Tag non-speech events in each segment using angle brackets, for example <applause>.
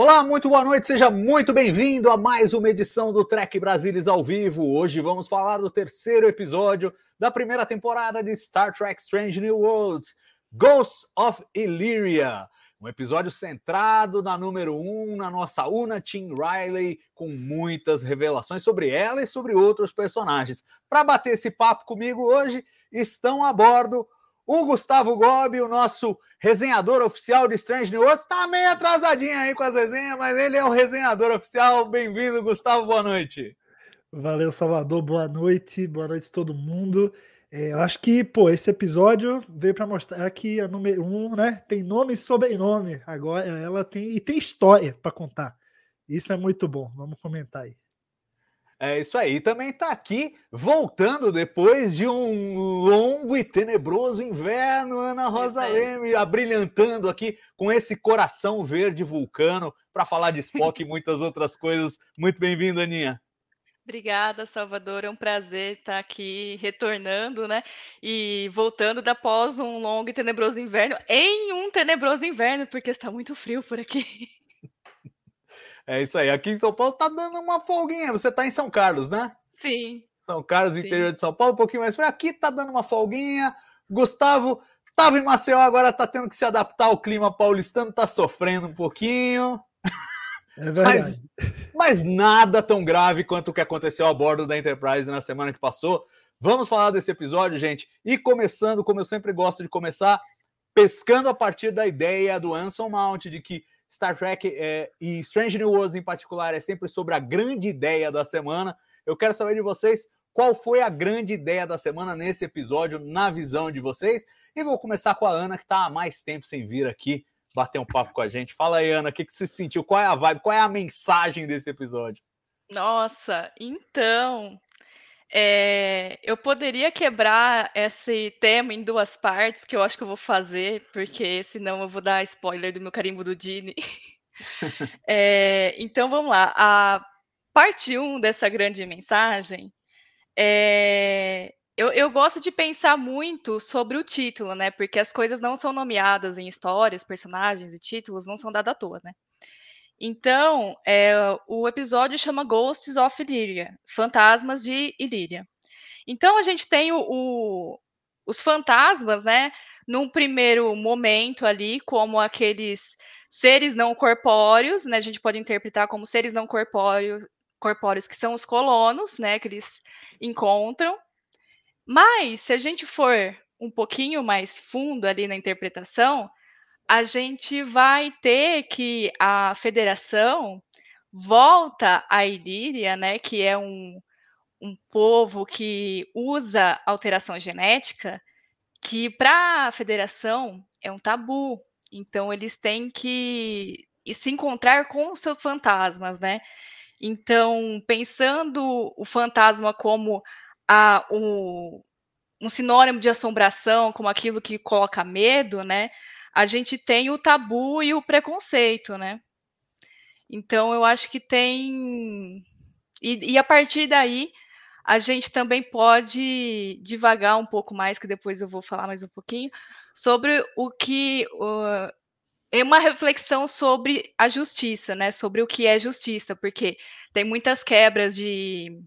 Olá, muito boa noite, seja muito bem-vindo a mais uma edição do Trek Brasilis ao vivo. Hoje vamos falar do terceiro episódio da primeira temporada de Star Trek Strange New Worlds, Ghosts of Illyria. Um episódio centrado na número um, na nossa Una Tim Riley, com muitas revelações sobre ela e sobre outros personagens. Para bater esse papo comigo hoje, estão a bordo o Gustavo Gobi, o nosso resenhador oficial de Strange New está meio atrasadinho aí com as resenhas, mas ele é o resenhador oficial. Bem-vindo, Gustavo, boa noite. Valeu, Salvador, boa noite, boa noite a todo mundo. É, eu acho que, pô, esse episódio veio para mostrar que a número um, né, tem nome e sobrenome. Agora ela tem e tem história para contar. Isso é muito bom. Vamos comentar aí. É isso aí. Também está aqui, voltando depois de um longo e tenebroso inverno, Ana Rosa Leme, abrilhantando aqui com esse coração verde vulcano para falar de Spock e muitas outras coisas. Muito bem-vinda, Aninha. Obrigada, Salvador. É um prazer estar aqui retornando, né? E voltando da pós um longo e tenebroso inverno em um tenebroso inverno, porque está muito frio por aqui. É isso aí. Aqui em São Paulo tá dando uma folguinha. Você tá em São Carlos, né? Sim. São Carlos, Sim. interior de São Paulo, um pouquinho mais frio. Aqui tá dando uma folguinha. Gustavo tava em Maceió, agora tá tendo que se adaptar ao clima paulistano, tá sofrendo um pouquinho. É verdade. Mas, mas nada tão grave quanto o que aconteceu a bordo da Enterprise na semana que passou. Vamos falar desse episódio, gente. E começando, como eu sempre gosto de começar, pescando a partir da ideia do Anson Mount de que Star Trek é, e Strange New Worlds em particular é sempre sobre a grande ideia da semana. Eu quero saber de vocês qual foi a grande ideia da semana nesse episódio, na visão de vocês. E vou começar com a Ana, que está há mais tempo sem vir aqui bater um papo com a gente. Fala aí, Ana, o que, que você sentiu? Qual é a vibe? Qual é a mensagem desse episódio? Nossa, então, é, eu poderia quebrar esse tema em duas partes, que eu acho que eu vou fazer, porque senão eu vou dar spoiler do meu carimbo do Dini. é, <laughs> então vamos lá. A parte 1 um dessa grande mensagem é. Eu, eu, gosto de pensar muito sobre o título, né? Porque as coisas não são nomeadas em histórias, personagens e títulos, não são dados à toa, né? Então, é, o episódio chama Ghosts of Illyria, Fantasmas de Illyria. Então, a gente tem o, o, os fantasmas, né? Num primeiro momento ali, como aqueles seres não corpóreos, né? A gente pode interpretar como seres não corpóreos, corpóreos que são os colonos, né? Que eles encontram. Mas, se a gente for um pouquinho mais fundo ali na interpretação, a gente vai ter que a federação volta a Ilíria, né, que é um, um povo que usa alteração genética, que para a federação é um tabu. Então, eles têm que se encontrar com os seus fantasmas, né? Então, pensando o fantasma como a, o, um sinônimo de assombração, como aquilo que coloca medo, né? A gente tem o tabu e o preconceito, né? Então eu acho que tem. E, e a partir daí a gente também pode divagar um pouco mais, que depois eu vou falar mais um pouquinho, sobre o que. Uh, é uma reflexão sobre a justiça, né? Sobre o que é justiça, porque tem muitas quebras de,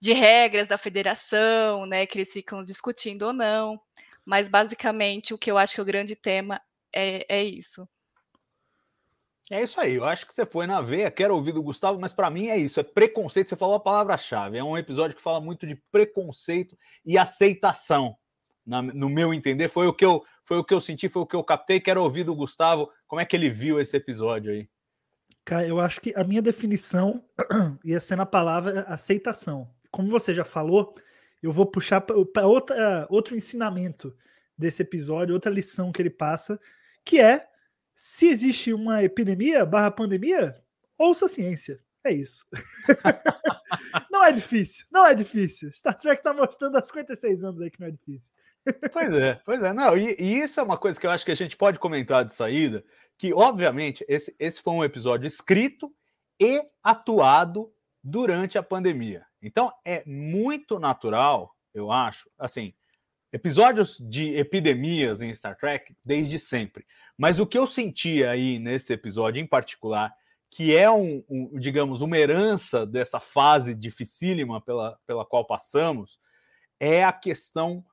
de regras da federação, né, que eles ficam discutindo ou não, mas basicamente o que eu acho que é o grande tema é, é isso. É isso aí, eu acho que você foi na veia, quero ouvir do Gustavo, mas para mim é isso, é preconceito, você falou a palavra-chave, é um episódio que fala muito de preconceito e aceitação, na, no meu entender, foi o, que eu, foi o que eu senti, foi o que eu captei, quero ouvir do Gustavo, como é que ele viu esse episódio aí? Cara, eu acho que a minha definição <clears throat> ia ser na palavra aceitação. Como você já falou, eu vou puxar para outro ensinamento desse episódio, outra lição que ele passa, que é se existe uma epidemia barra pandemia, ouça a ciência. É isso. <laughs> não é difícil, não é difícil. Star Trek tá mostrando há 56 anos aí que não é difícil. Pois é, pois é. Não, e, e, isso é uma coisa que eu acho que a gente pode comentar de saída, que obviamente esse, esse foi um episódio escrito e atuado durante a pandemia. Então é muito natural, eu acho, assim, episódios de epidemias em Star Trek desde sempre. Mas o que eu senti aí nesse episódio em particular, que é um, um digamos, uma herança dessa fase dificílima pela, pela qual passamos, é a questão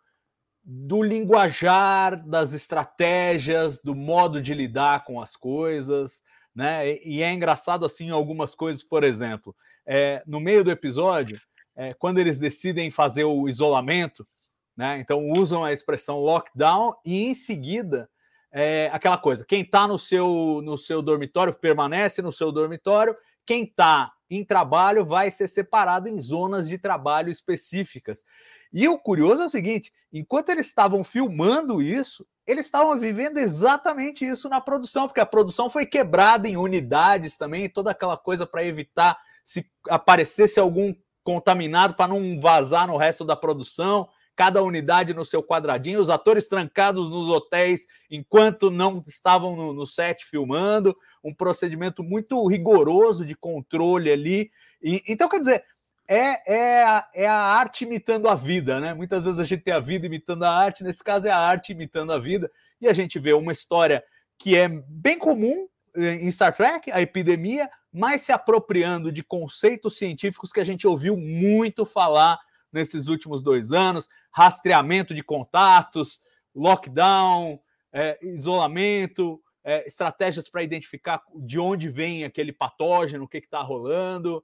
do linguajar, das estratégias, do modo de lidar com as coisas, né? E é engraçado assim algumas coisas, por exemplo, é, no meio do episódio, é, quando eles decidem fazer o isolamento, né? Então usam a expressão lockdown e em seguida é, aquela coisa: quem está no seu no seu dormitório permanece no seu dormitório, quem está em trabalho vai ser separado em zonas de trabalho específicas. E o curioso é o seguinte: enquanto eles estavam filmando isso, eles estavam vivendo exatamente isso na produção, porque a produção foi quebrada em unidades também, toda aquela coisa para evitar se aparecesse algum contaminado para não vazar no resto da produção cada unidade no seu quadradinho, os atores trancados nos hotéis enquanto não estavam no, no set filmando, um procedimento muito rigoroso de controle ali. E, então, quer dizer, é, é, a, é a arte imitando a vida, né? Muitas vezes a gente tem a vida imitando a arte, nesse caso é a arte imitando a vida, e a gente vê uma história que é bem comum eh, em Star Trek, a epidemia, mas se apropriando de conceitos científicos que a gente ouviu muito falar nesses últimos dois anos, rastreamento de contatos, lockdown, é, isolamento, é, estratégias para identificar de onde vem aquele patógeno, o que está rolando.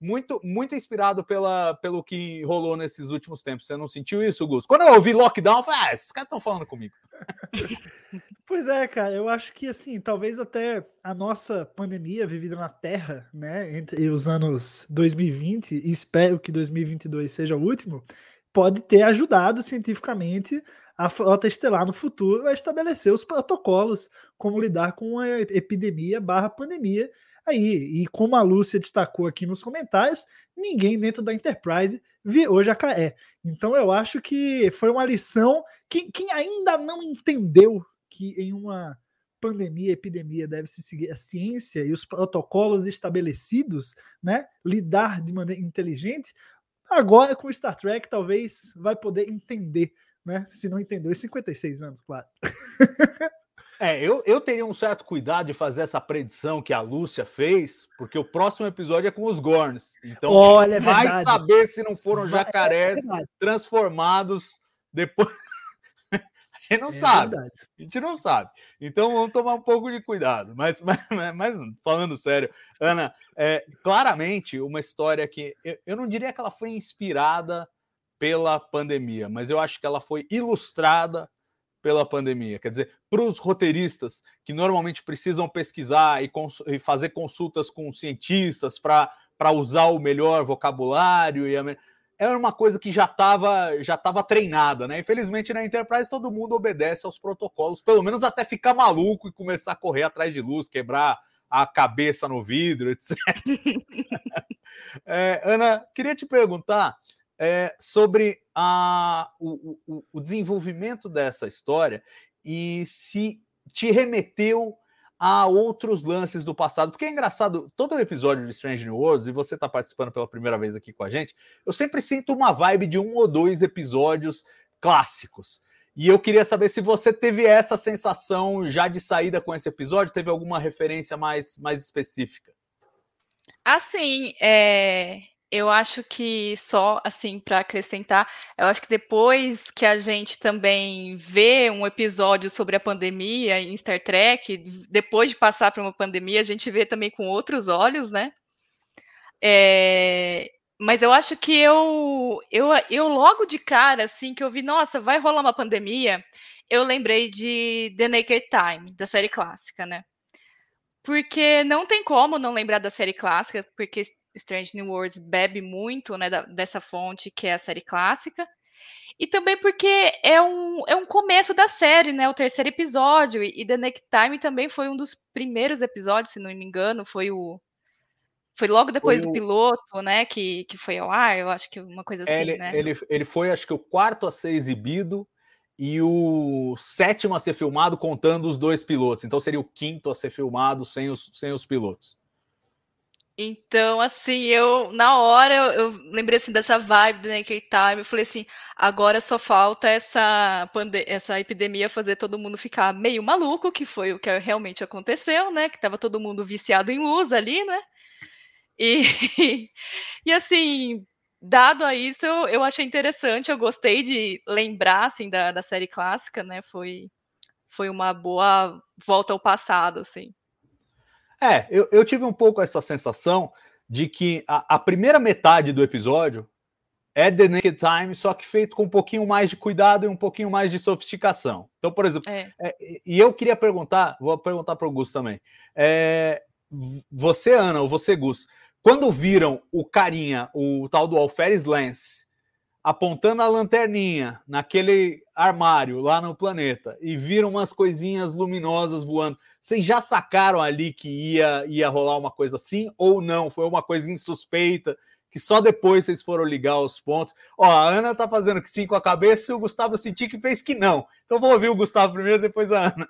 Muito, muito inspirado pela, pelo que rolou nesses últimos tempos. Você não sentiu isso, Gus? Quando eu ouvi lockdown, eu falei, ah, esses caras estão falando comigo. <laughs> Pois é, cara, eu acho que assim, talvez até a nossa pandemia vivida na Terra, né, entre os anos 2020 e espero que 2022 seja o último, pode ter ajudado cientificamente a frota estelar no futuro a estabelecer os protocolos como lidar com a epidemia barra pandemia aí. E como a Lúcia destacou aqui nos comentários, ninguém dentro da Enterprise virou jacaré. Então eu acho que foi uma lição. Quem, quem ainda não entendeu que em uma pandemia, epidemia, deve-se seguir a ciência e os protocolos estabelecidos, né? Lidar de maneira inteligente. Agora, com Star Trek, talvez vai poder entender, né? Se não entendeu, em 56 anos, claro. É, eu, eu teria um certo cuidado de fazer essa predição que a Lúcia fez, porque o próximo episódio é com os Gorns. Então, Olha, é vai saber se não foram jacarés é transformados depois <laughs> gente não é sabe. Verdade. A gente não sabe. Então vamos tomar um pouco de cuidado. Mas, <laughs> mas, mas falando sério, Ana, é claramente uma história que eu, eu não diria que ela foi inspirada pela pandemia, mas eu acho que ela foi ilustrada pela pandemia. Quer dizer, para os roteiristas que normalmente precisam pesquisar e, e fazer consultas com cientistas para usar o melhor vocabulário e a era uma coisa que já estava já tava treinada, né? Infelizmente na Enterprise todo mundo obedece aos protocolos, pelo menos até ficar maluco e começar a correr atrás de luz, quebrar a cabeça no vidro, etc. <laughs> é, Ana, queria te perguntar é, sobre a, o, o, o desenvolvimento dessa história e se te remeteu a outros lances do passado. Porque é engraçado, todo episódio de Strange New Worlds, e você está participando pela primeira vez aqui com a gente, eu sempre sinto uma vibe de um ou dois episódios clássicos. E eu queria saber se você teve essa sensação já de saída com esse episódio, teve alguma referência mais, mais específica? Assim, é, eu acho que só assim para acrescentar, eu acho que depois que a gente também vê um episódio sobre a pandemia em Star Trek, depois de passar por uma pandemia, a gente vê também com outros olhos, né? É, mas eu acho que eu, eu, eu logo de cara, assim, que eu vi, nossa, vai rolar uma pandemia, eu lembrei de The Naked Time, da série clássica, né? porque não tem como não lembrar da série clássica, porque Strange New Worlds bebe muito né, da, dessa fonte que é a série clássica. E também porque é um, é um começo da série, né? O terceiro episódio. E, e The Neck Time também foi um dos primeiros episódios, se não me engano. Foi o. Foi logo depois foi do o... piloto, né? Que, que foi ao ar, eu acho que uma coisa assim, ele, né? Ele, ele foi, acho que, o quarto a ser exibido e o sétimo a ser filmado contando os dois pilotos. Então seria o quinto a ser filmado sem os, sem os pilotos. Então, assim, eu na hora eu, eu lembrei assim dessa vibe do Naked Time, eu falei assim, agora só falta essa essa epidemia fazer todo mundo ficar meio maluco, que foi o que realmente aconteceu, né? Que tava todo mundo viciado em luz ali, né? E, <laughs> e assim, dado a isso, eu, eu achei interessante, eu gostei de lembrar assim da, da série clássica, né? Foi foi uma boa volta ao passado, assim. É, eu, eu tive um pouco essa sensação de que a, a, primeira metade do episódio é The Naked Time, só que feito com um pouquinho mais de cuidado e um pouquinho mais de sofisticação. Então, por exemplo, é. É, e eu queria perguntar, vou perguntar para o Gus também. É, você, Ana, ou você, Gus, quando viram o carinha, o tal do Alferes Lance, apontando a lanterninha naquele armário lá no planeta e viram umas coisinhas luminosas voando, vocês já sacaram ali que ia, ia rolar uma coisa assim ou não? Foi uma coisa insuspeita que só depois vocês foram ligar os pontos. Ó, a Ana tá fazendo que sim com a cabeça e o Gustavo senti que fez que não. Então vou ouvir o Gustavo primeiro, depois a Ana.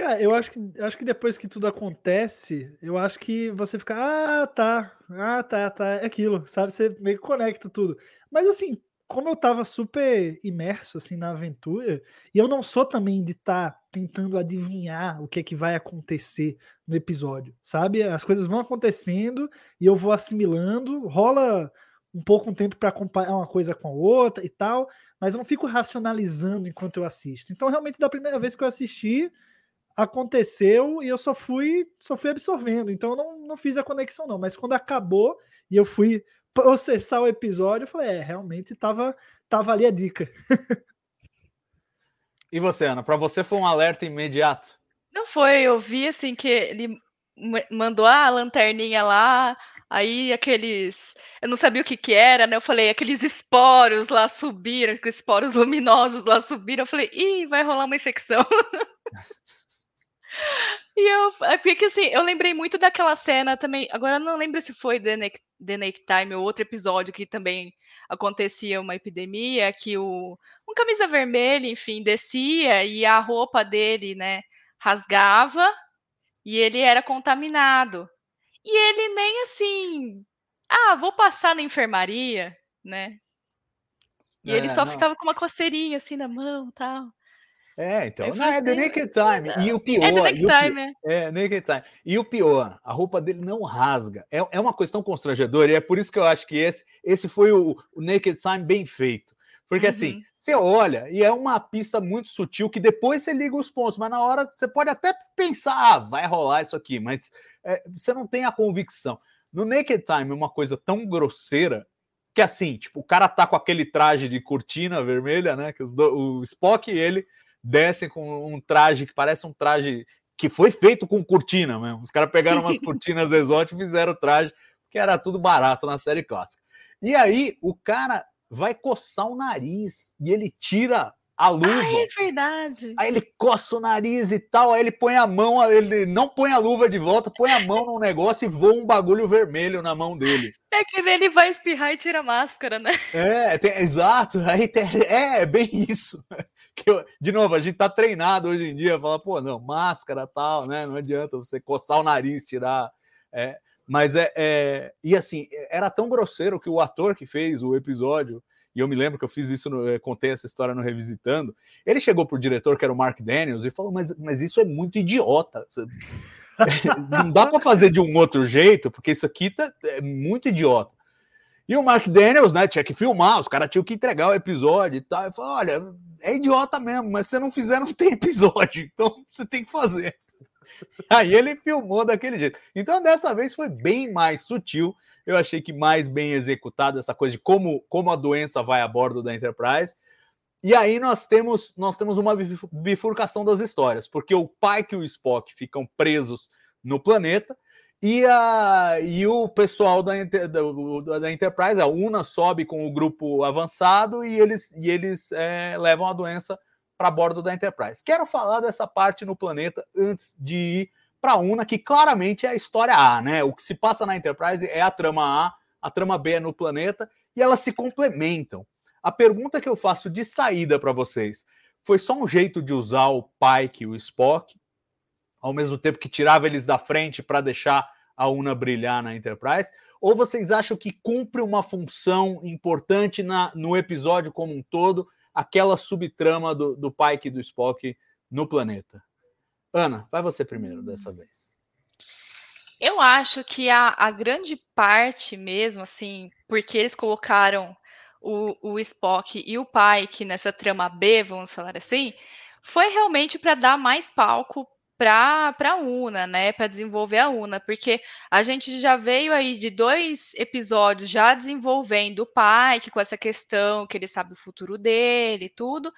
Cara, eu acho que, acho que depois que tudo acontece, eu acho que você fica, ah, tá, ah, tá, tá, é aquilo, sabe? Você meio que conecta tudo. Mas assim, como eu tava super imerso assim na aventura, e eu não sou também de estar tá tentando adivinhar o que é que vai acontecer no episódio, sabe? As coisas vão acontecendo e eu vou assimilando, rola um pouco um tempo para acompanhar uma coisa com a outra e tal, mas eu não fico racionalizando enquanto eu assisto. Então, realmente, da primeira vez que eu assisti, aconteceu e eu só fui só fui absorvendo. Então, eu não, não fiz a conexão, não. Mas quando acabou e eu fui processar o episódio, eu falei, é, realmente tava, tava ali a dica. e você, Ana, para você foi um alerta imediato? Não foi, eu vi assim que ele mandou a lanterninha lá, aí aqueles, eu não sabia o que que era, né? Eu falei, aqueles esporos lá subiram, aqueles esporos <laughs> luminosos lá subiram, eu falei, ih, vai rolar uma infecção. <laughs> E eu, é porque assim, eu lembrei muito daquela cena também. Agora não lembro se foi The Naked, The Naked Time ou outro episódio que também acontecia uma epidemia, que o um camisa vermelha, enfim, descia e a roupa dele, né, rasgava e ele era contaminado. E ele nem assim, ah, vou passar na enfermaria, né? E é, ele só não. ficava com uma coceirinha assim na mão, tal. É, então. Não, é The Naked Time. E o pior. É The Naked Time, é. É, Naked Time. E o pior, a roupa dele não rasga. É, é uma questão constrangedora, e é por isso que eu acho que esse, esse foi o, o Naked Time bem feito. Porque assim, uhum. assim, você olha e é uma pista muito sutil que depois você liga os pontos, mas na hora você pode até pensar, ah, vai rolar isso aqui, mas é, você não tem a convicção. No Naked Time, uma coisa tão grosseira que assim, tipo, o cara tá com aquele traje de cortina vermelha, né? Que os do, o Spock e ele descem com um traje que parece um traje que foi feito com cortina mesmo. Os caras pegaram umas <laughs> cortinas exóticas e fizeram o traje, que era tudo barato na série clássica. E aí o cara vai coçar o nariz e ele tira a luva. Ai, é verdade. Aí ele coça o nariz e tal, aí ele põe a mão, ele não põe a luva de volta, põe a mão no negócio e voa um bagulho vermelho na mão dele. É que ele vai espirrar e tira a máscara, né? É, tem, exato. Aí tem, é, é bem isso. <laughs> Eu, de novo, a gente tá treinado hoje em dia, falar, pô, não, máscara tal, né? Não adianta você coçar o nariz, tirar. É, mas é, é, E assim, era tão grosseiro que o ator que fez o episódio e eu me lembro que eu fiz isso, no, eh, contei essa história no Revisitando. Ele chegou pro diretor, que era o Mark Daniels, e falou: Mas, mas isso é muito idiota. Não dá para fazer de um outro jeito, porque isso aqui tá, é muito idiota. E o Mark Daniels, né, tinha que filmar, os caras tinham que entregar o episódio e tal. E falou: Olha, é idiota mesmo, mas se não fizer, não tem episódio, então <laughs> você tem que fazer. Aí ele filmou daquele jeito. Então, dessa vez foi bem mais sutil eu achei que mais bem executado essa coisa de como, como a doença vai a bordo da Enterprise. E aí nós temos nós temos uma bifurcação das histórias, porque o Pike e o Spock ficam presos no planeta. E, a, e o pessoal da, da, da Enterprise, a UNA, sobe com o grupo avançado e eles, e eles é, levam a doença para bordo da Enterprise. Quero falar dessa parte no planeta antes de ir para a UNA, que claramente é a história A, né? O que se passa na Enterprise é a trama A, a trama B é no planeta, e elas se complementam. A pergunta que eu faço de saída para vocês foi só um jeito de usar o Pike e o Spock? ao mesmo tempo que tirava eles da frente para deixar a UNA brilhar na Enterprise? Ou vocês acham que cumpre uma função importante na, no episódio como um todo, aquela subtrama do, do Pike e do Spock no planeta? Ana, vai você primeiro dessa vez. Eu acho que a, a grande parte mesmo, assim, porque eles colocaram o, o Spock e o Pike nessa trama B, vamos falar assim, foi realmente para dar mais palco para a UNA, né? Para desenvolver a UNA, porque a gente já veio aí de dois episódios já desenvolvendo o Pike com essa questão que ele sabe o futuro dele e tudo,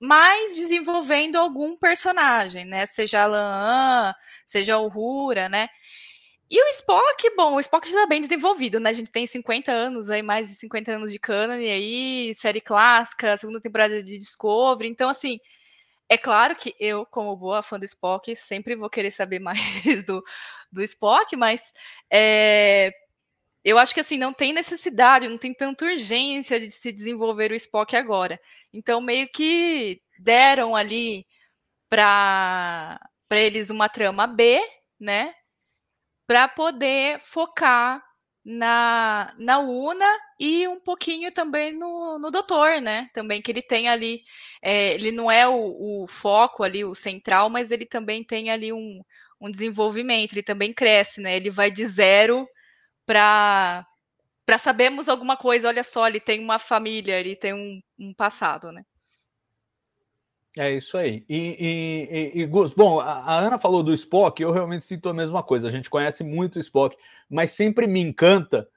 mas desenvolvendo algum personagem, né? Seja a Lan, seja o Hura, né? E o Spock, bom, o Spock já está bem desenvolvido, né? A gente tem 50 anos, aí mais de 50 anos de canon, e aí série clássica, segunda temporada de Discovery, então assim, é claro que eu, como boa fã do Spock, sempre vou querer saber <laughs> mais do, do Spock, mas é, eu acho que assim não tem necessidade, não tem tanta urgência de se desenvolver o Spock agora. Então meio que deram ali para eles uma trama B, né? Para poder focar na, na UNA e um pouquinho também no, no doutor, né? Também que ele tem ali, é, ele não é o, o, foco ali, o central, mas ele também tem ali um, um desenvolvimento, ele também cresce, né? Ele vai de zero para para sabermos alguma coisa, olha só, ele tem uma família, ele tem um, um passado, né? É isso aí. E, e, e, Gus, bom, a, Ana falou do Spock, eu realmente sinto a mesma coisa. A gente conhece muito o Spock, mas sempre me encanta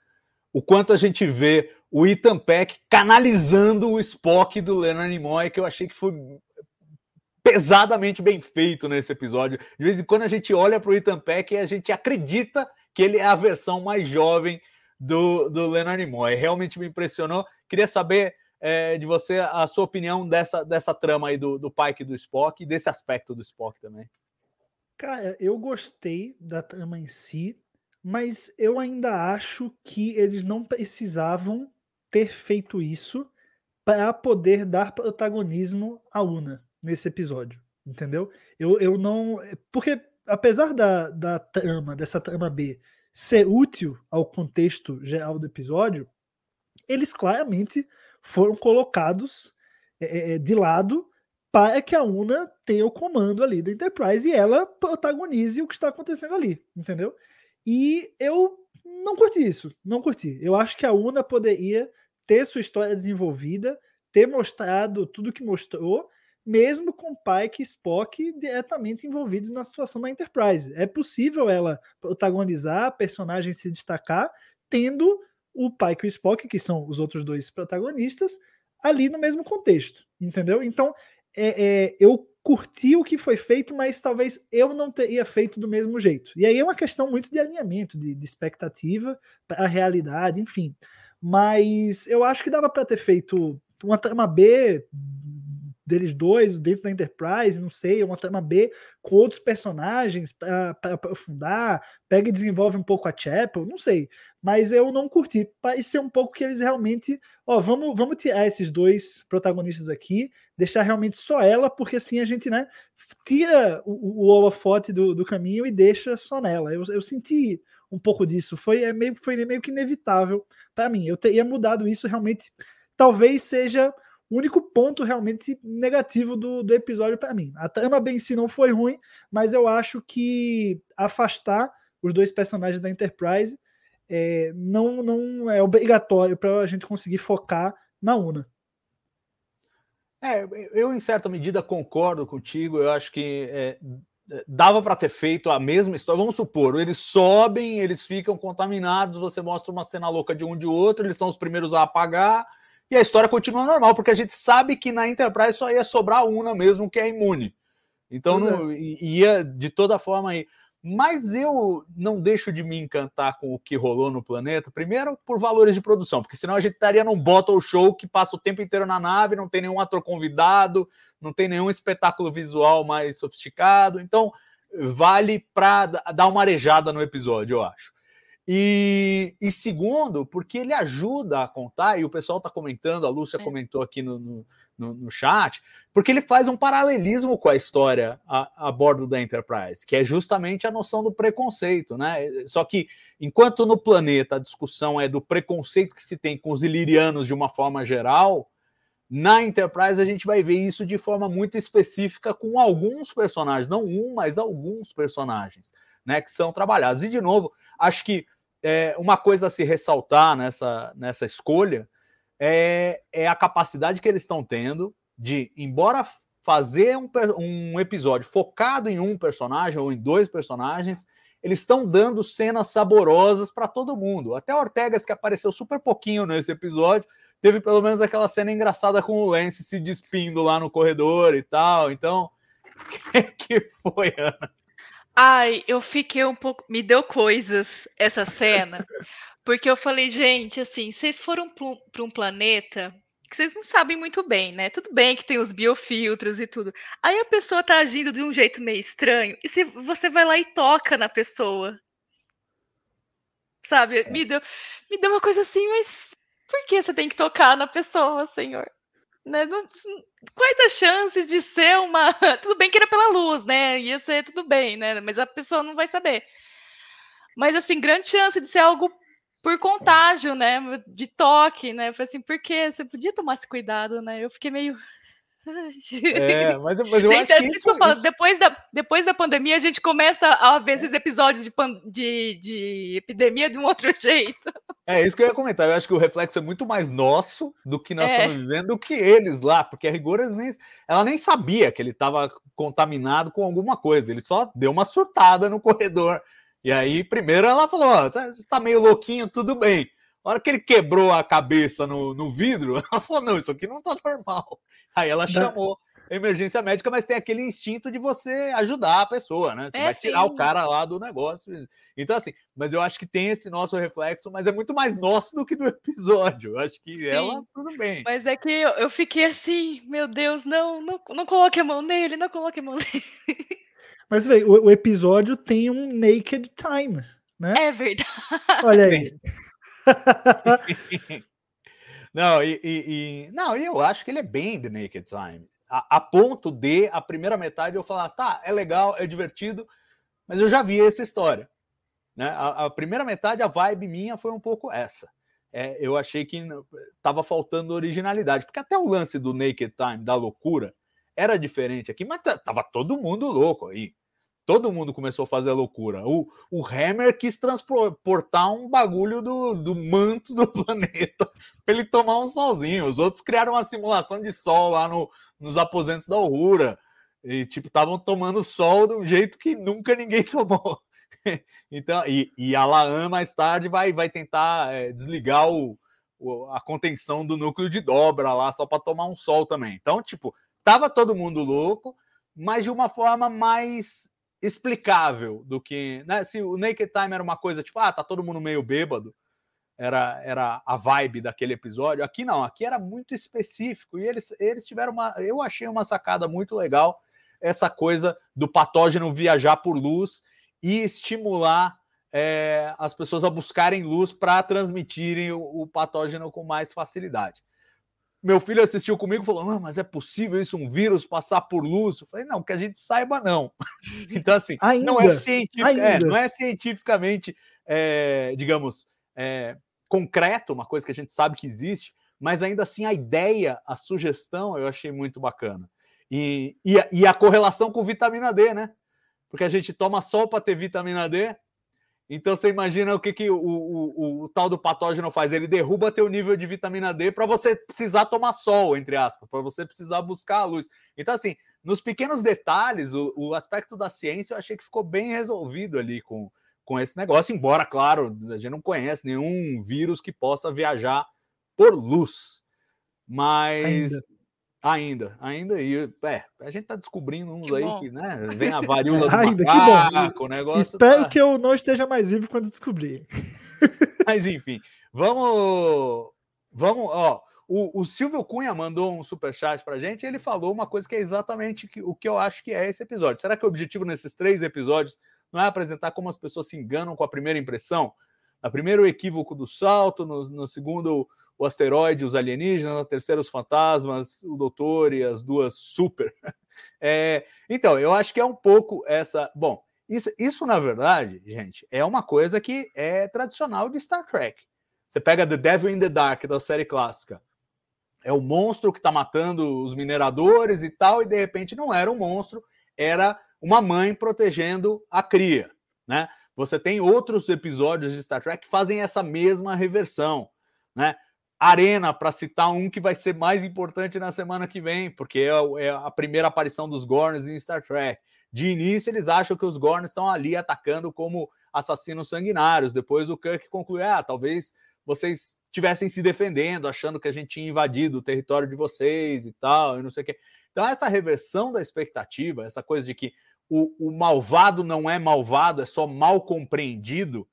o quanto a gente vê o Ethan Peck canalizando o Spock do Leonard Nimoy, que eu achei que foi pesadamente bem feito nesse episódio. De vez em quando a gente olha para o Ethan Peck e a gente acredita que ele é a versão mais jovem do, do Leonard Nimoy. Realmente me impressionou. Queria saber é, de você a sua opinião dessa, dessa trama aí do, do Pike e do Spock e desse aspecto do Spock também. Cara, eu gostei da trama em si, mas eu ainda acho que eles não precisavam ter feito isso para poder dar protagonismo à Una nesse episódio, entendeu? Eu, eu não. Porque apesar da, da trama, dessa trama B, ser útil ao contexto geral do episódio, eles claramente foram colocados é, é, de lado para que a UNA tenha o comando ali da Enterprise e ela protagonize o que está acontecendo ali, entendeu? E eu não curti isso, não curti. Eu acho que a UNA poderia ter sua história desenvolvida, ter mostrado tudo que mostrou, mesmo com Pike e Spock diretamente envolvidos na situação da Enterprise. É possível ela protagonizar, personagem se destacar, tendo o Pike e o Spock, que são os outros dois protagonistas, ali no mesmo contexto, entendeu? Então, é, é, eu curti o que foi feito, mas talvez eu não teria feito do mesmo jeito. E aí é uma questão muito de alinhamento, de, de expectativa para a realidade, enfim. Mas eu acho que dava para ter feito uma trama B deles dois dentro da Enterprise, não sei, uma trama B com outros personagens para aprofundar, pega e desenvolve um pouco a Chapel, não sei. Mas eu não curti. Parecia um pouco que eles realmente, ó, vamos, vamos tirar esses dois protagonistas aqui, deixar realmente só ela, porque assim a gente, né, tira o, o holofote do, do caminho e deixa só nela. Eu, eu senti um pouco disso. Foi, é meio, foi meio que inevitável para mim. Eu teria mudado isso realmente. Talvez seja o único ponto realmente negativo do, do episódio para mim. A trama bem em si não foi ruim, mas eu acho que afastar os dois personagens da Enterprise é, não, não é obrigatório para a gente conseguir focar na UNA. É, eu em certa medida concordo contigo. Eu acho que é, dava para ter feito a mesma história. Vamos supor, eles sobem, eles ficam contaminados. Você mostra uma cena louca de um de outro, eles são os primeiros a apagar e a história continua normal, porque a gente sabe que na Enterprise só ia sobrar a Una mesmo, que é imune. Então não, é. ia de toda forma aí. Mas eu não deixo de me encantar com o que rolou no planeta, primeiro por valores de produção, porque senão a gente estaria num bottle show que passa o tempo inteiro na nave, não tem nenhum ator convidado, não tem nenhum espetáculo visual mais sofisticado. Então, vale para dar uma arejada no episódio, eu acho. E, e, segundo, porque ele ajuda a contar, e o pessoal está comentando, a Lúcia é. comentou aqui no, no, no, no, chat, porque ele faz um paralelismo com a história a, a, bordo da Enterprise, que é justamente a noção do preconceito, né? Só que enquanto no planeta a discussão é do preconceito que se tem com os ilirianos de uma forma geral, na Enterprise a gente vai ver isso de forma muito específica com alguns personagens, não um, mas alguns personagens, né, que são trabalhados. E de novo, acho que é, uma coisa a se ressaltar nessa, nessa escolha é, é a capacidade que eles estão tendo de, embora fazer um, um episódio focado em um personagem ou em dois personagens, eles estão dando cenas saborosas para todo mundo. Até Ortegas, que apareceu super pouquinho nesse episódio, teve pelo menos aquela cena engraçada com o Lance se despindo lá no corredor e tal. Então, <laughs> que, que foi, Ana? Ai, eu fiquei um pouco. Me deu coisas essa cena, porque eu falei, gente, assim, vocês foram para um planeta que vocês não sabem muito bem, né? Tudo bem que tem os biofiltros e tudo. Aí a pessoa tá agindo de um jeito meio estranho, e se você vai lá e toca na pessoa. Sabe? É. Me deu, me deu uma coisa assim, mas por que você tem que tocar na pessoa, senhor? Né? Não, quais as chances de ser uma. <laughs> Tudo bem que era pela luz, né? Ia ser tudo bem, né? Mas a pessoa não vai saber. Mas, assim, grande chance de ser algo por contágio, né? De toque, né? Foi assim, por quê? Você podia tomar esse cuidado, né? Eu fiquei meio. É, mas, mas eu acho que isso, isso... Depois, da, depois da pandemia, a gente começa a ver esses episódios de, de, de, epidemia de um outro <laughs> jeito. É isso que eu ia comentar. Eu acho que o reflexo é muito mais nosso do que nós é. estamos vivendo do que eles lá, porque a rigor nem, ela nem sabia que ele estava contaminado com alguma coisa. Ele só deu uma surtada no corredor. E aí, primeiro ela falou: oh, tá, tá meio louquinho, tudo bem. A hora que ele quebrou a cabeça no, no vidro, <laughs> ela falou: não, isso aqui não tá normal. Aí ela chamou a emergência médica, mas tem aquele instinto de você ajudar a pessoa, né? Você é, vai tirar o cara lá do negócio. Então, assim, mas eu acho que tem esse nosso reflexo, mas é muito mais nosso do que do <laughs> episódio. Eu acho que sim. ela, tudo bem. Mas é que eu, eu fiquei assim, meu Deus, não, não, não coloque a mão nele, não coloque a mão nele. <laughs> Mas, velho, o, o, episódio tem um naked time, né? É verdade. Olha aí. <laughs> não, e, e, e, não, eu acho que ele é bem The Naked Time. A, a, ponto de a primeira metade eu falar, tá, é legal, é divertido, mas eu já vi essa história. Né? A, a primeira metade, a vibe minha foi um pouco essa. É, eu achei que estava faltando originalidade, porque até o lance do Naked Time, da loucura, era diferente aqui, mas tava todo mundo louco aí. Todo mundo começou a fazer loucura. O, o Hammer quis transportar um bagulho do, do manto do <laughs> planeta para ele tomar um solzinho. Os outros criaram uma simulação de sol lá no, nos aposentos da Aurora. E, tipo, estavam tomando sol de um jeito que nunca ninguém <laughs> tomou. então, e, e a Laan mais tarde vai, vai tentar é, desligar o, o, a contenção do núcleo de dobra lá só para tomar um sol também. Então, tipo, tava todo mundo louco, mas de uma forma mais explicável do que. Né? Se o Naked Time era uma coisa tipo, ah, tá todo mundo meio bêbado, era, era a vibe daquele episódio. Aqui não, aqui era muito específico e eles, eles tiveram uma. Eu achei uma sacada muito legal essa coisa do patógeno viajar por luz e estimular é, as pessoas a buscarem luz para transmitirem o, o patógeno com mais facilidade. Meu filho assistiu comigo e falou: mas é possível isso, um vírus passar por luz? Eu falei: Não, que a gente saiba, não. <laughs> então, assim, ainda, não, é é, não é cientificamente, é, digamos, é, concreto, uma coisa que a gente sabe que existe, mas ainda assim a ideia, a sugestão, eu achei muito bacana. E, e, e a correlação com vitamina D, né? Porque a gente toma sol para ter vitamina D, então você imagina o que, que o, o, o, o, tal do patógeno faz? Ele derruba teu nível de vitamina D para você precisar tomar sol, entre aspas, para você precisar buscar a luz. Então, assim, nos pequenos detalhes, o, o, aspecto da ciência eu achei que ficou bem resolvido ali com, com esse negócio, embora, claro, a gente não conhece nenhum vírus que possa viajar por luz. Mas. Ainda. Ainda, ainda. E, é, a gente tá descobrindo uns Que aí bom. que, né? <laughs> Vem a varíola do Ainda, que bom. macaco, o negócio. Espero tá- que eu não esteja mais vivo quando descobrir. <laughs> Mas enfim, vamos. Vamos, ó. O, o Silvio Cunha mandou um superchat pra gente e ele falou uma coisa que é exatamente que- o que eu acho que é esse episódio. Será que o objetivo nesses três episódios não é apresentar como as pessoas se enganam com a primeira impressão? Na primeira, o equívoco do salto, no, no segundo, o asteroide, os alienígenas, na terceira, os fantasmas, o doutor e as duas super. <laughs> É, então, eu acho que é um pouco essa. Bom, isso, isso, na verdade, gente, é uma coisa que é tradicional de Star Trek. Você pega The Devil in the Dark da série clássica. É o monstro que está matando os mineradores e tal, e de repente não era um monstro, era uma mãe protegendo a cria, né? Você tem outros episódios de Star Trek que fazem essa mesma reversão, né? Arena, para citar um que vai ser mais importante na semana que vem, porque é, é a primeira aparição dos Gorns em Star Trek. De início, eles acham que os Gorns estão ali atacando como assassinos sanguinários. Depois, o Kirk conclui: ah, talvez vocês estivessem se defendendo, achando que a gente tinha invadido o território de vocês e tal, e não sei o quê. Então, essa reversão da expectativa, essa coisa de que o, o malvado não é malvado, é só mal compreendido,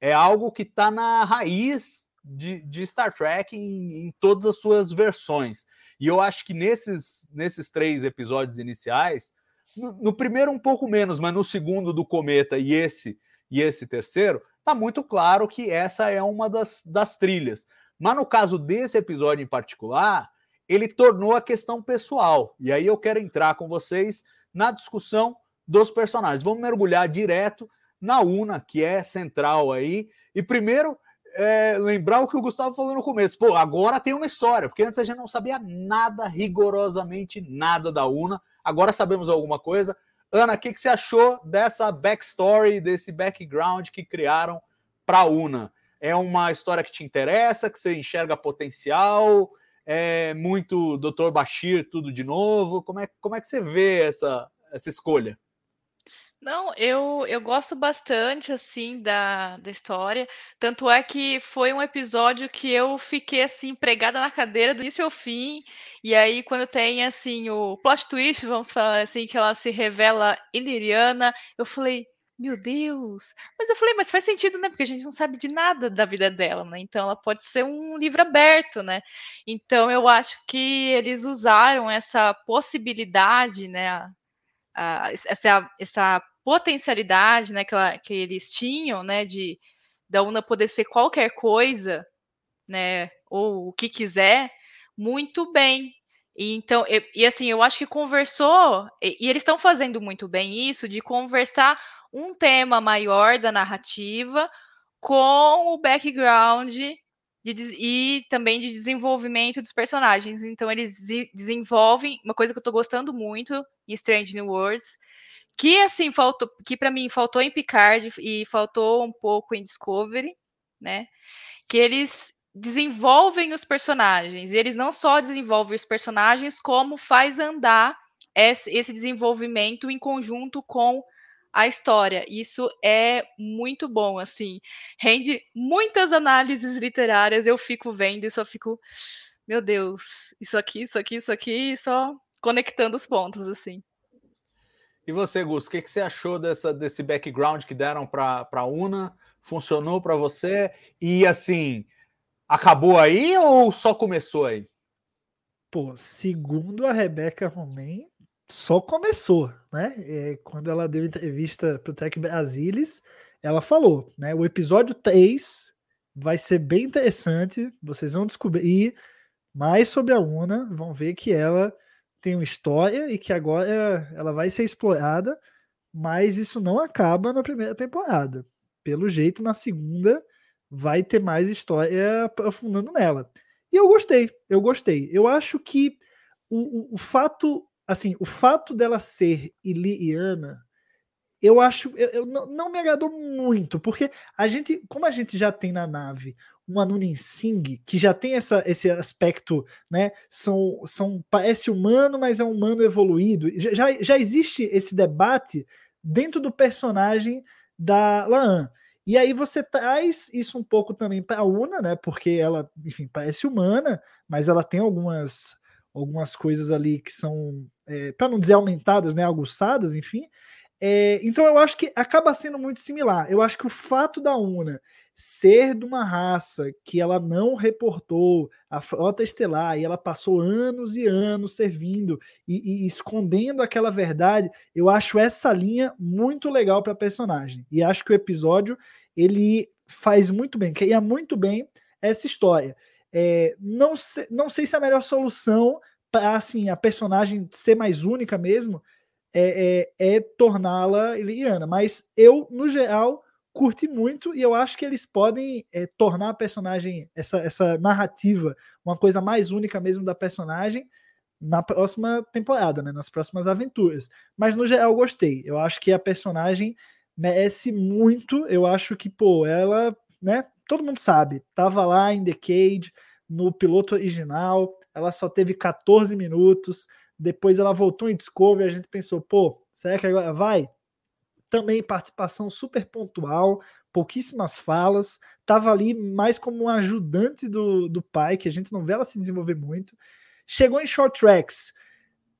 é algo que está na raiz de, de Star Trek em, em todas as suas versões. E eu acho que nesses, nesses três episódios iniciais, no, no primeiro um pouco menos, mas no segundo do Cometa e esse e esse terceiro, tá muito claro que essa é uma das, das trilhas. Mas no caso desse episódio em particular, ele tornou a questão pessoal. E aí eu quero entrar com vocês na discussão dos personagens. Vamos mergulhar direto na Una, que é central aí. E primeiro, é, lembrar o que o Gustavo falou no começo. Pô, agora tem uma história, porque antes a gente não sabia nada, rigorosamente nada da Una. Agora sabemos alguma coisa. Ana, o que, que você achou dessa backstory, desse background que criaram para a Una? É uma história que te interessa, que você enxerga potencial? É muito Dr. Bashir, tudo de novo? Como é, como é que você vê essa, essa escolha? Não, eu, eu gosto bastante, assim, da, da história. Tanto é que foi um episódio que eu fiquei, assim, pregada na cadeira do início ao fim. E aí, quando tem, assim, o plot twist, vamos falar assim, que ela se revela iliriana, eu falei, meu Deus. Mas eu falei, mas faz sentido, né? Porque a gente não sabe de nada da vida dela, né? Então, ela pode ser um livro aberto, né? Então, eu acho que eles usaram essa possibilidade, né? essa, essa potencialidade né, que, ela- que eles tinham, né, de da Una poder ser qualquer coisa, né, ou o que quiser, muito bem. E então, e, e assim, eu acho que conversou, e, e eles estão fazendo muito bem isso, de conversar um tema maior da narrativa com o background de e também de desenvolvimento dos personagens. Então, eles desenvolvem uma coisa que eu tô gostando muito em Strange New Worlds, que assim faltou, que para mim faltou em Picard e faltou um pouco em Discovery, né? Que eles desenvolvem os personagens. E eles não só desenvolvem os personagens, como faz andar esse, desenvolvimento em conjunto com a história. Isso é muito bom, assim. Rende muitas análises literárias, eu fico vendo e só fico, meu Deus, isso aqui, isso aqui, isso aqui, só conectando os pontos, assim. E você, Gus, o que, que você achou dessa, desse background que deram para a Una? Funcionou para você? E assim, acabou aí ou só começou aí? Pô, segundo a Rebeca Romain, só começou, né? É, quando ela deu entrevista para o Tech Brasilis, ela falou, né? O episódio 3 vai ser bem interessante, vocês vão descobrir mais sobre a Una, vão ver que ela tem uma história e que agora ela vai ser explorada, mas isso não acaba na primeira temporada. Pelo jeito, na segunda vai ter mais história aprofundando nela. E eu gostei, eu gostei. Eu acho que o, o, o fato, assim, o fato dela ser Iliana, eu acho, eu, eu não, não, me agradou muito, porque a gente, como a gente já tem na nave um Anunin Singh, que já tem essa, esse aspecto, né? São, são, parece humano, mas é um humano evoluído. Já, já existe esse debate dentro do personagem da Laan. E aí você traz isso um pouco também para a Una, né? Porque ela, enfim, parece humana, mas ela tem algumas algumas coisas ali que são, é, para não dizer aumentadas, né, aguçadas, enfim. É, então eu acho que acaba sendo muito similar. Eu acho que o fato da Una ser de uma raça que ela não reportou a frota estelar e ela passou anos e anos servindo e, e escondendo aquela verdade, eu acho essa linha muito legal para personagem. E acho que o episódio ele faz muito bem, cria muito bem essa história. É, não, sei, não sei se a melhor solução para assim, a personagem ser mais única mesmo é, é, é torná-la Iliana, mas eu, no geral, curti muito e eu acho que eles podem é, tornar a personagem, essa, essa narrativa, uma coisa mais única mesmo da personagem na próxima temporada, né, nas próximas aventuras. Mas no geral gostei. Eu acho que a personagem merece muito. Eu acho que, pô, ela, né, todo mundo sabe, tava lá em The Cage, no piloto original, ela só teve 14 minutos, depois ela voltou em Discovery, a gente pensou, pô, será que agora vai? Também participação super pontual, pouquíssimas falas, estava ali mais como um ajudante do, do pai, que a gente não vê ela se desenvolver muito. Chegou em short tracks,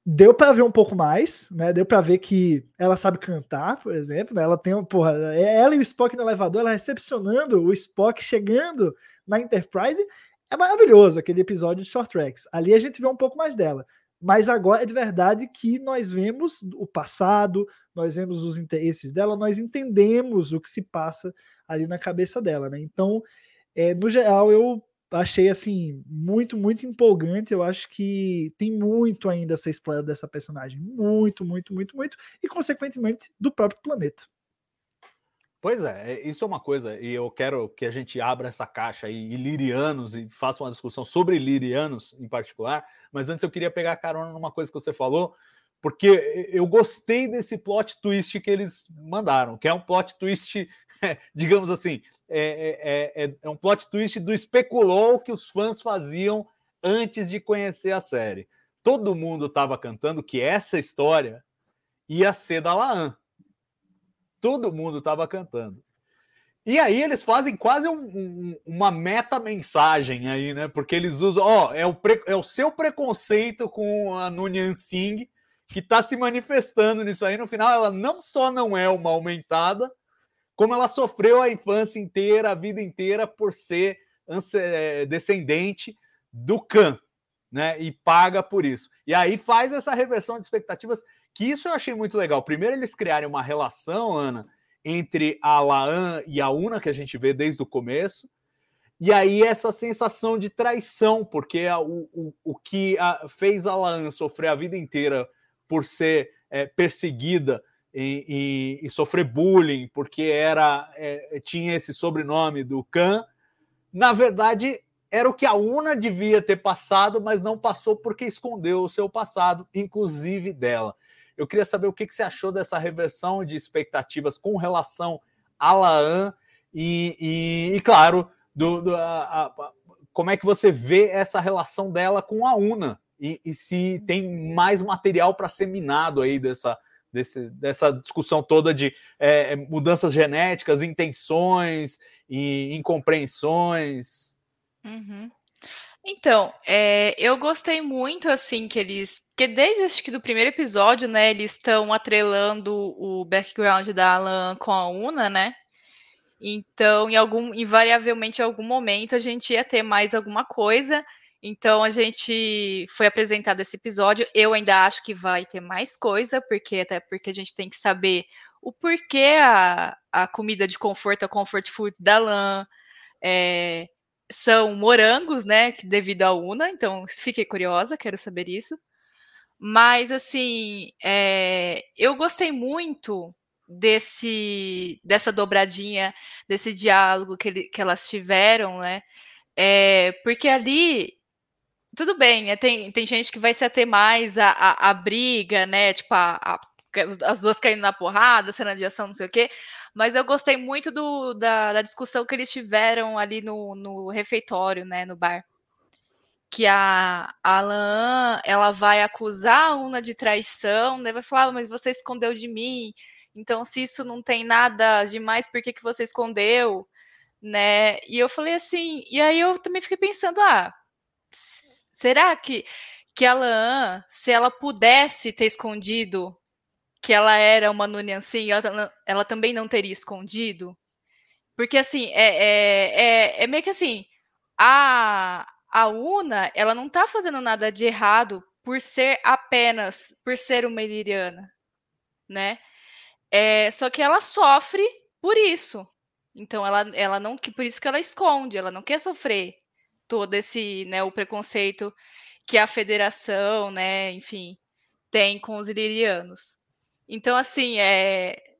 deu para ver um pouco mais, né? Deu para ver que ela sabe cantar, por exemplo, né? Ela tem, porra, é ela e o Spock no elevador, ela recepcionando o Spock chegando na Enterprise. É maravilhoso aquele episódio de short tracks. Ali a gente vê um pouco mais dela. Mas agora é de verdade que nós vemos o passado, nós vemos os interesses dela, nós entendemos o que se passa ali na cabeça dela, né? Então, é, no geral, eu achei assim muito, muito empolgante. Eu acho que tem muito ainda a ser explorado dessa personagem, muito, muito, muito, muito, e consequentemente do próprio planeta. Pois é, é, isso é uma coisa, e eu quero que a gente abra essa caixa aí, ilirianos, e faça uma discussão sobre ilirianos em particular, mas antes eu queria pegar carona numa coisa que você falou, porque eu gostei desse plot twist que eles mandaram, que é um plot twist, <laughs> digamos assim, é, é, é, é um plot twist do especulou que os fãs faziam antes de conhecer a série. Todo mundo estava cantando que essa história ia ser da Laan todo mundo estava cantando. E aí eles fazem quase um, um, uma meta-mensagem aí, né? Porque eles usam, ó, é o, pre, é o seu preconceito com a Nunyan Singh que está se manifestando nisso aí. No final, ela não só não é uma aumentada, como ela sofreu a infância inteira, a vida inteira, por ser é, descendente do Khan, né? E paga por isso. E aí faz essa reversão de expectativas que isso eu achei muito legal. Primeiro, eles criarem uma relação, Ana, entre a Laan e a Una, que a gente vê desde o começo. E aí, essa sensação de traição, porque a, o, o, o que a, fez a Laan sofrer a vida inteira por ser é, perseguida e, e, e, sofrer bullying, porque era é, tinha esse sobrenome do Khan, na verdade era o que a Una devia ter passado, mas não passou porque escondeu o seu passado, inclusive dela. Eu queria saber o que, que você achou dessa reversão de expectativas com relação a Laan e, e, e claro, do, do a, a, como é que você vê essa relação dela com a Una e, e se tem mais material para ser minado aí dessa, desse, dessa discussão toda de é, mudanças genéticas, intenções e incompreensões. Uhum. Então, é, eu gostei muito, assim, que eles. Porque desde acho que do primeiro episódio, né, eles estão atrelando o background da Alan com a Una, né? Então, em algum, invariavelmente, em algum momento, a gente ia ter mais alguma coisa. Então, a gente foi apresentado esse episódio. Eu ainda acho que vai ter mais coisa, porque até porque a gente tem que saber o porquê a, a comida de conforto, a comfort food da Lan. É, são morangos, né? Devido à Una, então fiquei curiosa, quero saber isso. Mas assim, é, eu gostei muito desse dessa dobradinha, desse diálogo que, ele, que elas tiveram, né? É, porque ali tudo bem, né, tem, tem gente que vai se ater mais à, à briga, né? Tipo, a, a, as duas caindo na porrada, cena de ação, não sei o quê. Mas eu gostei muito do, da, da discussão que eles tiveram ali no, no refeitório, né, no bar. Que a, Alan, ela vai acusar a Una de traição, né, vai falar, ah, mas você escondeu de mim, então se isso não tem nada demais, por que, que você escondeu? Né? E eu falei assim, e aí eu também fiquei pensando, ah, será que que a Laan, se ela pudesse ter escondido que ela era uma Nunyansin, ela, ela também não teria escondido. Porque, assim, é, é, é, é meio que assim, a, a Una, ela não tá fazendo nada de errado por ser apenas, por ser uma iliriana, né? É, só que ela sofre por isso. Então ela, ela não, que por isso que ela esconde, ela não quer sofrer todo esse, né, o preconceito que a federação, né, enfim, tem com os ilirianos. Então assim, é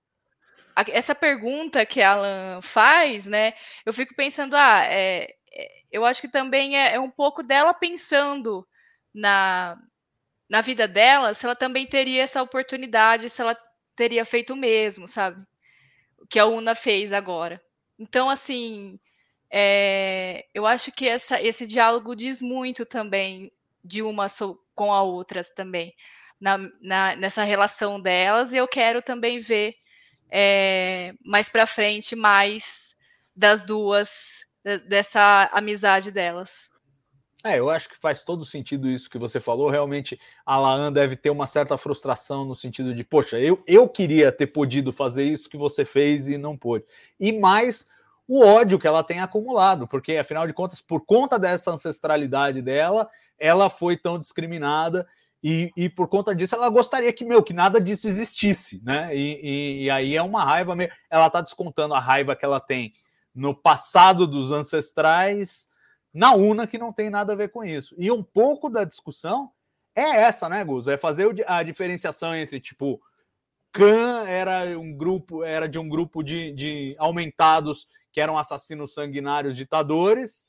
essa pergunta que a Alan faz, né, eu fico pensando, ah, é, é, eu acho que também é, é um pouco dela pensando na, na vida dela, se ela também teria essa oportunidade, se ela teria feito o mesmo, sabe? O que a Una fez agora. Então, assim, é, eu acho que essa, esse diálogo diz muito também de uma com a outra também, na, na, nessa relação delas, e eu quero também ver é, mais para frente mais das duas, dessa amizade delas. É, eu acho que faz todo sentido isso que você falou. Realmente, a Laan deve ter uma certa frustração no sentido de, poxa, eu, eu queria ter podido fazer isso que você fez e não pôde. E mais o ódio que ela tem acumulado, porque afinal de contas, por conta dessa ancestralidade dela, ela foi tão discriminada e, e por conta disso ela gostaria que, meu, que nada disso existisse, né? E, e, e aí é uma raiva meio. Ela tá descontando a raiva que ela tem no passado dos ancestrais na UNA que não tem nada a ver com isso. E um pouco da discussão é essa, né, Gus? É fazer a diferenciação entre, tipo, Khan era um grupo, era de um grupo de, de aumentados que eram assassinos sanguinários ditadores,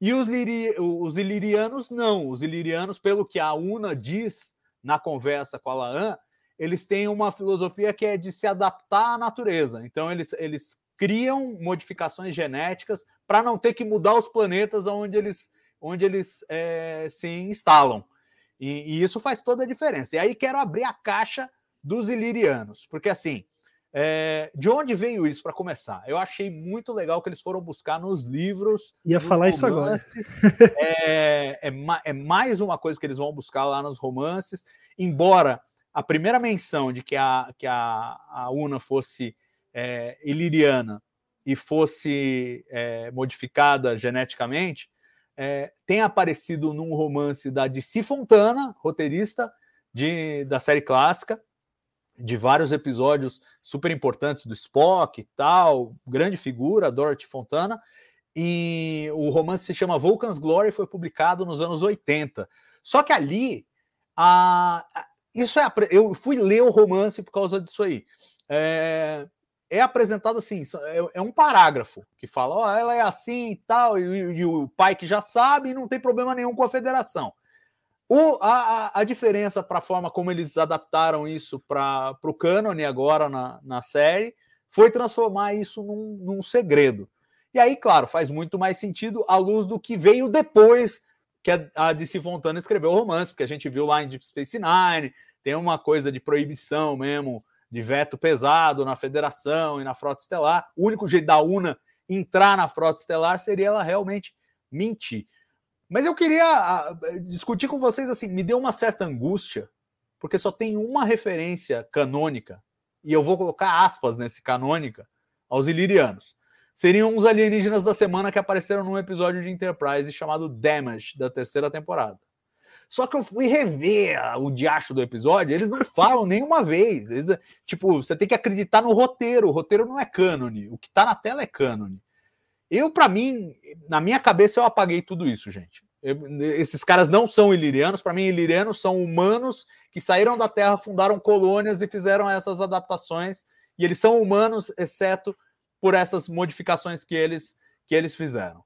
e os, liri, os ilirianos não. Os ilirianos, pelo que a UNA diz na conversa com a Laan, eles têm uma filosofia que é de se adaptar à natureza. Então, eles, eles criam modificações genéticas para não ter que mudar os planetas onde eles, onde eles é, se instalam. E, e, isso faz toda a diferença. E aí quero abrir a caixa dos ilirianos, porque assim, é, de onde veio isso para começar? Eu achei muito legal que eles foram buscar nos livros. Ia nos falar romances. isso agora. <laughs> é, é, é, mais uma coisa que eles vão buscar lá nos romances, embora a primeira menção de que a, que a, a Una fosse é, iliriana e fosse é, modificada geneticamente, tem aparecido num romance da DC Fontana, roteirista de, da série clássica, de vários episódios super importantes do Spock e tal, grande figura, Dorothy Fontana, e o romance se chama Vulcan's Glory, foi publicado nos anos 80. Só que ali, a, isso é, eu fui ler o romance por causa disso aí. É, é apresentado assim, é, é, um parágrafo que fala, ó, oh, ela é assim e tal, e, e, o pai que já sabe, não tem problema nenhum com a federação. O, a, a diferença para a forma como eles adaptaram isso para o cânone agora na, na série foi transformar isso num, num segredo. E aí, claro, faz muito mais sentido à luz do que veio depois que a, a DC Fontana escreveu o romance, porque a gente viu lá em Deep Space Nine, tem uma coisa de proibição mesmo de veto pesado na federação e na frota estelar. O único jeito da UNA entrar na frota estelar seria ela realmente mentir. Mas eu queria discutir com vocês assim, me deu uma certa angústia, porque só tem uma referência canônica, e eu vou colocar aspas nesse canônica, aos ilirianos. Seriam os alienígenas da semana que apareceram num episódio de Enterprise chamado Damage, da terceira temporada. Só que eu fui rever o diacho do episódio, eles não falam nenhuma vez. Eles, tipo, você tem que acreditar no roteiro. O roteiro não é cânone. O que tá na tela é cânone. Eu, para mim, na minha cabeça, eu apaguei tudo isso, gente. Eu, esses caras não são ilirianos. Para mim, ilirianos são humanos que saíram da Terra, fundaram colônias e fizeram essas adaptações. E eles são humanos, exceto por essas modificações que eles, que eles fizeram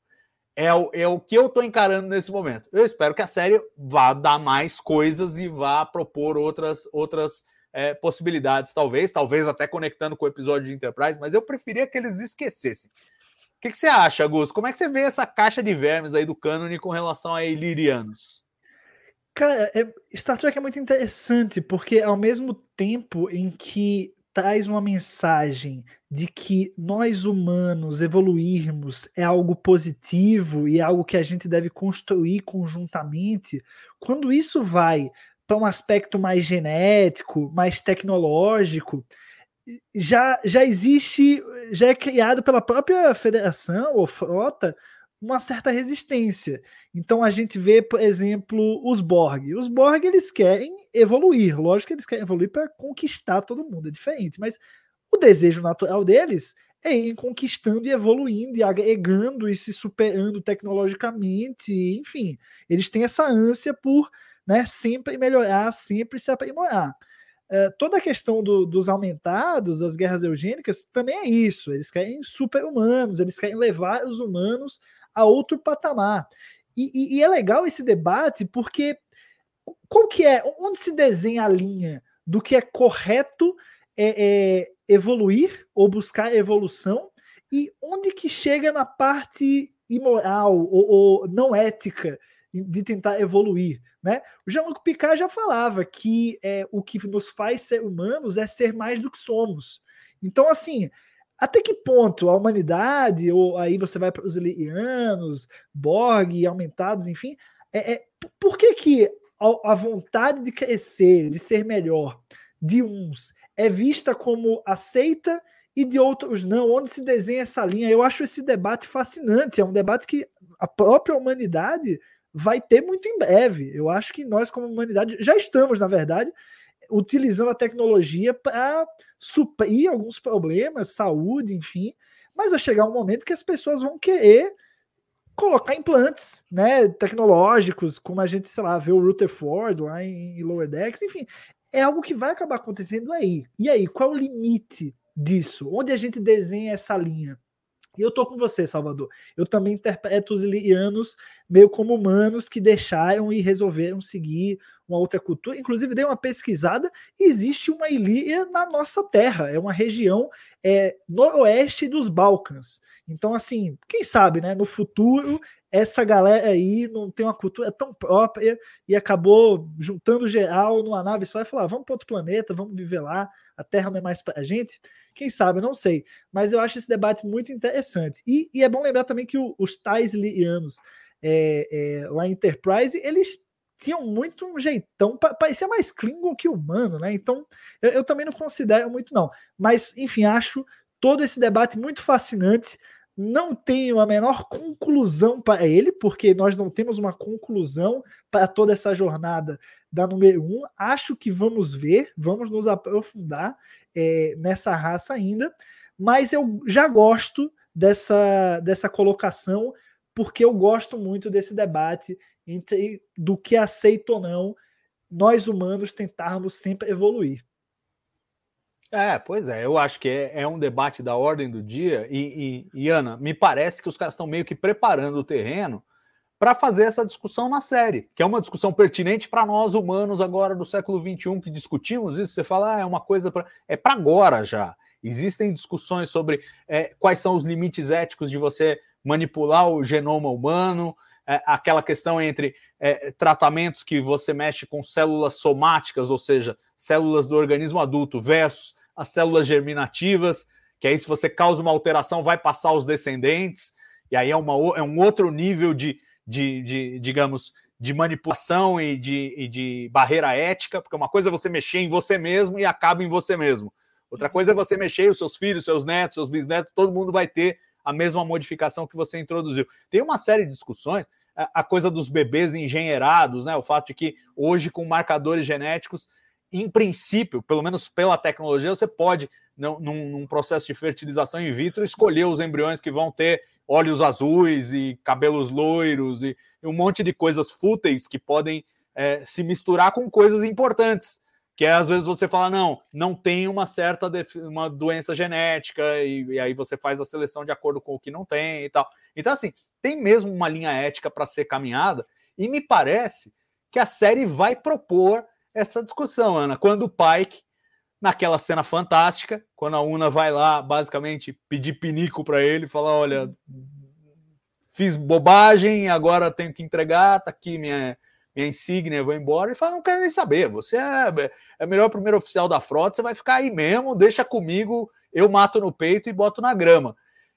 é o, é o que eu estou encarando nesse momento. Eu espero que a série vá dar mais coisas e vá propor outras, outras é, possibilidades, talvez, talvez até conectando com o episódio de Enterprise, mas eu preferia que eles esquecessem. Que, que você acha, Gus? Como é que você vê essa caixa de vermes aí do cânone com relação a Illyrianos? Cara, é, Star Trek é muito interessante, porque ao mesmo tempo em que traz uma mensagem de que nós humanos evoluirmos é algo positivo e é algo que a gente deve construir conjuntamente, quando isso vai para um aspecto mais genético, mais tecnológico, já, já existe, já é criado pela própria federação ou frota uma certa resistência. Então a gente vê, por exemplo, os Borg. Os Borg eles querem evoluir, lógico que eles querem evoluir para conquistar todo mundo, é diferente, mas o desejo natural deles é ir conquistando e evoluindo e agregando e se superando tecnologicamente, enfim, eles têm essa ânsia por né, sempre melhorar, sempre se aprimorar. É, toda a questão do, dos aumentados, das guerras eugênicas, também é isso. Eles querem super-humanos, eles querem levar os humanos a outro patamar. E, e, e, é legal esse debate porque qual que é, onde se desenha a linha do que é correto é, é evoluir ou buscar evolução e onde que chega na parte imoral ou, ou não ética de tentar evoluir. Né? O Jean-Luc Picard já falava que é, o que nos faz ser humanos é ser mais do que somos. Então, assim, até que ponto a humanidade, ou aí você vai para os Elianos, Borg, aumentados, enfim, é, é, por que, que a, a vontade de crescer, de ser melhor de uns é vista como aceita e de outros não? Onde se desenha essa linha? Eu acho esse debate fascinante. É um debate que a própria humanidade vai ter muito em breve. Eu acho que nós, como humanidade, já estamos, na verdade, utilizando a tecnologia para suprir alguns problemas, saúde, enfim. Mas vai chegar um momento que as pessoas vão querer colocar implantes né, tecnológicos, como a gente, sei lá, vê o Rutherford lá em, Lower Decks, enfim, é algo que vai acabar acontecendo aí. E aí, qual é o limite disso? Onde a gente desenha essa linha? E eu tô com você, Salvador. Eu também interpreto os ilianos meio como humanos que deixaram e resolveram seguir uma outra cultura. Inclusive, dei uma pesquisada. Existe uma ilha na nossa terra. É uma região é, noroeste dos Balcãs. Então, assim, quem sabe, né? No futuro, essa galera aí não tem uma cultura tão própria e acabou juntando geral numa nave só e falar: ah, vamos para outro planeta, vamos viver lá. A Terra não é mais para a gente. Quem sabe, não sei. Mas eu acho esse debate muito interessante. E, e é bom lembrar também que o, os tais lianos é, é, lá em Enterprise, eles tinham muito um jeitão, parecia mais Klingon que humano, né? Então eu, eu também não considero muito, não. Mas, enfim, acho todo esse debate muito fascinante. Não tenho a menor conclusão para ele, porque nós não temos uma conclusão para toda essa jornada da número um. Acho que vamos ver, vamos nos aprofundar é, nessa raça ainda, mas eu já gosto dessa, dessa colocação, porque eu gosto muito desse debate entre do que aceito ou não nós humanos tentarmos sempre evoluir. É, pois é, eu acho que é, é um debate da ordem do dia, e, e, e Ana, me parece que os caras estão meio que preparando o terreno para fazer essa discussão na série, que é uma discussão pertinente para nós humanos agora do século XXI que discutimos isso. Você fala, ah, é uma coisa para. É para agora já. Existem discussões sobre é, quais são os limites éticos de você manipular o genoma humano, é, aquela questão entre é, tratamentos que você mexe com células somáticas, ou seja, células do organismo adulto, versus as células germinativas, que aí, se você causa uma alteração, vai passar aos descendentes, e aí é, uma, é um outro nível de, de, de digamos, de manipulação e de, e de barreira ética, porque uma coisa é você mexer em você mesmo e acaba em você mesmo. Outra coisa é você mexer os seus filhos, seus netos, seus bisnetos, todo mundo vai ter a mesma modificação que você introduziu. Tem uma série de discussões, a coisa dos bebês engenheirados, né? O fato de que hoje, com marcadores genéticos, em princípio, pelo menos pela tecnologia, você pode, num, num processo de fertilização in vitro, escolher os embriões que vão ter olhos azuis e cabelos loiros e, um monte de coisas fúteis que podem é, se misturar com coisas importantes. Que é, às vezes você fala, não, não tem uma certa uma doença genética, e, e aí você faz a seleção de acordo com o que não tem e tal. Então, assim, tem mesmo uma linha ética para ser caminhada, e me parece que a série vai propor essa discussão, Ana. Quando o Pike naquela cena fantástica, quando a Una vai lá, basicamente, pedir pinico para ele, falar: olha, fiz bobagem, agora tenho que entregar, tá aqui minha, minha insígnia, vou embora. Ele fala: não quero nem saber, você é, é melhor primeiro oficial da frota, você vai ficar aí mesmo, deixa comigo, eu mato no peito e boto na grama.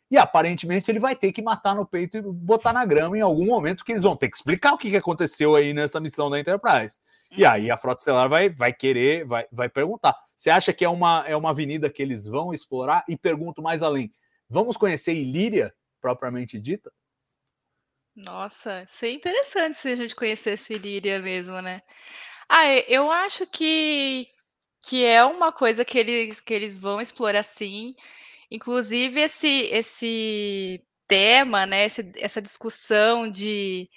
E aparentemente ele vai ter que matar no peito e botar na grama em algum momento, que eles vão ter que explicar o que aconteceu aí nessa missão da Enterprise. E aí a Frota Estelar vai, vai querer, vai, vai perguntar. Você acha que é uma, é uma avenida que eles vão explorar? E pergunto mais além: vamos conhecer Ilíria, propriamente dita? Nossa, seria interessante se a gente conhecesse Ilíria mesmo, né? Ah, eu acho que, que é uma coisa que eles, que eles vão explorar sim. Inclusive, esse, esse tema, né, esse, essa discussão de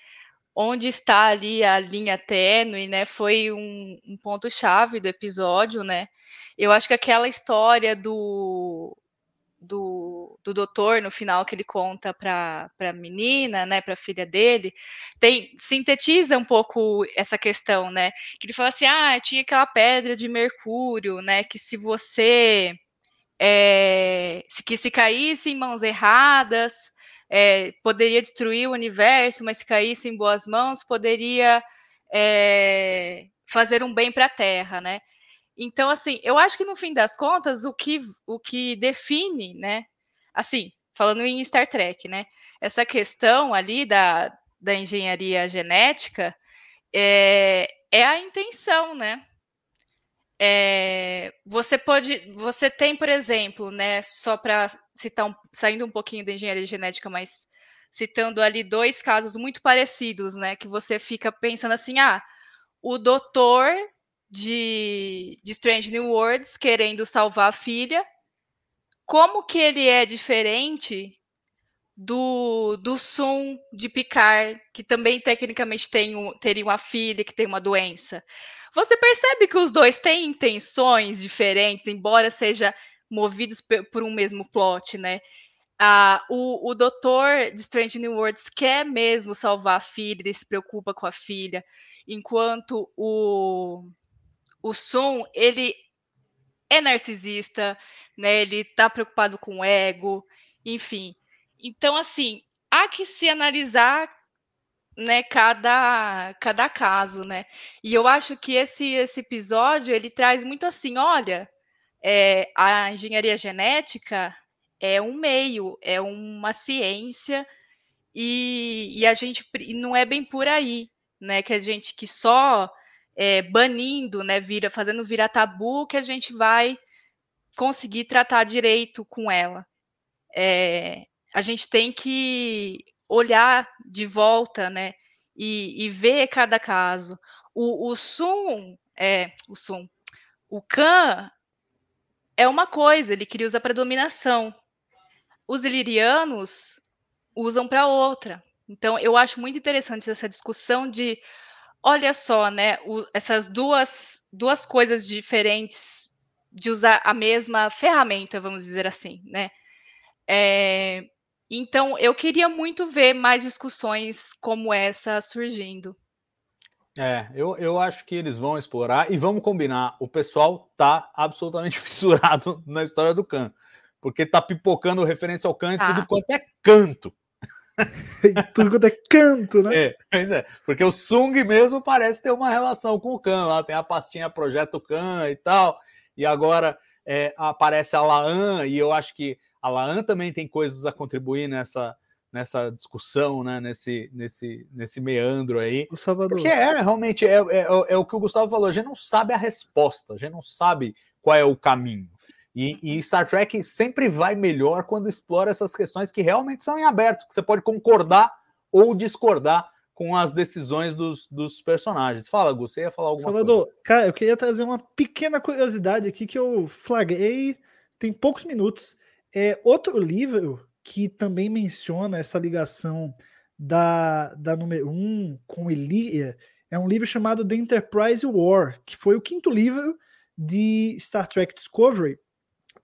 onde está ali a linha tênue, né, foi um, um ponto-chave do episódio, né? Eu acho que aquela história do, do, do doutor no final que ele conta para a menina, né, para a filha dele, tem sintetiza um pouco essa questão, né? Que ele fala assim: ah, tinha aquela pedra de mercúrio, né? Que se você é, que se caísse em mãos erradas, é, poderia destruir o universo, mas se caísse em boas mãos, poderia é, fazer um bem para a Terra, né? Então, assim, eu acho que no fim das contas, o que, o que define, né? Assim, falando em Star Trek, né? Essa questão ali da, da engenharia genética é, é a intenção, né? É, você pode, você tem, por exemplo, né, só para citar, um, saindo um pouquinho da engenharia genética, mas citando ali dois casos muito parecidos, né, que você fica pensando assim, ah, o doutor de, de Strange New Worlds querendo salvar a filha, como que ele é diferente do, do Sun de Picard, que também tecnicamente tem um, teria uma filha que tem uma doença? Você percebe que os dois têm intenções diferentes, embora seja movidos por um mesmo plot, né? Ah, o, o doutor de Strange New Worlds quer mesmo salvar a filha, ele se preocupa com a filha, enquanto o, o Sun, ele é narcisista, né? Ele tá preocupado com o ego, enfim. Então, assim, há que se analisar né, cada, cada caso, né? E eu acho que esse, esse episódio ele traz muito assim, olha, é, a engenharia genética é um meio, é uma ciência e, e a gente não é bem por aí, né? Que a gente que só é, banindo, né, vira, fazendo virar tabu, que a gente vai conseguir tratar direito com ela. É, a gente tem que olhar de volta, né? E, e ver cada caso. O, o Sum, é, o Sum, o Khan é uma coisa, ele queria usar para dominação. Os ilirianos usam para outra. Então, eu acho muito interessante essa discussão de, olha só, né, o, essas duas, duas coisas diferentes de usar a mesma ferramenta, vamos dizer assim, né? É, então, eu queria muito ver mais discussões como essa surgindo. É, eu, eu acho que eles vão explorar e vamos combinar. O pessoal tá absolutamente <laughs> fissurado na história do Khan, porque tá pipocando referência ao Khan em tudo quanto é canto. <laughs> tudo quanto é canto, né? É, pois é, porque o Sung mesmo parece ter uma relação com o Khan. Lá tem a pastinha Projeto Khan e tal, e agora é, aparece a Laan, e eu acho que a Laan também tem coisas a contribuir nessa, nessa discussão, né? nesse, nesse, nesse meandro aí. O Salvador. Porque é, realmente, é, é, é, o que o Gustavo falou, a gente não sabe a resposta, a gente não sabe qual é o caminho. E, e, Star Trek sempre vai melhor quando explora essas questões que realmente são em aberto, que você pode concordar ou discordar com as decisões dos, dos personagens. Fala, Gus, você ia falar alguma Salvador, coisa? cara, eu queria trazer uma pequena curiosidade aqui que eu flagrei tem poucos minutos. É outro livro que também menciona essa ligação da, da número 1 um com Elia é um livro chamado The Enterprise War, que foi o quinto livro de Star Trek Discovery.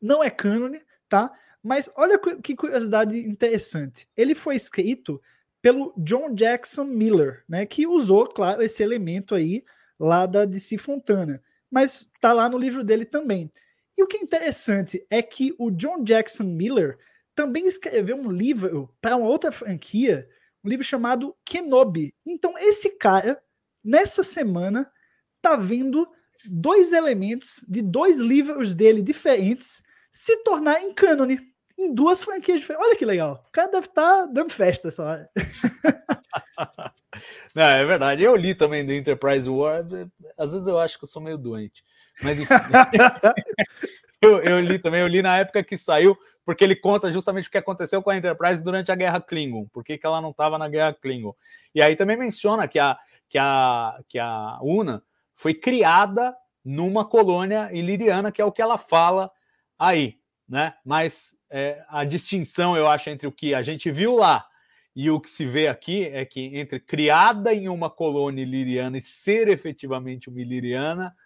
Não é cânone, tá? Mas olha que curiosidade interessante. Ele foi escrito pelo John Jackson Miller, né, que usou, claro, esse elemento aí lá da DC Fontana, mas tá lá no livro dele também. E o que é interessante é que o John Jackson Miller também escreveu um livro para uma outra franquia, um livro chamado Kenobi. Então, esse cara nessa semana tá vendo dois elementos de dois livros dele diferentes se tornar em cânone em duas franquias diferentes. Olha que legal. O cara deve estar tá dando festa essa <laughs> hora. Não, é verdade. Eu li também do Enterprise War. Às vezes eu acho que eu sou meio doente. Mas <laughs> eu, eu, li também, eu li na época que saiu, porque ele conta justamente o que aconteceu com a Enterprise durante a Guerra Klingon, por que ela não estava na Guerra Klingon. E aí também menciona que a, que a, que a Una foi criada numa colônia iliriana, que é o que ela fala aí, né? Mas é, a distinção, eu acho, entre o que a gente viu lá e o que se vê aqui é que entre criada em uma colônia iliriana e ser efetivamente uma iliriana,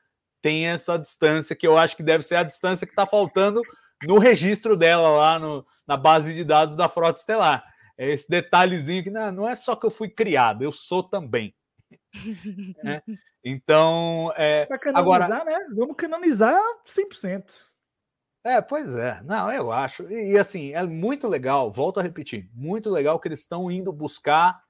tem essa distância que eu acho que deve ser a distância que está faltando no registro dela lá no, na base de dados da Frota Estelar. É esse detalhezinho que não, não é só que eu fui criado, eu sou também. <laughs> é. Então, é, canonizar, agora, né? Vamos canonizar 100%. É, pois é. Não, eu acho. E, assim, é muito legal, volto a repetir, muito legal que eles estão indo buscar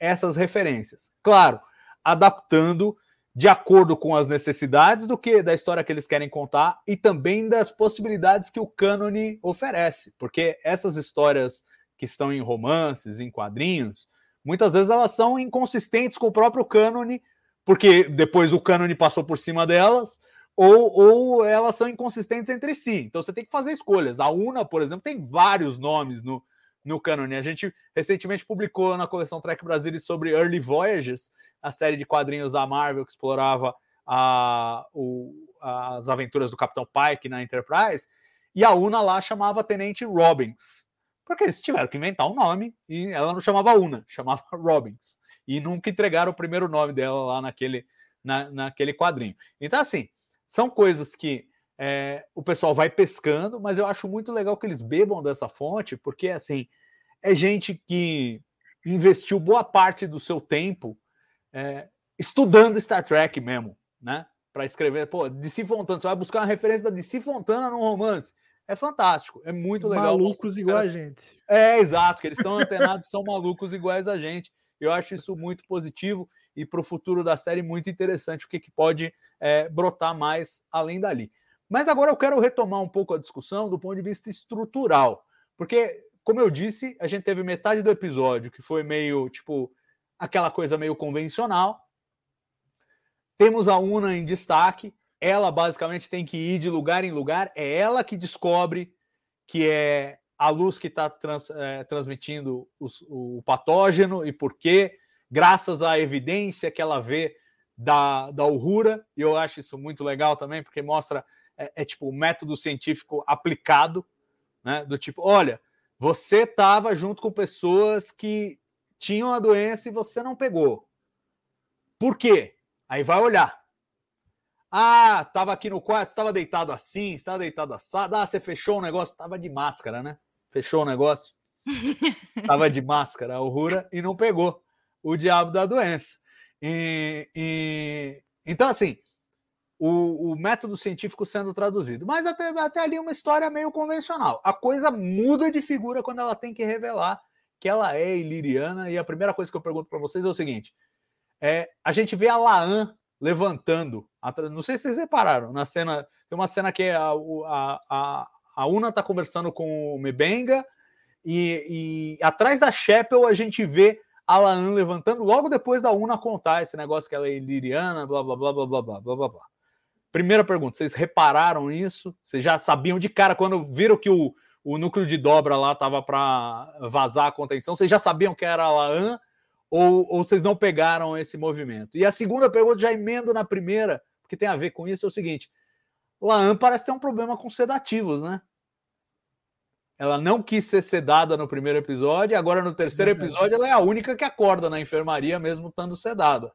essas referências. Claro, adaptando de acordo com as necessidades do que da história que eles querem contar e também das possibilidades que o cânone oferece, porque essas histórias que estão em romances, em quadrinhos, muitas vezes elas são inconsistentes com o próprio cânone, porque depois o cânone passou por cima delas, ou, ou elas são inconsistentes entre si. Então você tem que fazer escolhas. A Una, por exemplo, tem vários nomes no, no cânone. A gente recentemente publicou na coleção Trek Brasil sobre Early Voyages, a série de quadrinhos da Marvel que explorava a, o, as aventuras do Capitão Pike na Enterprise, e a Una lá chamava Tenente Robbins. Porque eles tiveram que inventar um nome e ela não chamava Una, chamava <laughs> Robbins. E nunca entregaram o primeiro nome dela lá naquele, na, naquele quadrinho. Então, assim, são coisas que é, o pessoal vai pescando, mas eu acho muito legal que eles bebam dessa fonte, porque assim é gente que investiu boa parte do seu tempo é, estudando Star Trek mesmo, né? Para escrever, pô, DC Fontana, você vai buscar uma referência da DC Fontana num romance. É fantástico, é muito legal. Malucos igual a gente. É, exato, que eles estão antenados, são malucos iguais a gente. Eu acho isso muito positivo e para o futuro da série muito interessante o que, que pode é, brotar mais além dali. Mas agora eu quero retomar um pouco a discussão do ponto de vista estrutural, porque, como eu disse, a gente teve metade do episódio que foi meio tipo aquela coisa meio convencional. Temos a Una em destaque, ela basicamente tem que ir de lugar em lugar, é ela que descobre que é a luz que está trans, é, transmitindo os, o patógeno e por quê graças à evidência que ela vê da, da Uhura, e eu acho isso muito legal também, porque mostra, é, é tipo, o método científico aplicado, né? Do tipo, olha, você estava junto com pessoas que tinham a doença e você não pegou. Por quê? Aí vai olhar. Ah, estava aqui no quarto, estava deitado assim, estava deitado assado. Ah, você fechou o negócio, estava de máscara, né? Fechou o negócio. <laughs> Estava de máscara, a Uhura, e não pegou o diabo da doença. E, e, então, assim, o, o, método científico sendo traduzido. Mas até, até ali uma história meio convencional. A coisa muda de figura quando ela tem que revelar que ela é iliriana. E a primeira coisa que eu pergunto para vocês é o seguinte: é, a gente vê a Laan levantando. Não sei se vocês repararam, na cena. Tem uma cena que a, a, a, a Una está conversando com o Mebenga, e, e atrás da Chapel a gente vê Alan levantando logo depois da Una contar esse negócio que ela é iliriana, blá blá blá blá blá blá blá blá. Primeira pergunta, vocês repararam isso? Vocês já sabiam de cara quando viram que o, o núcleo de dobra lá estava para vazar a contenção? Vocês já sabiam que era a Laan ou, ou vocês não pegaram esse movimento? E a segunda pergunta, já emendo na primeira, porque tem a ver com isso, é o seguinte: Laan parece ter um problema com sedativos, né? Ela não quis ser sedada no primeiro episódio, e agora no terceiro episódio ela é a única que acorda na enfermaria, mesmo estando sedada.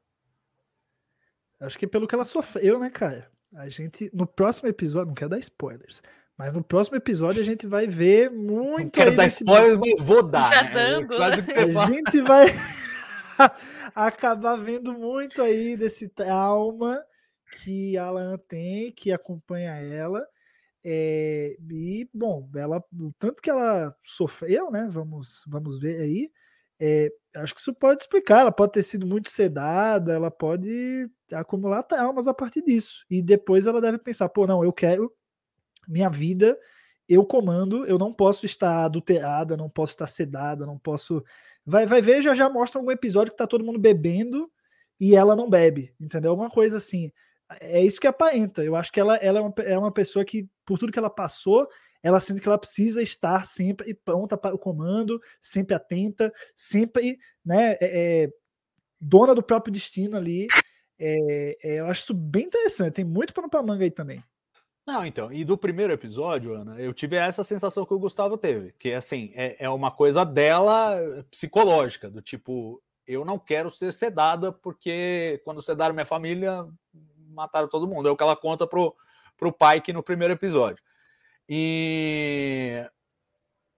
Acho que pelo que ela sofreu, né, cara? A gente, no próximo episódio, não quero dar spoilers, mas no próximo episódio a gente vai ver muito. Não quero dar spoilers, mas vou dar. Já né? dando. Quase que você a gente vai <laughs> acabar vendo muito aí desse trauma que a Alan tem, que acompanha ela. É, e, bom, ela, o tanto que ela sofreu, né? Vamos, vamos ver aí. É, acho que isso pode explicar. Ela pode ter sido muito sedada, ela pode acumular traumas a partir disso. E depois ela deve pensar: pô, não, eu quero minha vida, eu comando, eu não posso estar adulterada, não posso estar sedada, não posso. Vai, vai ver, já já mostra algum episódio que tá todo mundo bebendo e ela não bebe, entendeu? Alguma coisa assim. É isso que aparenta. Eu acho que ela, ela é, uma, é uma pessoa que, por tudo que ela passou, ela sente que ela precisa estar sempre pronta para o comando, sempre atenta, sempre né, é, é, dona do próprio destino ali. É, é eu acho isso bem interessante. Tem muito pano para manga aí também. Não, então, e do primeiro episódio, Ana, eu tive essa sensação que o Gustavo teve, que assim, é, é uma coisa dela psicológica, do tipo, eu não quero ser sedada, porque quando sedaram minha família, mataram todo mundo. É o que ela conta pro, pro Pike no primeiro episódio. E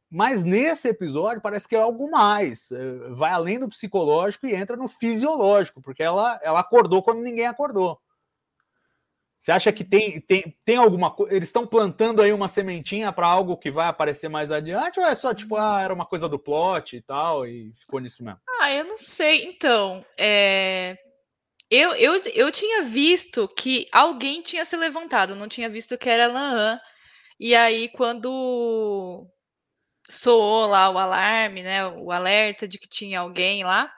mas nesse episódio parece que é algo mais, é, vai além do psicológico e entra no fisiológico, porque ela, ela acordou quando ninguém acordou. Você acha que tem, tem, tem alguma coisa? Eles estão plantando aí uma sementinha para algo que vai aparecer mais adiante? Ou é só tipo, ah, era uma coisa do plot e tal, e ficou nisso mesmo? Ah, eu não sei. Então, é... eu, eu, eu tinha visto que alguém tinha se levantado, não tinha visto que era Laan. E aí, quando soou lá o alarme, né, o alerta de que tinha alguém lá,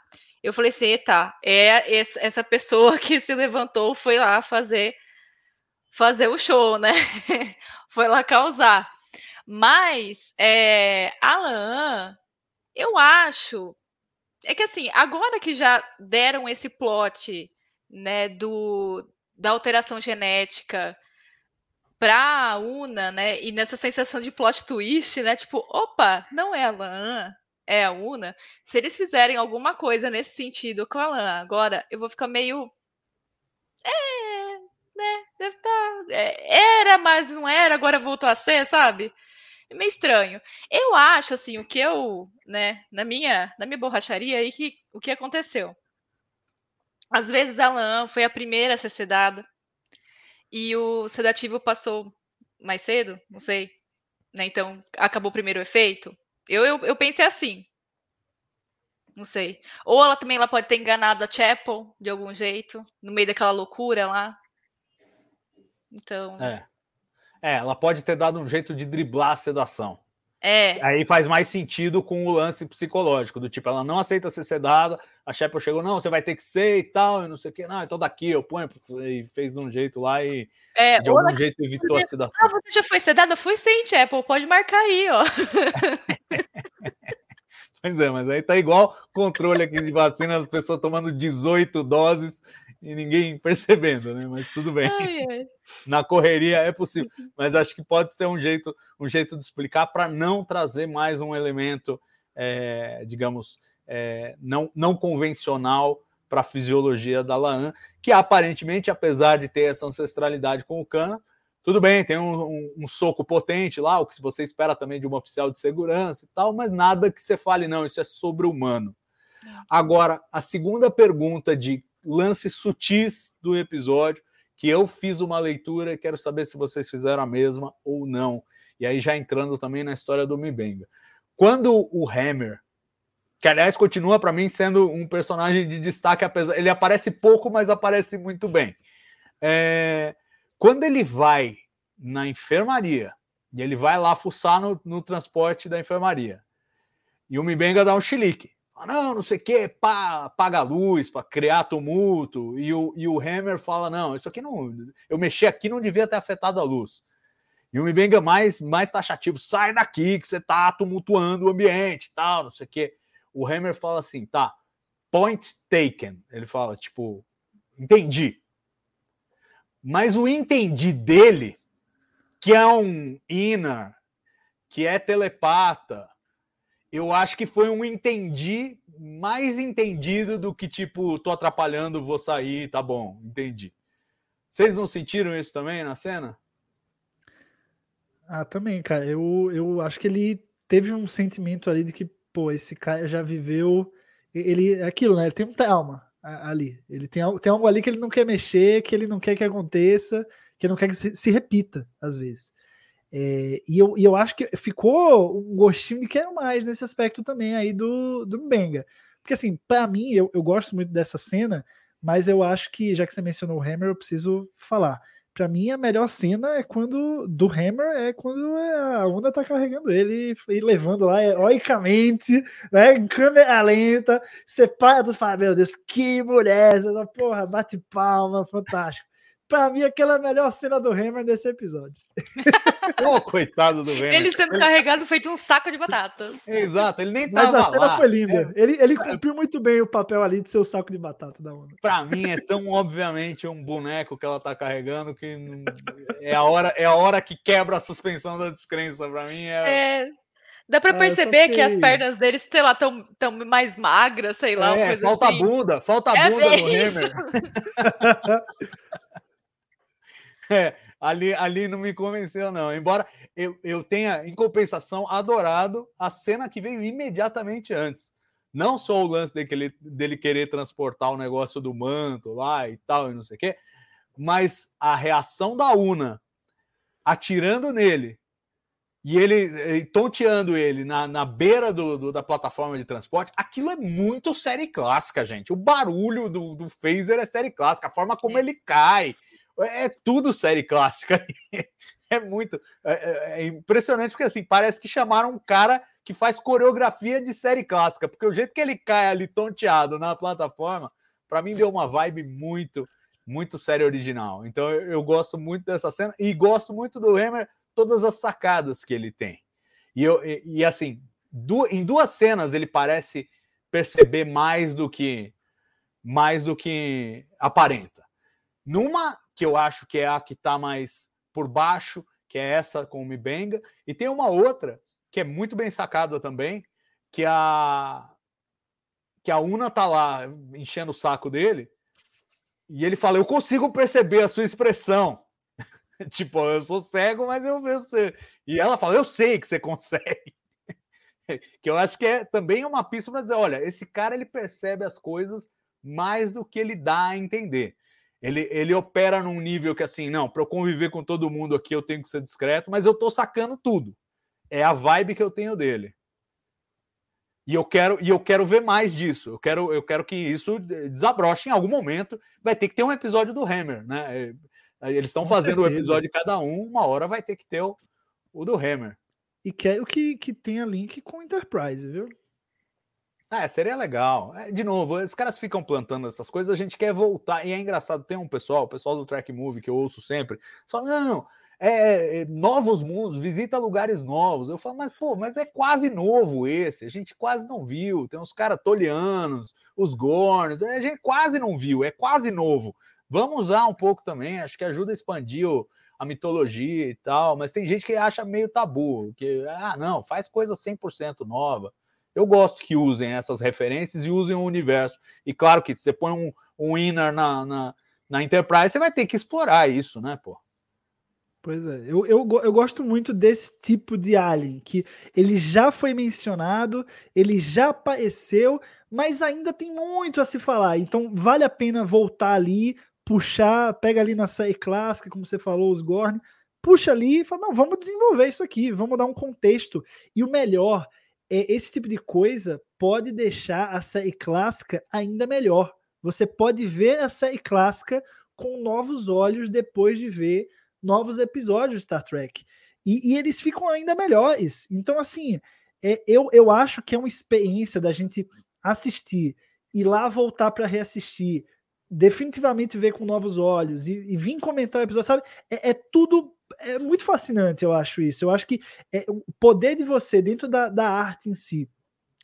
eu falei assim, eita, é essa pessoa <laughs> que se levantou foi lá fazer fazer o show, né? <laughs> Foi lá causar. Mas é, Alan, eu acho é que assim, agora que já deram esse plot, né, do da alteração genética para a Una, né, e nessa sensação de plot twist, né, tipo, opa, não é a Lan, é a Una. Se eles fizerem alguma coisa nesse sentido com a Lan, agora eu vou ficar meio é, né? Deve estar. Tá, é, era, mas não era, agora voltou a ser, sabe? É meio estranho. Eu acho, assim, o que eu, né, na minha, na minha borracharia aí, que, o que aconteceu? Às vezes a Lan foi a primeira a ser sedada e o sedativo passou mais cedo, não sei, né? Então acabou o primeiro efeito. Eu, eu, eu pensei assim. Não sei. Ou ela também ela pode ter enganado a Chapel de algum jeito, no meio daquela loucura lá. Então. É. É, ela pode ter dado um jeito de driblar a sedação. É. Aí faz mais sentido com o lance psicológico, do tipo, ela não aceita ser sedada, a Shepard chegou, não, você vai ter que ser e tal, e não sei o que, não, então daqui eu ponho, e fez de um jeito lá e é, de algum jeito evitou a sedação. Ah, você já foi sedada? Fui sim, Apple, pode marcar aí, ó. <laughs> pois é, mas aí tá igual controle aqui de vacina, as pessoas tomando 18 doses e ninguém <laughs> percebendo, né? Mas tudo bem. Ai, ai. <laughs> Na correria é possível, <laughs> mas acho que pode ser um jeito, um jeito de explicar para não trazer mais um elemento, é, digamos, é, não, não convencional para a fisiologia da Laan, que aparentemente, apesar de ter essa ancestralidade com o Cana, tudo bem, tem um, um, um, soco potente lá, o que você espera também de um oficial de segurança e tal, mas nada que você fale, não, isso é sobre-humano. É. Agora, a segunda pergunta de lances sutis do episódio, que eu fiz uma leitura e quero saber se vocês fizeram a mesma ou não. E aí já entrando também na história do Mibenga. Quando o Hammer, que aliás continua para mim sendo um personagem de destaque, apesar ele aparece pouco, mas aparece muito bem. É, quando ele vai na enfermaria e ele vai lá fuçar no, no transporte da enfermaria e o Mibenga dá um chilique fala, não, não sei o que, apaga a luz para criar tumulto. E o, e o Hammer fala: não, isso aqui não. Eu mexi aqui, não devia ter afetado a luz. E o Mibenga mais, mais taxativo, sai daqui que você tá tumultuando o ambiente tal, não sei o quê. O Hammer fala assim, tá, point taken. Ele fala, tipo, entendi. Mas o entendi dele, que é um inner, que é telepata, eu acho que foi um entendi mais entendido do que tipo, tô atrapalhando, vou sair, tá bom, entendi. Vocês não sentiram isso também na cena? Ah, também, cara. Eu, eu acho que ele teve um sentimento ali de que, pô, esse cara já viveu. Ele é aquilo, né? Ele tem um trauma ali. Ele tem, tem algo ali que ele não quer mexer, que ele não quer que aconteça, que ele não quer que se, se repita, às vezes. É, e, eu, e eu acho que ficou um gostinho de quero mais nesse aspecto também aí do, do Benga. Porque assim, para mim, eu, eu gosto muito dessa cena, mas eu acho que, já que você mencionou o Hammer, eu preciso falar. Para mim, a melhor cena é quando do Hammer é quando a onda tá carregando ele e levando lá heroicamente, né? Em câmera lenta, separa, tu fala, meu Deus, que mulher! Essa porra, bate palma, fantástico. Pra mim, aquela é a melhor cena do Hammer nesse episódio. <laughs> oh, coitado do Hammer. Ele sendo carregado feito um saco de batata. Exato, ele nem tava Mas a cena lá. foi linda. É. Ele, ele cumpriu muito bem o papel ali de ser o saco de batata da onda. Pra mim é tão obviamente um boneco que ela tá carregando que é a hora, é a hora que quebra a suspensão da descrença. Pra mim é... é... Dá pra perceber é, que... as pernas deles, sei lá, tão, tão mais magras, sei lá. É, falta assim. bunda, falta É bunda no isso. Hammer. <laughs> <laughs> <laughs> É, ali, ali não me convenceu, não. Embora eu, eu tenha, em compensação, adorado a cena que veio imediatamente antes. Não só o lance dele, dele querer transportar o negócio do manto lá e tal, e não sei o quê, mas a reação da Una atirando nele e ele e tonteando ele na, na beira do, do, da plataforma de transporte, aquilo é muito série clássica, gente. O barulho do, do phaser é série clássica, a forma como ele cai, é tudo série clássica. <laughs> É muito é, é, impressionante, porque assim, parece que chamaram um cara que faz coreografia de série clássica, porque o jeito que ele cai ali tonteado na plataforma, para mim deu uma vibe muito, muito série original. Então eu, eu, gosto muito dessa cena e gosto muito do Hammer, todas as sacadas que ele tem. E, eu, e, e assim, du, em duas cenas ele parece perceber mais do que mais do que aparenta. Numa que eu acho que é a que está mais por baixo, que é essa com o Mibenga, e tem uma outra que é muito bem sacada também, que a que a Una tá lá enchendo o saco dele, e ele fala: "Eu consigo perceber a sua expressão". <laughs> tipo, eu sou cego, mas eu vejo você. E ela fala: "Eu sei que você <laughs> consegue". <laughs> que eu acho que é também uma pista para dizer, olha, esse cara ele percebe as coisas mais do que ele dá a entender. Ele, ele opera num nível que, assim, não, para eu conviver com todo mundo aqui eu tenho que ser discreto, mas eu tô sacando tudo. É a vibe que eu tenho dele. E eu quero, e eu quero ver mais disso. Eu quero, eu quero que isso desabroche em algum momento. Vai ter que ter um episódio do Hammer, né? Eles estão fazendo o um episódio de cada um, uma hora vai ter que ter o, o do Hammer. E quero que, que tenha link com Enterprise, viu? É, seria legal. É, de novo, os caras ficam plantando essas coisas, a gente quer voltar. E é engraçado, tem um pessoal, o pessoal do Track Movie que eu ouço sempre, só não, é, é, novos mundos, visita lugares novos. Eu falo, mas pô, mas é quase novo esse, a gente quase não viu. Tem uns caras tolianos, os Gorns, a gente quase não viu, é quase novo. Vamos usar um pouco também, acho que ajuda a expandir o, a mitologia e tal, mas tem gente que acha meio tabu, que, ah, não, faz coisa 100% nova. Eu gosto que usem essas referências e usem o universo. E claro que se você põe um, um inner na, na, na Enterprise, você vai ter que explorar isso, né, pô? Pois é, eu, eu, eu gosto muito desse tipo de alien, que ele já foi mencionado, ele já apareceu, mas ainda tem muito a se falar. Então vale a pena voltar ali, puxar, pega ali na série clássica, como você falou, os Gorn, puxa ali e fala: não, vamos desenvolver isso aqui, vamos dar um contexto. E o melhor esse tipo de coisa pode deixar a série clássica ainda melhor. Você pode ver a série clássica com novos olhos depois de ver novos episódios de Star Trek. E, e eles ficam ainda melhores. Então, assim, é, eu, eu acho que é uma experiência da gente assistir e lá voltar para reassistir, definitivamente ver com novos olhos e, e vir comentar o episódio, sabe? É, é tudo é muito fascinante, eu acho isso. Eu acho que é, o poder de você, dentro da, da arte em si,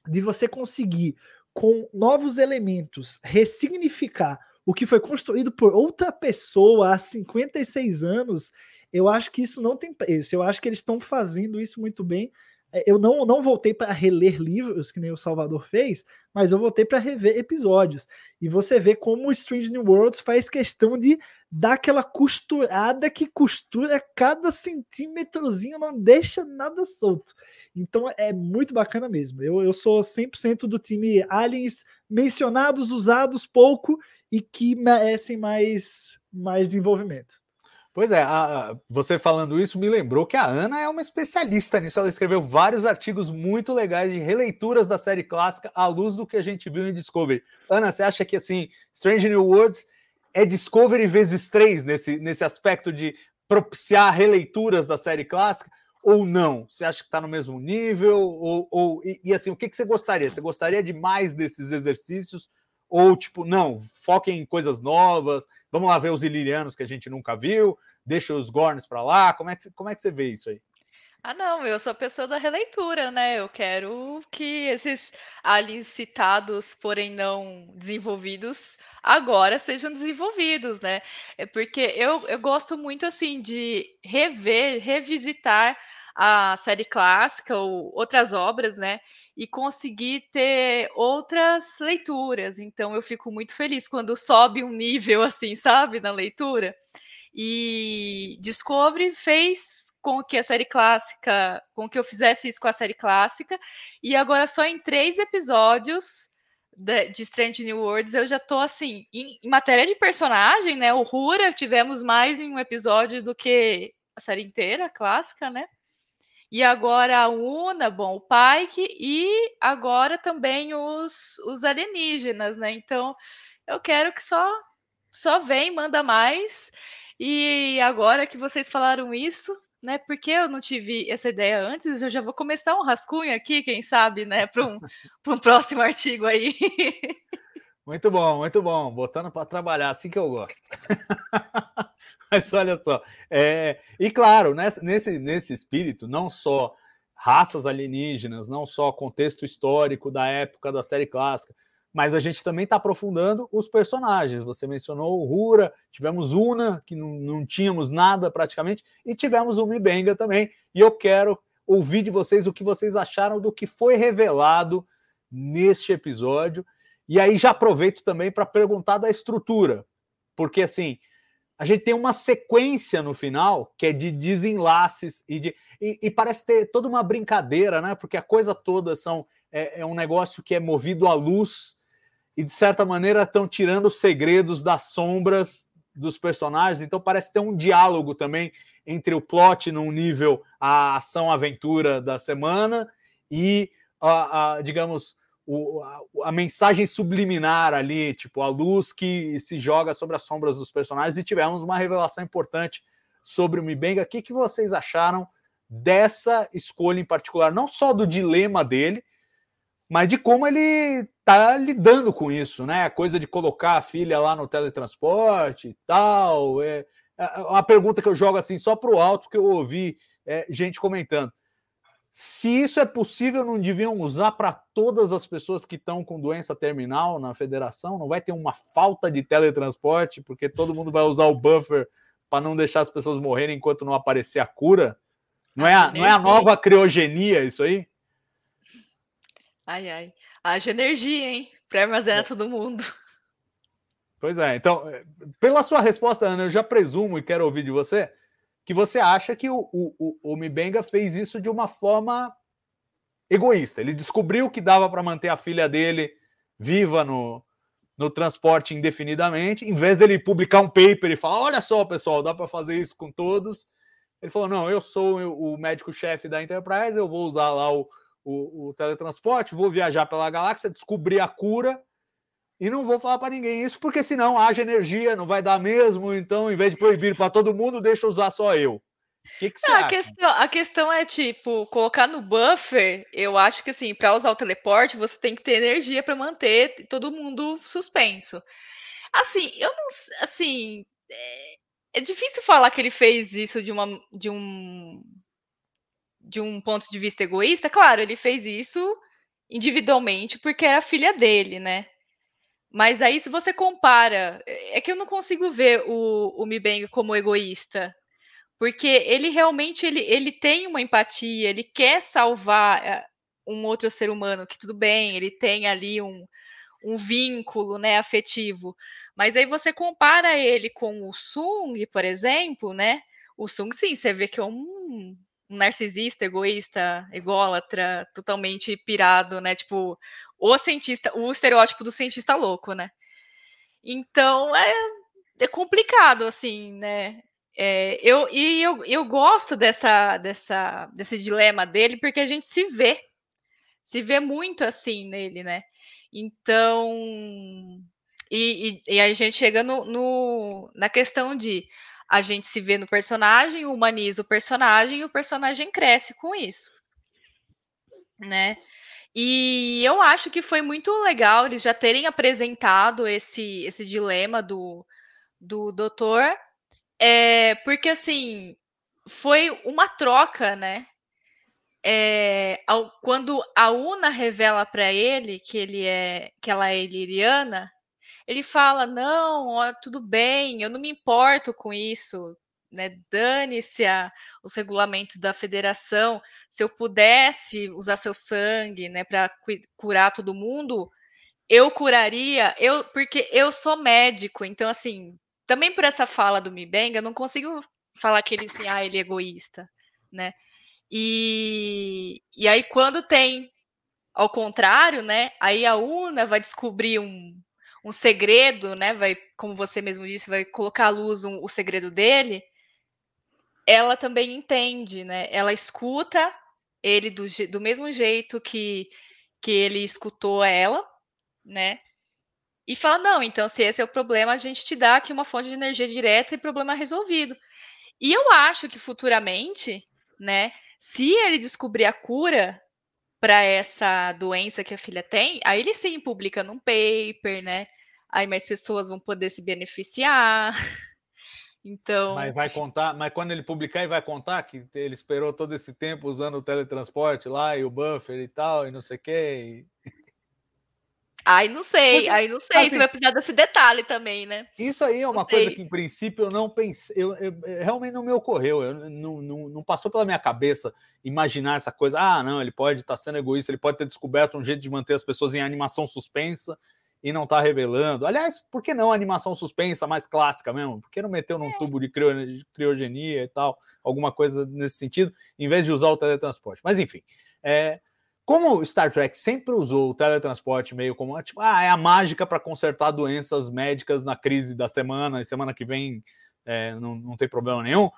de você conseguir, com novos elementos, ressignificar o que foi construído por outra pessoa há 56 anos, eu acho que isso não tem preço. Eu acho que eles estão fazendo isso muito bem. É, eu não, não voltei para reler livros, que nem o Salvador fez, mas eu voltei para rever episódios. E você vê como o Strange New Worlds faz questão de dar aquela costurada que costura cada centímetrozinho, não deixa nada solto. Então é muito bacana mesmo. Eu, eu sou 100% do time aliens mencionados, usados pouco e que merecem mais, mais desenvolvimento. Pois é, a, a, você falando isso me lembrou que a Ana é uma especialista nisso. Ela escreveu vários artigos muito legais de releituras da série clássica à luz do que a gente viu em Discovery. Ana, você acha que assim, Strange New Worlds é Discovery vezes três nesse, nesse aspecto de propiciar releituras da série clássica? Ou não? Você acha que está no mesmo nível? Ou, ou e, e, assim, o que, que você gostaria? Você gostaria de mais desses exercícios? Ou tipo, não, foquem em coisas novas, vamos lá ver os ilirianos que a gente nunca viu, deixa os Gorns para lá. Como é, que, como é que você vê isso aí? Ah, não, eu sou a pessoa da releitura, né? Eu quero que esses ali citados, porém não desenvolvidos, agora sejam desenvolvidos, né? É porque eu, eu gosto muito, assim, de rever, revisitar a série clássica ou outras obras, né? e conseguir ter outras leituras. Então eu fico muito feliz quando sobe um nível assim, sabe, na leitura. E Discovery fez com que a série clássica, com que eu fizesse isso com a série clássica, e agora só em três episódios de, de Strange New Worlds eu já tô assim, em, em matéria de personagem, né? O Rura tivemos mais em um episódio do que a série inteira, clássica, né? E agora a Una, bom, o Pike e agora também os, os alienígenas, né? Então eu quero que só só vem, manda mais. E agora que vocês falaram isso, né? Porque eu não tive essa ideia antes, eu já vou começar um rascunho aqui, quem sabe, né? Para um, um próximo <laughs> artigo aí. Muito bom, muito bom. Botando para trabalhar, assim que eu gosto. <laughs> Mas olha só, é, e claro, nesse, nesse espírito, não só raças alienígenas, não só contexto histórico da época da série clássica, mas a gente também está aprofundando os personagens. Você mencionou o Rura, tivemos Una, que não, não tínhamos nada praticamente, e tivemos o Mibenga também. E eu quero ouvir de vocês o que vocês acharam do que foi revelado neste episódio. E aí já aproveito também para perguntar da estrutura, porque assim a gente tem uma sequência no final que é de desenlaces e de e, e parece ter toda uma brincadeira, né? Porque a coisa toda são é, é, um negócio que é movido à luz e de certa maneira estão tirando os segredos das sombras dos personagens. Então parece ter um diálogo também entre o plot num nível a ação aventura da semana e a, a digamos o, a, a, mensagem subliminar ali, tipo, a luz que se joga sobre as sombras dos personagens, e tivemos uma revelação importante sobre o Mibenga. O que, que vocês acharam dessa escolha em particular? Não só do dilema dele, mas de como ele tá lidando com isso, né? A coisa de colocar a filha lá no teletransporte e tal. É, é uma pergunta que eu jogo assim só para o alto, que eu ouvi é, gente comentando. Se isso é possível, não deviam usar para todas as pessoas que estão com doença terminal na federação? Não vai ter uma falta de teletransporte, porque todo mundo vai usar o buffer para não deixar as pessoas morrerem enquanto não aparecer a cura? Não é a, não é a nova criogenia isso aí? Ai, ai. Haja energia, hein? Para armazenar é. todo mundo. Pois é. Então, pela sua resposta, Ana, eu já presumo e quero ouvir de você que você acha que o, o, o Mibenga fez isso de uma forma egoísta. Ele descobriu que dava para manter a filha dele viva no, no transporte indefinidamente, em vez dele publicar um paper e falar: olha só, pessoal, dá para fazer isso com todos. Ele falou: não, eu sou o médico-chefe da Enterprise, eu vou usar lá o, o, o teletransporte, vou viajar pela galáxia, descobrir a cura e não vou falar para ninguém isso, porque senão haja energia, não vai dar mesmo. Então, em vez de proibir para todo mundo, deixa usar só eu. O que, que você não, acha? A questão, a questão é, tipo, colocar no buffer, eu acho que, assim, para usar o teleporte, você tem que ter energia para manter todo mundo suspenso. Assim, eu não. Assim. É, é difícil falar que ele fez isso de, uma, de um. De um ponto de vista egoísta. Claro, ele fez isso individualmente porque era a filha dele, né? Mas aí, se você compara, é que eu não consigo ver o, o Mibeng como egoísta. Porque ele realmente ele, ele tem uma empatia, ele quer salvar eh, um outro ser humano, que tudo bem, ele tem ali um, um vínculo né, afetivo. Mas aí você compara ele com o Sung, por exemplo, né? O Sung, sim, você vê que é um, um narcisista, egoísta, ególatra, totalmente pirado, né? Tipo, o cientista, o estereótipo do cientista louco, né? Então é, é complicado, assim, né? É, eu, e eu, eu gosto dessa, dessa, desse dilema dele, porque a gente se vê, se vê muito assim nele, né? Então, e, e, e a gente chega no, no, na questão de a gente se vê no personagem, humaniza o personagem e o personagem cresce com isso, né? E eu acho que foi muito legal eles já terem apresentado esse, esse dilema do, do doutor, é, porque assim foi uma troca, né? É, ao, quando a Una revela para ele que ele é que ela é iliriana, ele fala: não, ó, tudo bem, eu não me importo com isso, né? Dane-se os regulamentos da federação. Se eu pudesse usar seu sangue, né, para curar todo mundo, eu curaria, eu porque eu sou médico, então assim, também por essa fala do Mibenga, eu não consigo falar que ele assim, ah, ele é egoísta, né? E, e aí quando tem ao contrário, né? Aí a Una vai descobrir um, um segredo, né? Vai, como você mesmo disse, vai colocar à luz um, o segredo dele. Ela também entende, né? Ela escuta ele do, do mesmo jeito que, que ele escutou ela, né? E fala: não, então, se esse é o problema, a gente te dá aqui uma fonte de energia direta e problema resolvido. E eu acho que futuramente, né, se ele descobrir a cura para essa doença que a filha tem, aí ele sim publica num paper, né? Aí mais pessoas vão poder se beneficiar. <laughs> Então. Mas vai contar, mas quando ele publicar, ele vai contar que ele esperou todo esse tempo usando o teletransporte lá e o buffer e tal, e não sei o quê. E... Aí não sei, Porque, aí não sei assim, se vai precisar desse detalhe também, né? Isso aí é uma coisa que, em princípio, eu não pensei, eu, eu, realmente não me ocorreu, eu, não, não, não, passou pela minha cabeça imaginar essa coisa. Ah, não, ele pode estar tá sendo egoísta, ele pode ter descoberto um jeito de manter as pessoas em animação suspensa e não está revelando. Aliás, por que não animação suspensa mais clássica mesmo? Por que não meteu num é. tubo de criogenia e tal, alguma coisa nesse sentido, em vez de usar o teletransporte? Mas enfim, é, como Star Trek sempre usou o teletransporte meio como tipo, ah, é a mágica para consertar doenças médicas na crise da semana, e semana que vem é, não, não tem problema nenhum.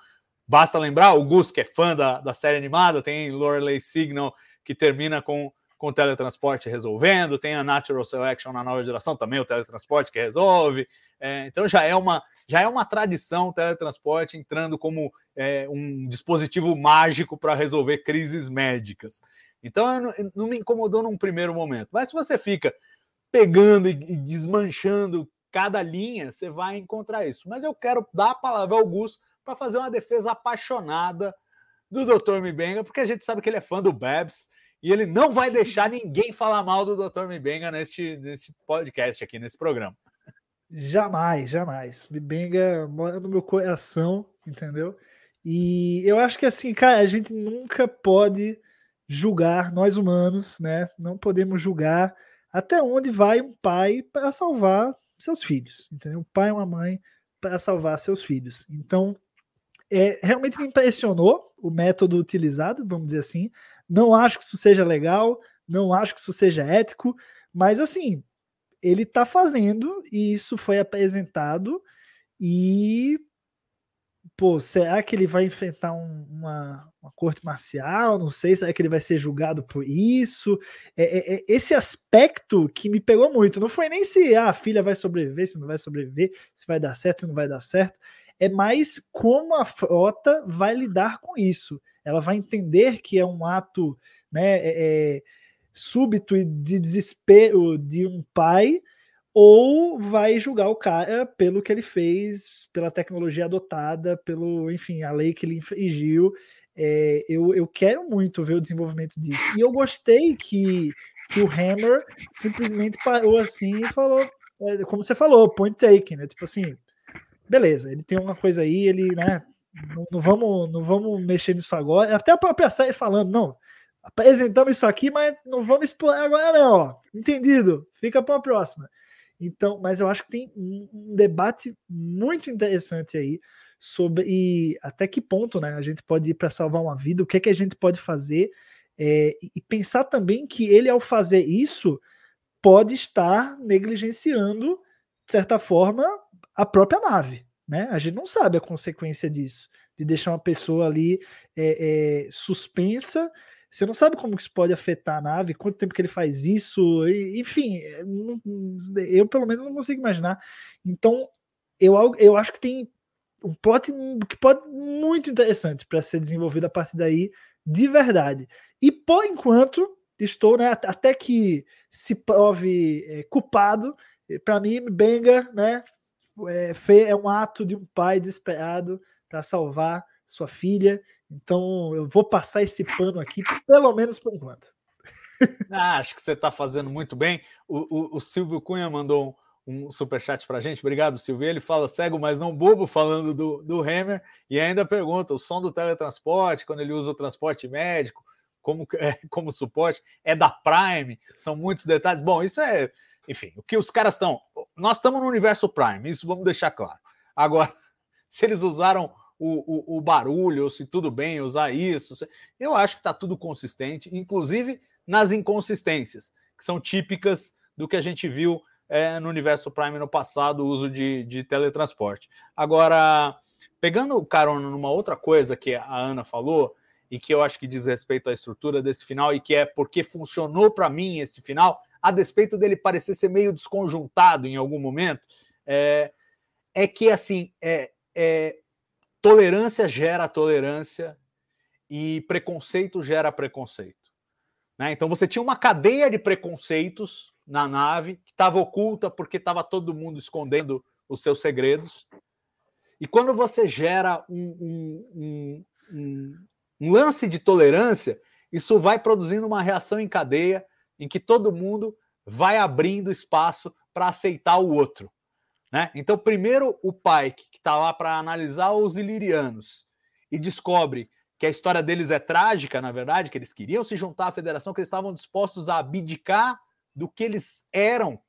Basta lembrar, o Gus, que é fã da, da série animada, tem Lorelei Signal, que termina com, com o teletransporte resolvendo, tem a Natural Selection na nova geração, também o teletransporte que resolve. É, então já é uma já é uma tradição o teletransporte entrando como é, um dispositivo mágico para resolver crises médicas. Então não, não, me incomodou num primeiro momento. Mas se você fica pegando e, desmanchando cada linha, você vai encontrar isso. Mas eu quero dar a palavra ao Gus para fazer uma defesa apaixonada do Dr. Mibenga, porque a gente sabe que ele é fã do Babs e ele não vai deixar ninguém falar mal do Dr. Mibenga neste, nesse podcast aqui, nesse programa. Jamais, jamais. Mibenga mora no meu coração, entendeu? E eu acho que assim, cara, a gente nunca pode julgar nós humanos, né? Não podemos julgar até onde vai um pai para salvar seus filhos, entendeu? Um pai e uma mãe para salvar seus filhos. Então, é, realmente me impressionou o método utilizado, vamos dizer assim. Não acho que isso seja legal, não acho que isso seja ético, mas assim, ele está fazendo e isso foi apresentado e pô, será que ele vai enfrentar um, uma, uma, corte marcial? Não sei, será que ele vai ser julgado por isso? É, é, é, esse aspecto que me pegou muito. Não foi nem se ah, a filha vai sobreviver, se não vai sobreviver, se vai dar certo, se não vai dar certo. É mais como a frota vai lidar com isso. Ela vai entender que é um ato né, é, é súbito e de desespero de um pai ou vai julgar o cara pelo que ele fez, pela tecnologia adotada, pelo, enfim, a lei que ele infringiu. É, eu, eu quero muito ver o desenvolvimento disso. E eu gostei que, que o Hammer simplesmente parou assim e falou, é, como você falou, point taken, né? Tipo assim, beleza, ele tem uma coisa aí, ele, né? Não, não, vamos, não vamos mexer nisso agora. Até a própria série falando, não, apresentamos isso aqui, mas não vamos explorar agora, não. Ó. Entendido? Fica para a próxima. Então, mas eu acho que tem um debate muito interessante aí sobre e até que ponto né, a gente pode ir para salvar uma vida, o que é que a gente pode fazer, é, e pensar também que ele, ao fazer isso, pode estar negligenciando, de certa forma, a própria nave. né? A gente não sabe a consequência disso, de deixar uma pessoa ali é, é, suspensa. Você não sabe como que isso pode afetar a nave, quanto tempo que ele faz isso, enfim, é, eu pelo menos não consigo imaginar. Então, eu, eu acho que tem um plot que pode muito interessante para ser desenvolvido a partir daí, de verdade. E por enquanto, estou, né, até que se prove é, culpado, para mim, Benga, né, é, é um ato de um pai desesperado para salvar sua filha. Então eu vou passar esse pano aqui, pelo menos por enquanto. Ah, acho que você está fazendo muito bem. O, o, o, Silvio Cunha mandou um, um superchat para a gente. Obrigado, Silvio. Ele fala cego, mas não bobo, falando do, do Hammer. E ainda pergunta: o som do teletransporte, quando ele usa o transporte médico, como, é, <laughs> como suporte, é da Prime. São muitos detalhes. Bom, isso é enfim, o que os caras estão. Nós estamos no universo Prime, isso vamos deixar claro. Agora, <laughs> se eles usaram o, o, o barulho, se tudo bem usar isso, eu acho que está tudo consistente, inclusive nas inconsistências, que são típicas do que a gente viu é, no universo Prime no passado, o uso de, de teletransporte. Agora, pegando o carona numa outra coisa que a Ana falou, e que eu acho que diz respeito à estrutura desse final, e que é porque funcionou para mim esse final, a despeito dele parecer ser meio desconjuntado em algum momento, é, é que assim é, é, tolerância gera tolerância e preconceito gera preconceito. Né? Então você tinha uma cadeia de preconceitos na nave que estava oculta porque estava todo mundo escondendo os seus segredos. E quando você gera um, um, um, um lance de tolerância, isso vai produzindo uma reação em cadeia em que todo mundo vai abrindo espaço para aceitar o outro. Né? Então, primeiro o Pike, que está lá para analisar os ilirianos, e descobre que a história deles é trágica, na verdade, que eles queriam se juntar à federação, que eles estavam dispostos a abdicar do que eles eram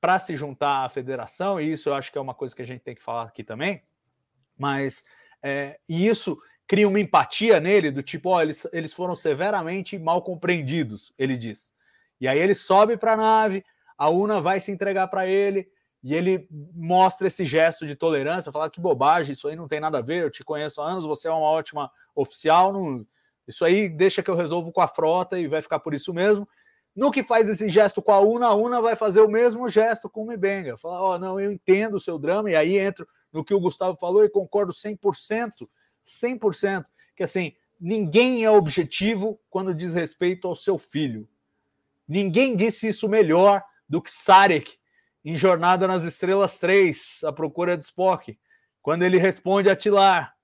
para se juntar à federação, e isso eu acho que é uma coisa que a gente tem que falar aqui também, mas é, e isso cria uma empatia nele, do tipo, ó, eles, eles foram severamente mal compreendidos, ele diz. E aí ele sobe para a nave, a Una vai se entregar para ele e ele mostra esse gesto de tolerância, fala que bobagem, isso aí não tem nada a ver, eu te conheço há anos, você é uma ótima oficial, não... isso aí deixa que eu resolvo com a frota e vai ficar por isso mesmo. No que faz esse gesto com a Una, a Una vai fazer o mesmo gesto com o Mibenga. Fala, ó, oh, não, eu entendo o seu drama, e aí entro no que o Gustavo falou e concordo 100%, 100%, que assim, ninguém é objetivo quando diz respeito ao seu filho. Ninguém disse isso melhor do que Sarek em Jornada nas Estrelas 3, A Procura de Spock, quando ele responde a Tilar: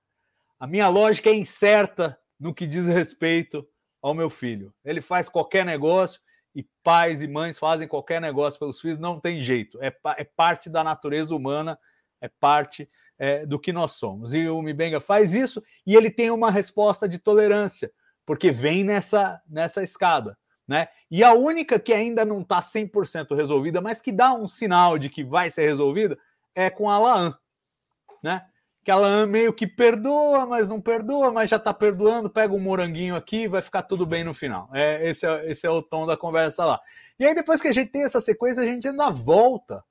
A minha lógica é incerta no que diz respeito ao meu filho. Ele faz qualquer negócio e pais e mães fazem qualquer negócio pelos filhos, não tem jeito. É, é parte da natureza humana, é parte é, do que nós somos. E o Mibenga faz isso e ele tem uma resposta de tolerância, porque vem nessa, nessa escada. Né? E a única que ainda não está 100% resolvida, mas que dá um sinal de que vai ser resolvida, é com a Laan. Né? Que a Laan meio que perdoa, mas não perdoa, mas já está perdoando, pega um moranguinho aqui vai ficar tudo bem no final. É, esse, é, esse é o tom da conversa lá. E aí, depois que a gente tem essa sequência, a gente ainda volta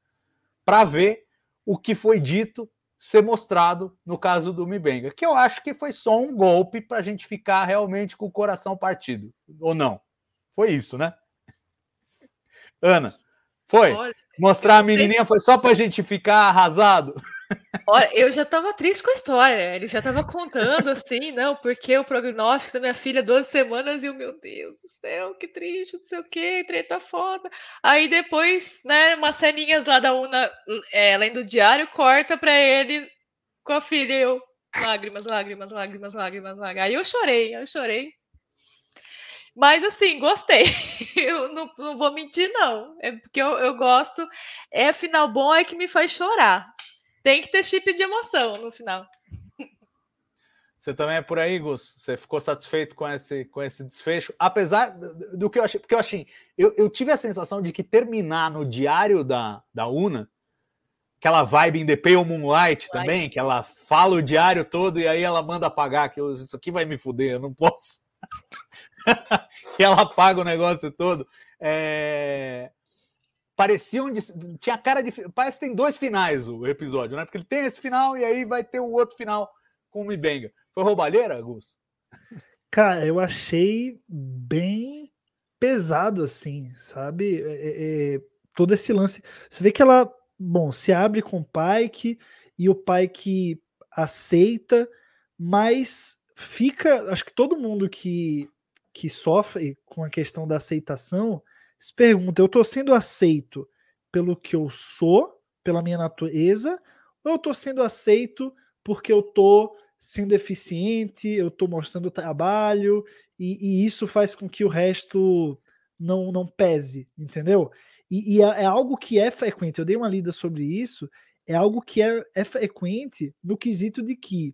para ver o que foi dito ser mostrado no caso do Mibenga, que eu acho que foi só um golpe para a gente ficar realmente com o coração partido, ou não? Foi isso, né? Ana, foi? Olha, Mostrar a menininha foi só para a gente ficar arrasado? Olha, eu já estava triste com a história. Ele já estava contando <laughs> assim, não, porque o prognóstico da minha filha 12 semanas e o meu Deus do céu, que triste, não sei o que, treta foda. Aí depois, né, umas ceninhas lá da Una, é, além do diário, corta para ele com a filha. Eu, lágrimas, lágrimas, lágrimas, lágrimas, lágrimas. Aí eu chorei, eu chorei. Mas assim, gostei. <laughs> Eu não, não vou mentir, não. É porque eu, eu gosto. É final bom é que me faz chorar. Tem que ter chip de emoção no final. Você também é por aí, Gus? Você ficou satisfeito com esse, com esse desfecho? Apesar do que eu achei, porque eu achei, eu, eu tive a sensação de que terminar no diário da, da Una, aquela vibe em The Pale Moonlight também, que ela fala o diário todo e aí ela manda apagar aquilo, isso aqui vai me fuder, eu não posso. <laughs> <laughs> e ela paga o negócio todo. É... parecia um. Tinha cara de. Parece que tem dois finais o episódio, né? Porque ele tem esse final e aí vai ter o outro final com o Mibenga. Foi roubalheira, Gus? Cara, eu achei bem pesado, assim, sabe? É, é, é, todo esse lance. Você vê que ela, bom, se abre com o Pike e o Pike aceita, mas fica. Acho que todo mundo que, que sofre com a questão da aceitação se pergunta: eu estou sendo aceito pelo que eu sou, pela minha natureza, ou eu estou sendo aceito porque eu estou sendo eficiente, eu estou mostrando trabalho, e, e, isso faz com que o resto não, não pese, entendeu? E, e é, é, algo que é frequente, eu dei uma lida sobre isso, é algo que é, é frequente no quesito de que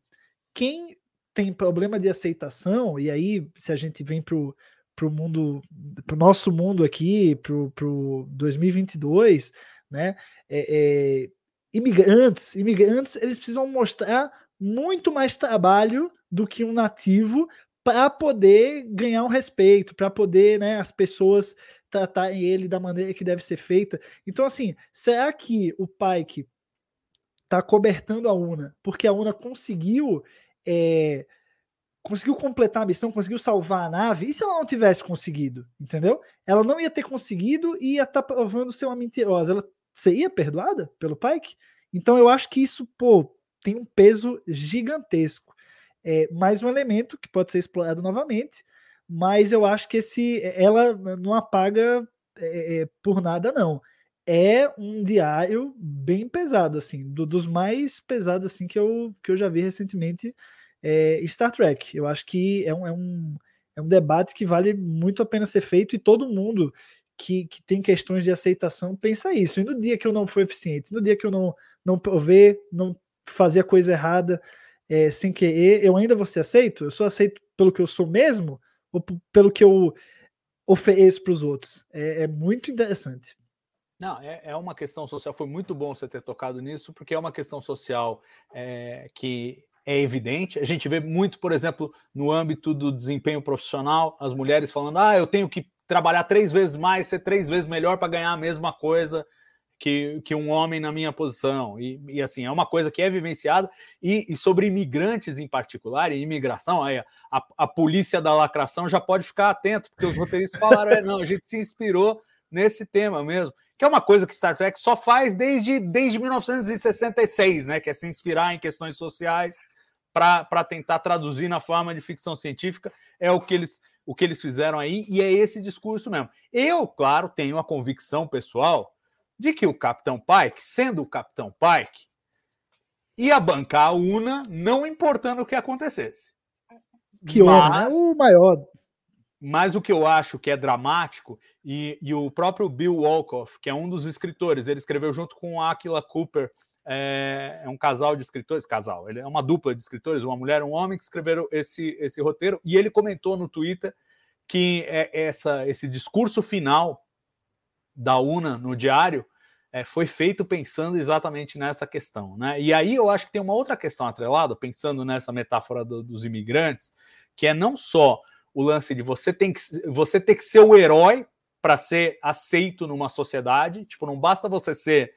quem tem problema de aceitação, e aí se a gente vem para o mundo, para o nosso mundo aqui, para o 2022, né? É, é, imigrantes, imigrantes, eles precisam mostrar muito mais trabalho do que um nativo para poder ganhar um respeito, para poder, né, as pessoas tratarem ele da maneira que deve ser feita. Então, assim, será que o Pike está cobertando a UNA porque a UNA conseguiu é, conseguiu completar a missão, conseguiu salvar a nave, e se ela não tivesse conseguido, entendeu? Ela não ia ter conseguido e ia estar tá provando ser uma mentirosa. Ela seria perdoada pelo Pike? Então eu acho que isso, pô, tem um peso gigantesco. É mais um elemento que pode ser explorado novamente, mas eu acho que esse ela não apaga é, é, por nada, não. É um diário bem pesado, assim, do, dos mais pesados assim que eu, que eu já vi recentemente é, Star Trek. Eu acho que é um, é, um, é um debate que vale muito a pena ser feito e todo mundo que, que tem questões de aceitação pensa isso. E no dia que eu não fui eficiente, no dia que eu não, não provei, não fazer a coisa errada é, sem querer, eu ainda vou ser aceito? Eu sou aceito pelo que eu sou mesmo ou pelo que eu ofereço para os outros? É, é, muito interessante. Não, é, é, uma questão social. Foi muito bom você ter tocado nisso, porque é uma questão social é, que é evidente. A gente vê muito, por exemplo, no âmbito do desempenho profissional, as mulheres falando: ah, eu tenho que trabalhar três vezes mais, ser três vezes melhor para ganhar a mesma coisa que, que um homem na minha posição. E, e assim, é uma coisa que é vivenciada. E, e sobre imigrantes em particular, e imigração, aí a, a, polícia da lacração já pode ficar atento, porque os roteiristas falaram: é, não, a gente se inspirou nesse tema mesmo. Que é uma coisa que Star Trek só faz desde, desde 1966, né? Que é se inspirar em questões sociais para tentar traduzir na forma de ficção científica. É o que eles o que eles fizeram aí, e é esse discurso mesmo. Eu, claro, tenho a convicção pessoal de que o Capitão Pike, sendo o Capitão Pike, ia bancar a UNA, não importando o que acontecesse. Que mas, é o maior. Mas o que eu acho que é dramático, e, e o próprio Bill Wolkoff, que é um dos escritores, ele escreveu junto com Aquila Cooper, é, é, um casal de escritores, casal, ele é uma dupla de escritores, uma mulher e um homem que escreveram esse, esse roteiro, e ele comentou no Twitter que é essa, esse discurso final da UNA no diário é, foi feito pensando exatamente nessa questão. Né? E aí eu acho que tem uma outra questão atrelada, pensando nessa metáfora do, dos imigrantes, que é não só o lance de você, tem que, você ter que ser o herói para ser aceito numa sociedade, tipo, não basta você ser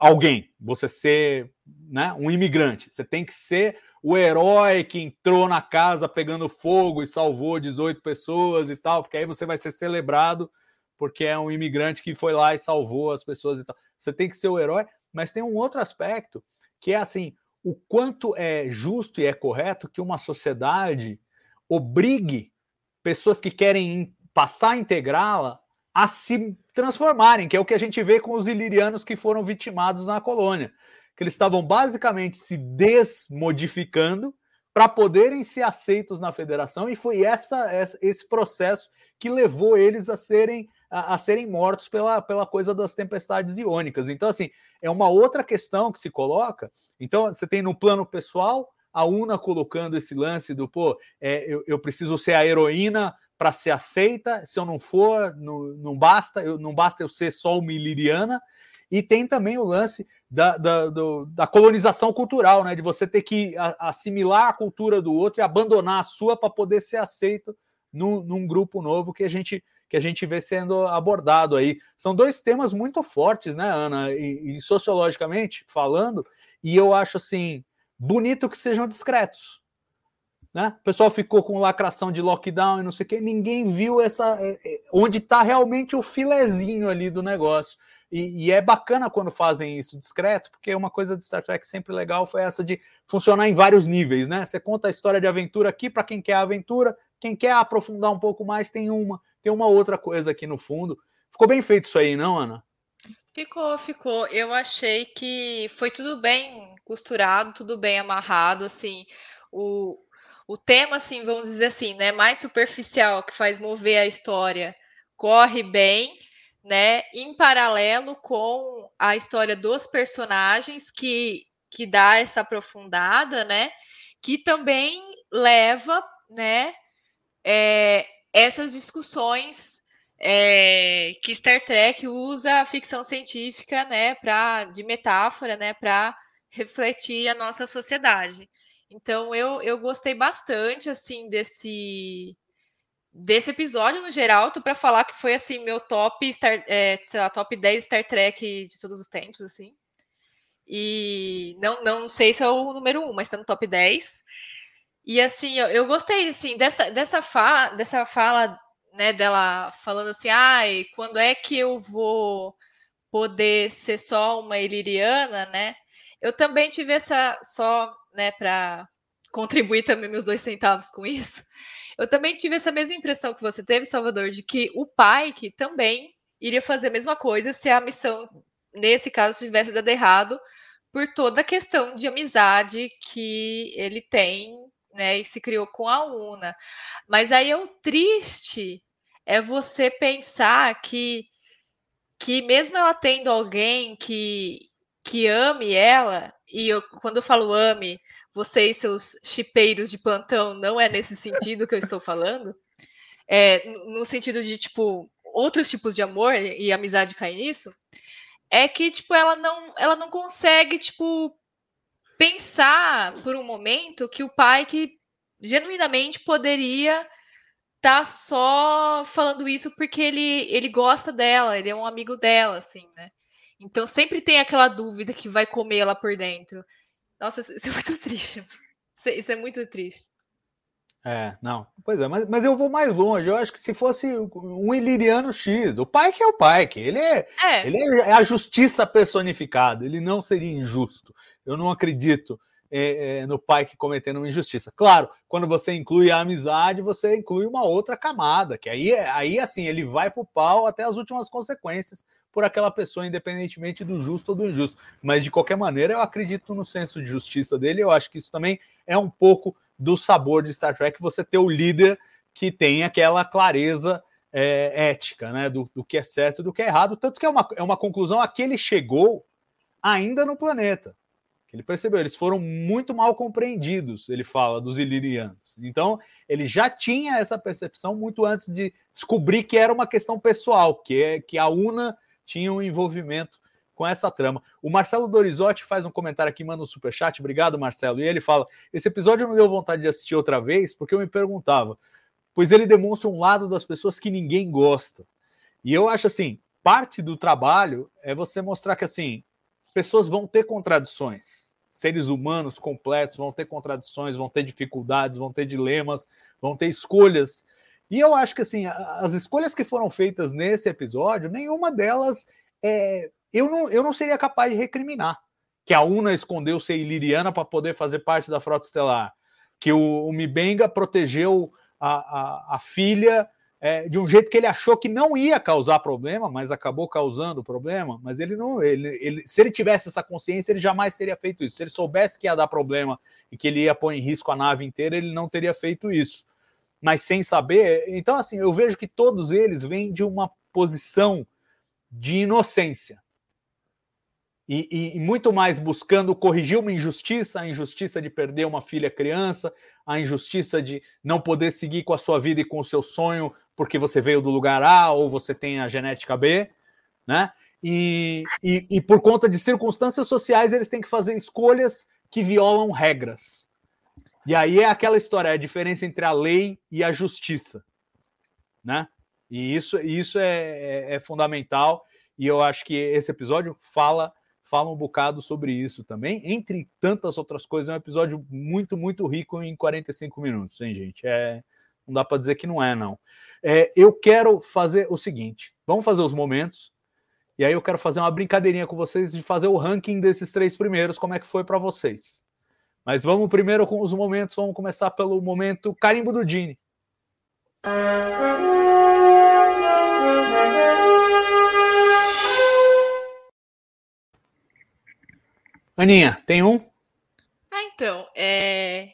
alguém, você ser né, um imigrante, você tem que ser o herói que entrou na casa pegando fogo e salvou 18 pessoas e tal, porque aí você vai ser celebrado porque é um imigrante que foi lá e salvou as pessoas e tal. Você tem que ser o herói, mas tem um outro aspecto que é assim: o quanto é justo e é correto que uma sociedade obrigue pessoas que querem passar a integrá-la a se transformarem, que é o que a gente vê com os ilirianos que foram vitimados na colônia, que eles estavam basicamente se desmodificando para poderem ser aceitos na federação e foi essa, essa, esse processo que levou eles a serem a, a, serem mortos pela, pela coisa das tempestades iônicas. Então, assim, é uma outra questão que se coloca. Então, você tem no plano pessoal a UNA colocando esse lance do, pô, é, eu, eu preciso ser a heroína para ser aceita, se eu não for, não, não basta, eu, não basta eu ser só uma iliriana. E tem também o lance da, da, do, da colonização cultural, né? De você ter que assimilar a cultura do outro e abandonar a sua para poder ser aceito num, num, grupo novo que a gente que a gente vê sendo abordado aí. São dois temas muito fortes, né, Ana? E, e sociologicamente falando, e eu acho assim bonito que sejam discretos. Né? O pessoal ficou com lacração de lockdown e não sei o que, ninguém viu essa é, é, onde está realmente o filezinho ali do negócio. E, e, é bacana quando fazem isso discreto, porque uma coisa de Star Trek sempre legal foi essa de funcionar em vários níveis, né? Você conta a história de aventura aqui para quem quer aventura, quem quer aprofundar um pouco mais tem uma, tem uma outra coisa aqui no fundo. Ficou bem feito isso aí, não, Ana? Ficou, ficou. Eu achei que foi tudo bem costurado, tudo bem amarrado, assim. O, o tema, assim, vamos dizer assim, né, mais superficial, que faz mover a história, corre bem, né, em paralelo com a história dos personagens que que dá essa aprofundada, né, que também leva, né, é, essas discussões é, que Star Trek usa a ficção científica, né, para de metáfora, né, para refletir a nossa sociedade. Então eu, eu gostei bastante assim desse desse episódio no geral, tô para falar que foi assim meu top Star, é, sei lá, top 10 Star Trek de todos os tempos assim. E não não sei se é o número 1, mas tá no top 10. E assim, eu, eu gostei assim dessa dessa fala, dessa fala, né, dela falando assim: "Ai, quando é que eu vou poder ser só uma iliriana, né?" Eu também tive essa só né, para contribuir também meus dois centavos com isso. Eu também tive essa mesma impressão que você teve, Salvador, de que o pai que também iria fazer a mesma coisa se a missão, nesse caso, tivesse dado errado, por toda a questão de amizade que ele tem, né, e se criou com a Una. Mas aí é o triste é você pensar que que mesmo ela tendo alguém que que ame ela, e eu, quando eu falo ame, vocês, seus chipeiros de plantão, não é nesse sentido que eu estou falando. É, no sentido de, tipo, outros tipos de amor e amizade caem nisso, é que, tipo, ela não, ela não consegue, tipo, pensar por um momento que o pai que genuinamente poderia estar tá só falando isso porque ele, ele gosta dela, ele é um amigo dela, assim, né? Então sempre tem aquela dúvida que vai comer ela por dentro. Nossa, isso <laughs> é muito triste. Isso é muito triste. É, não. Pois é, mas, mas eu vou mais longe. Eu acho que se fosse um iliriano X, o pai que é o pai, que ele é, é. ele é a justiça personificada, ele não seria injusto. Eu não acredito é, é, no pai que cometendo uma injustiça. Claro, quando você inclui a amizade, você inclui uma outra camada, que aí, é, aí assim, ele vai pro pau até as últimas consequências por aquela pessoa, independentemente do justo ou do injusto. Mas, de qualquer maneira, eu acredito no senso de justiça dele. Eu acho que isso também é um pouco do sabor de Star Trek, você ter o líder que tem aquela clareza é, ética, né? Do, do, que é certo e do que é errado. Tanto que é uma, é uma conclusão a que ele chegou ainda no planeta. Ele percebeu, eles foram muito mal compreendidos, ele fala, dos ilirianos. Então, ele já tinha essa percepção muito antes de descobrir que era uma questão pessoal, que, é, que a UNA tinha um envolvimento com essa trama. O Marcelo Dorizotti faz um comentário aqui, manda um superchat, obrigado Marcelo, e ele fala, esse episódio não deu vontade de assistir outra vez, porque eu me perguntava, pois ele demonstra um lado das pessoas que ninguém gosta. E eu acho assim, parte do trabalho é você mostrar que assim, pessoas vão ter contradições. Seres humanos completos vão ter contradições, vão ter dificuldades, vão ter dilemas, vão ter escolhas. E eu acho que assim, as escolhas que foram feitas nesse episódio, nenhuma delas é, eu, não, eu não seria capaz de recriminar. Que a Una escondeu ser iliriana para poder fazer parte da frota estelar. Que o, o Mibenga protegeu a, a, a filha é, de um jeito que ele achou que não ia causar problema, mas acabou causando problema. Mas ele não, ele, ele, se ele tivesse essa consciência, ele jamais teria feito isso. Se ele soubesse que ia dar problema e que ele ia pôr em risco a nave inteira, ele não teria feito isso mas sem saber. Então, assim, eu vejo que todos eles vêm de uma posição de inocência. E, e, e, muito mais buscando corrigir uma injustiça, a injustiça de perder uma filha criança, a injustiça de não poder seguir com a sua vida e com o seu sonho porque você veio do lugar A ou você tem a genética B, né? E, e, e por conta de circunstâncias sociais, eles têm que fazer escolhas que violam regras. E aí é aquela história, é a diferença entre a lei e a justiça, né? E isso, isso é, é, é fundamental. E eu acho que esse episódio fala fala um bocado sobre isso também, entre tantas outras coisas. É um episódio muito, muito rico em 45 minutos, hein, gente? É, não dá para dizer que não é, não. É, eu quero fazer o seguinte: vamos fazer os momentos. E aí eu quero fazer uma brincadeirinha com vocês de fazer o ranking desses três primeiros, como é que foi para vocês. Mas vamos primeiro com os momentos, vamos começar pelo momento carimbo do Dini. Aninha, tem um? Ah, então, é...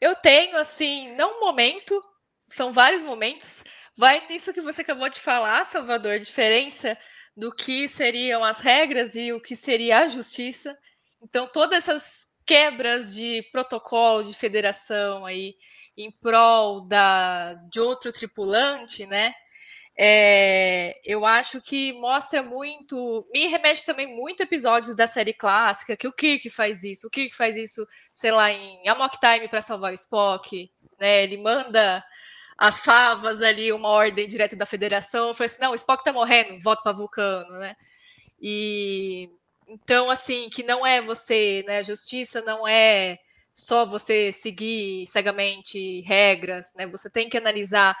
eu tenho, assim, não um momento, são vários momentos. Vai nisso que você acabou de falar, Salvador, diferença do que seriam as regras e o que seria a justiça. Então, todas essas quebras de protocolo de federação aí em prol da, de outro tripulante, né? É, eu acho que mostra muito, me remete também muito episódios da série clássica, que o Kirk faz isso, o Kirk faz isso, sei lá, em Amok Time para salvar o Spock, né? Ele manda as favas ali, uma ordem direto da federação, fala assim, não, o Spock tá morrendo, volta para Vulcano, né? E então, assim, que não é você, né? Justiça não é só você seguir cegamente regras, né? Você tem que analisar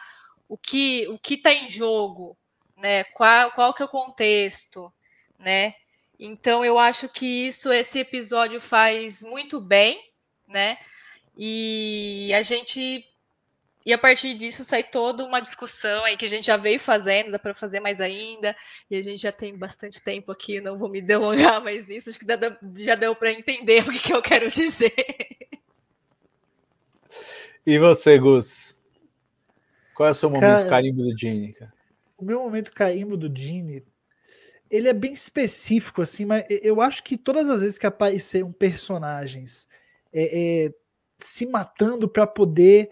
o que o que está em jogo, né? Qual, qual que é o contexto, né? Então eu acho que isso esse episódio faz muito bem, né? E a gente e a partir disso sai toda uma discussão aí que a gente já veio fazendo, dá para fazer mais ainda, e a gente já tem bastante tempo aqui, não vou me delongar <laughs> mais nisso, acho que já deu para entender <laughs> o que, que eu quero dizer. E você, Gus? Qual é o seu momento cara, carimbo do cara? O meu momento carimbo do Gene, ele é bem específico, assim, mas eu acho que todas as vezes que apareceram personagens é, é, se matando para poder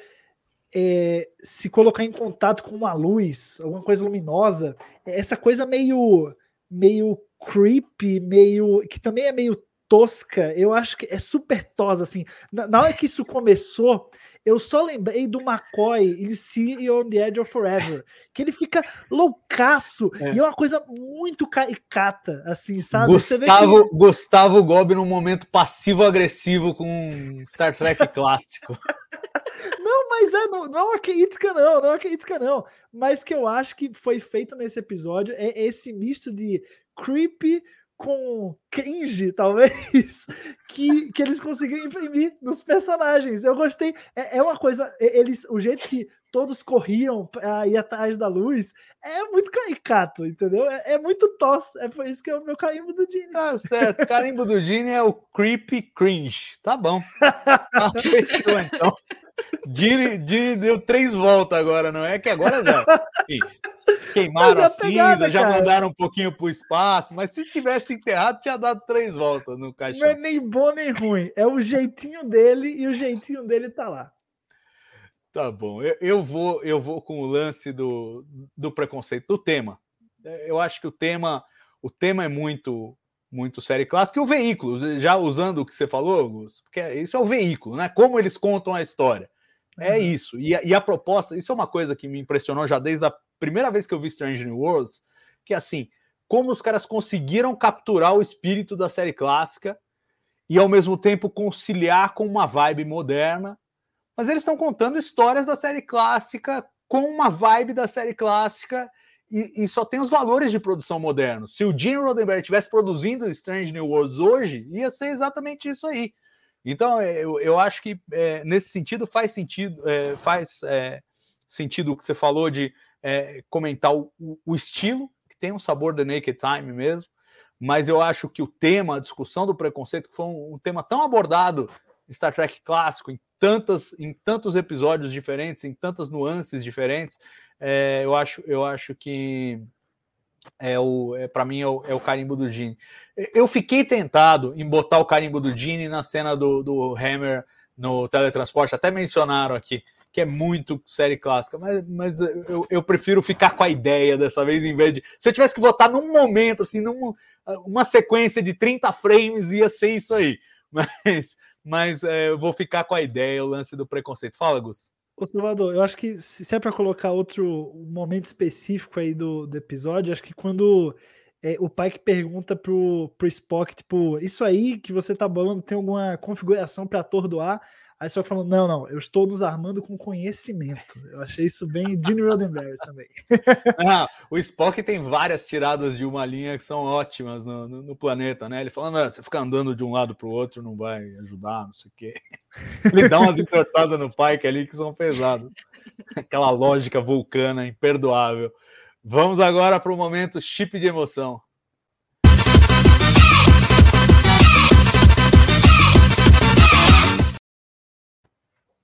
é, se colocar em contato com uma luz, alguma coisa luminosa, essa coisa meio meio creepy, meio que também é meio tosca, eu acho que é super tosa assim. Na, na hora que isso começou, eu só lembrei do McCoy em See on the Edge of Forever, que ele fica loucaço é. e é uma coisa muito caricata, assim, sabe? Gustavo, que... Gustavo Gobi num momento passivo-agressivo com Star Trek clássico. <laughs> Mas é, não, não é uma crítica, não, não é uma crítica, não. Mas que eu acho que foi feito nesse episódio é esse misto de creepy com cringe, <laughs> talvez, que, que eles conseguiram imprimir nos personagens. Eu gostei. É, é uma coisa. Eles, o jeito que todos corriam para ir atrás da luz é muito caricato, entendeu? É, é muito tosse. É por isso que é o meu carimbo do Dini. Tá certo. Carimbo do Dini é o creepy cringe. Tá bom. Tá <laughs> fechou, então. Dini, Dini deu três voltas agora, não é? Que agora já. Queimaram a, a cinza, já cara. mandaram um pouquinho para o espaço, mas se tivesse enterrado, tinha dado três voltas no caixão. Não é nem bom nem ruim, é o jeitinho dele e o jeitinho dele tá lá. Tá bom, eu, eu vou eu vou com o lance do, do preconceito, do tema. Eu acho que o tema o tema é muito muito série clássica e o veículo, já usando o que você falou, Gus, porque isso é o veículo, né? Como eles contam a história. É uhum. isso. E a, e a, proposta, isso é uma coisa que me impressionou já desde a primeira vez que eu vi Strange New Worlds, que é assim, como os caras conseguiram capturar o espírito da série clássica e ao mesmo tempo conciliar com uma vibe moderna. Mas eles estão contando histórias da série clássica com uma vibe da série clássica e, e, só tem os valores de produção moderno. Se o Gene Roddenberry estivesse produzindo Strange New Worlds hoje, ia ser exatamente isso aí. Então, é, eu, eu acho que é, nesse sentido faz sentido, é, faz é, sentido o que você falou de é, comentar o, o, estilo, que tem um sabor da Naked Time mesmo, mas eu acho que o tema, a discussão do preconceito, que foi um, um tema tão abordado em Star Trek clássico, em, tantas, em tantos episódios diferentes, em tantas nuances diferentes, é, eu, acho, eu acho que é o é, para mim é o, é o, carimbo do Gene. Eu fiquei tentado em botar o carimbo do Gene na cena do, do Hammer no teletransporte, até mencionaram aqui que é muito série clássica, mas, mas eu, eu prefiro ficar com a ideia dessa vez, em vez de. Se eu tivesse que votar num momento, assim, numa uma sequência de 30 frames, ia ser isso aí. <laughs> Mas, mas é, eu vou ficar com a ideia, o lance do preconceito. Fala, Gus. Ô, Salvador, eu acho que se é pra colocar outro momento específico aí do, do episódio, acho que quando é, o pai que pergunta pro, pro Spock, tipo, isso aí que você tá bolando tem alguma configuração pra atordoar? Aí você vai falando, não, não, eu estou nos armando com conhecimento. Eu achei isso bem Gene Roddenberry também. <laughs> Ah, o Spock tem várias tiradas de uma linha que são ótimas no, no- no planeta, né? Ele falando, "Ah, você ficar andando de um lado para o outro não vai ajudar, não sei o quê. <laughs> Ele dá umas entortadas no Pike ali que são pesadas. Aquela lógica vulcana imperdoável. Vamos agora para o momento chip de emoção.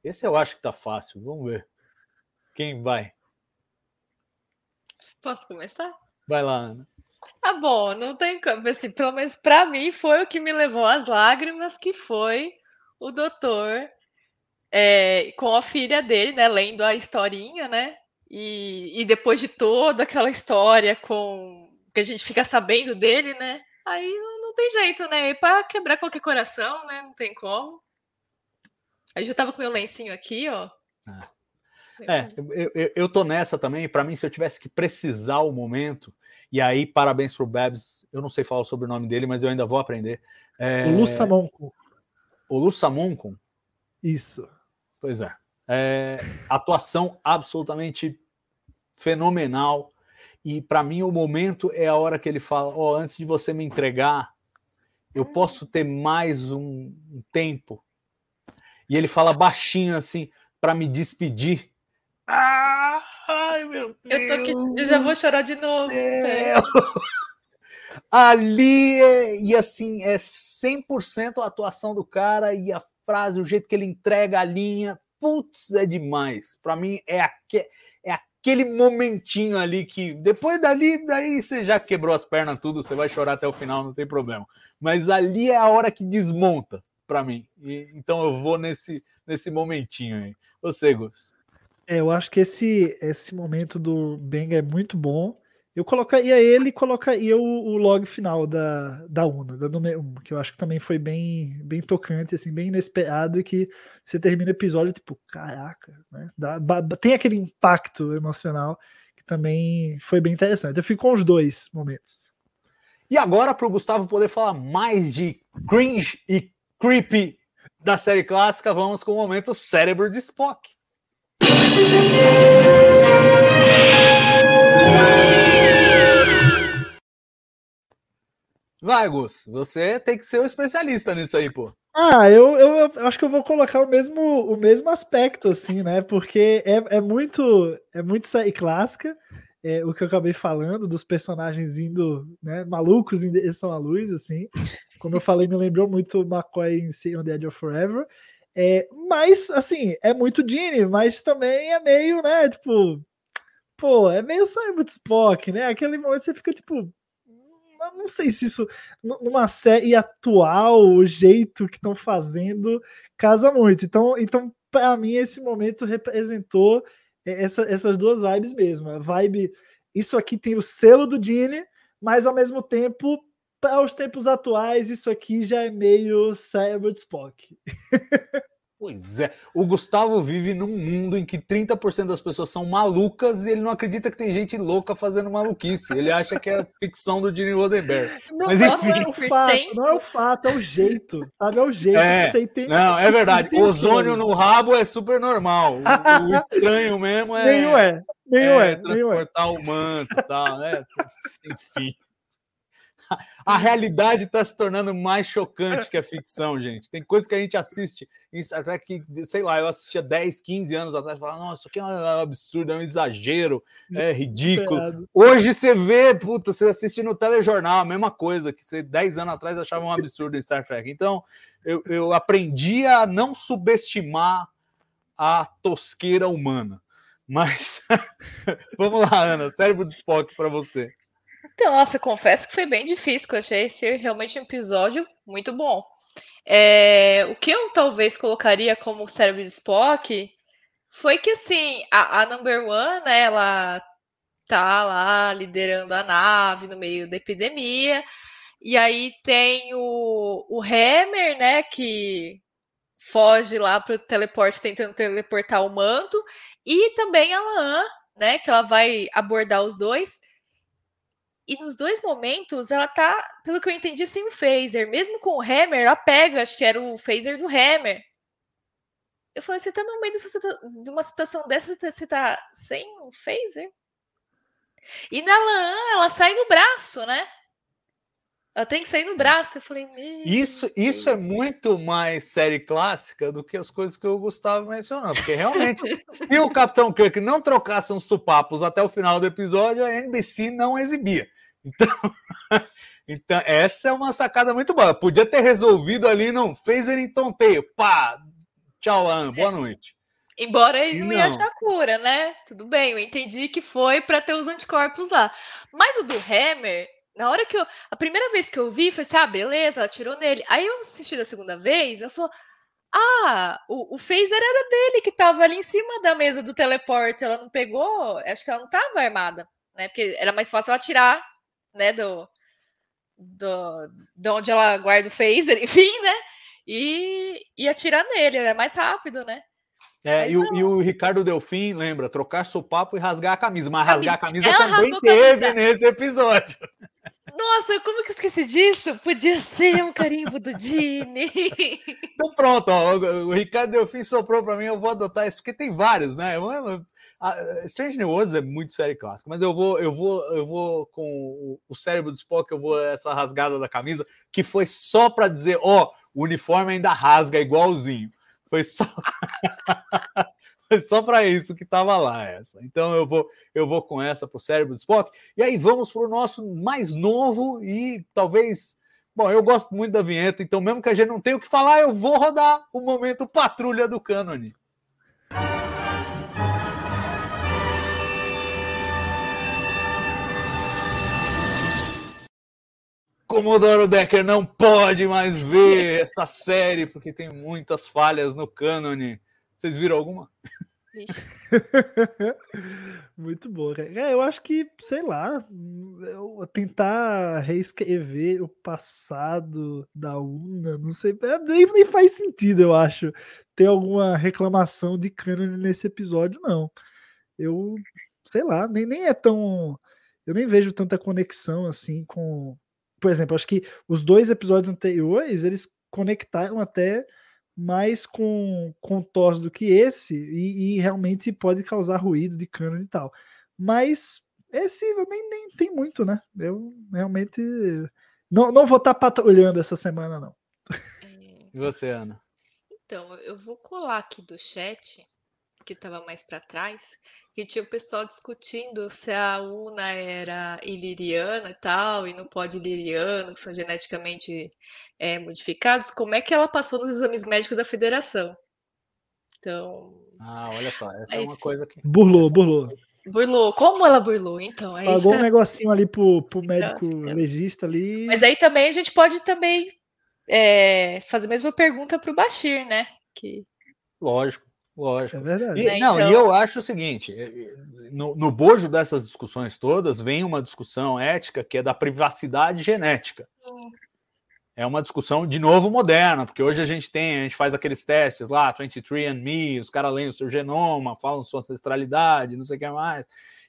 Esse eu acho que tá fácil. Vamos ver. Quem vai? Posso começar? Vai lá, Ana. Ah, bom, não tem como. Assim, pelo menos pra mim foi o que me levou às lágrimas, que foi o doutor é, com a filha dele, né? Lendo a historinha, né? E, e depois de toda aquela história com que a gente fica sabendo dele, né? Aí não, tem jeito, né? E pra quebrar qualquer coração, né? Não tem como. Aí eu já tava com meu lencinho aqui, ó. É, eu, eu, eu tô nessa também. Para mim, se eu tivesse que precisar o momento, e aí, parabéns pro Babs. Eu não sei falar o sobrenome dele, mas eu ainda vou aprender. É, O Lu Samonco. o Lu Samuncum, Isso. pois é. É, atuação absolutamente fenomenal. E para mim, o momento é a hora que ele fala: Ó, antes de você me entregar, eu posso ter mais um, um tempo. E ele fala baixinho assim, para me despedir. Ah, ai, meu Eu tô aqui, Deus eu já vou chorar de novo. É. <laughs> Ali, é, e assim, é 100% a atuação do cara e a frase, o jeito que ele entrega a linha, putz, é demais. Para mim, é, aque, é aquele momentinho ali que depois dali, daí você já quebrou as pernas tudo, você vai chorar até o final, não tem problema. Mas ali é a hora que desmonta para mim. E, então eu vou nesse, nesse momentinho aí. Você, Gus? É, eu acho que esse, esse momento do Benga é muito bom. Eu colocaria ele e colocaria o, o log final da, da UNA, da número 1, que eu acho que também foi bem, bem tocante, assim, bem inesperado, e que você termina o episódio, tipo, caraca, né? Dá, ba- tem aquele impacto emocional que também foi bem interessante. Eu fico com os dois momentos. E agora, para o Gustavo poder falar mais de cringe e creepy da série clássica, vamos com o momento cérebro de Spock. Vai, Gus, você tem que ser o especialista nisso aí, pô. Ah, eu, eu, eu acho que eu vou colocar o mesmo, o mesmo aspecto, assim, né? Porque é, é muito é muito série clássica, é, o que eu acabei falando, dos personagens indo, né, malucos em direção à luz, assim. Como eu falei, me lembrou muito McCoy em See on the Edge of Forever. É, mas, assim, é muito Gene, mas também é meio, né, tipo... Pô, é meio Simon Spock, né? Aquele momento você fica, tipo... eu Não sei se isso numa série atual, o jeito que estão fazendo casa muito. Então, então para mim, esse momento representou essa, essas duas vibes mesmo. A vibe, isso aqui tem o selo do Gene, mas ao mesmo tempo, para os tempos atuais, isso aqui já é meio cérebro de Spock. Pois é, o Gustavo vive num mundo em que 30% das pessoas são malucas e ele não acredita que tem gente louca fazendo maluquice. Ele acha que é <laughs> ficção do Gene Roddenberry. Não, Mas não enfim. é o fato, não é o fato, é o jeito, sabe? É o jeito. É, aí tem- Não, é verdade. Ozônio no rabo é super normal. O, o estranho mesmo é, <laughs> Nenhum é, nenhum é, nenhum é. transportar o manto e tal, né? Enfim. A realidade está se tornando mais chocante que a ficção, gente. Tem coisas que a gente assiste em Star Trek que, sei lá, eu assistia 10, 15 anos atrás e falava, nossa, isso aqui é um absurdo, é um exagero, é ridículo. Hoje você vê, puta, você assiste no telejornal, a mesma coisa que você 10 anos atrás achava um absurdo em Star Trek. Então, eu, eu aprendi a não subestimar a tosqueira humana. Mas <laughs> vamos lá, Ana, cérebro de Spock para você. Então, nossa, confesso que foi bem difícil, que eu achei esse realmente um episódio muito bom. É, o que eu talvez colocaria como cérebro de Spock foi que, assim, a, a Number One, né, ela tá lá liderando a nave no meio da epidemia, e aí tem o, o Hammer, né, que foge lá pro teleporte tentando teleportar o manto. E também a Laan, né? Que ela vai abordar os dois. E nos dois momentos, ela tá, pelo que eu entendi, sem o phaser. Mesmo com o Hammer, ela pega, acho que era o phaser do Hammer. Eu falei, você tá no meio de uma situação dessa, você tá sem o phaser? E na Laan, ela sai no braço, né? Ela tem que sair no braço. Eu falei, isso, isso é muito mais série clássica do que as coisas que o Gustavo mencionou. Porque realmente, se o Capitão Kirk não trocasse uns supapos até o final do episódio, a NBC não exibia. Então, <laughs> então essa é uma sacada muito boa. Podia ter resolvido ali, não fez ele em tonteio. Pá, tchau, Ana, boa é. noite. Embora ele não, não ia achar cura, né? Tudo bem, eu entendi que foi para ter os anticorpos lá. Mas o do Hammer, na hora que eu. A primeira vez que eu vi, foi assim: ah, beleza, ela tirou nele. Aí eu assisti da segunda vez, ela falou: ah, o, o phaser era dele que tava ali em cima da mesa do teleporte. Ela não pegou, acho que ela não tava armada, né? Porque era mais fácil ela tirar, né, do. Do, de onde ela guarda o phaser, <laughs> enfim, né? E, e atirar nele, era mais rápido, né? É, e o, e, o, Ricardo Delfim, lembra, trocar sopapo e rasgar a camisa. Mas rasgar a camisa Ela também teve camisa. nesse episódio. Nossa, como que eu esqueci disso? Podia ser um carimbo do Dini. Então pronto, ó, o Ricardo Delfim soprou para mim, eu vou adotar isso, porque tem vários, né? Strange New Worlds é muito série clássica, mas eu vou, eu vou, eu vou com o cérebro do Spock, eu vou essa rasgada da camisa, que foi só para dizer, ó, o uniforme ainda rasga igualzinho. Foi só <laughs> <laughs> <laughs> só para isso que estava lá essa. Então eu vou eu vou com essa para o cérebro do Spock. E aí vamos para o nosso mais novo e talvez. Bom, eu gosto muito da vinheta, então mesmo que a gente não tenha o que falar, eu vou rodar o momento Patrulha do Cânone. Comodoro Decker não pode mais ver essa série porque tem muitas falhas no cânone. Vocês viram alguma? <laughs> Muito bom, É, eu acho que, sei lá, tentar reescrever o passado da UNA, não sei, é, nem, nem faz sentido, eu acho, ter alguma reclamação de cânone nesse episódio, não. Eu, sei lá, nem, nem é tão. Eu nem vejo tanta conexão assim com, por exemplo, acho que os dois episódios anteriores eles conectaram até mais com, com Thor do que esse, e, e, realmente pode causar ruído de cano e tal. Mas esse eu nem, nem tem muito, né? Eu realmente não, não vou estar tá patrulhando essa semana, não. E você, Ana? Então, eu vou colar aqui do chat, que estava mais para trás, que tinha o pessoal discutindo se a Una era iliriana e tal, e não pode iliriano, que são geneticamente é, modificados, como é que ela passou nos exames médicos da federação? Então. Ah, olha só, essa é, é uma coisa que. Burlou, burlou. Burlou, como ela burlou, então? Aí Pagou fica... um negocinho ali pro, pro médico então, legista ali. Mas aí também a gente pode também é, fazer a mesma pergunta pro Bashir, né? Que... Lógico. Lógico. É verdade. E, né, não, então... e eu acho o seguinte: eh, eh, no, no bojo dessas discussões todas vem uma discussão ética que é da privacidade genética. É uma discussão de novo moderna, porque hoje a gente tem, a gente faz aqueles testes lá, 23andMe, os caras leem o seu genoma, falam sua ancestralidade, não sei o que mais.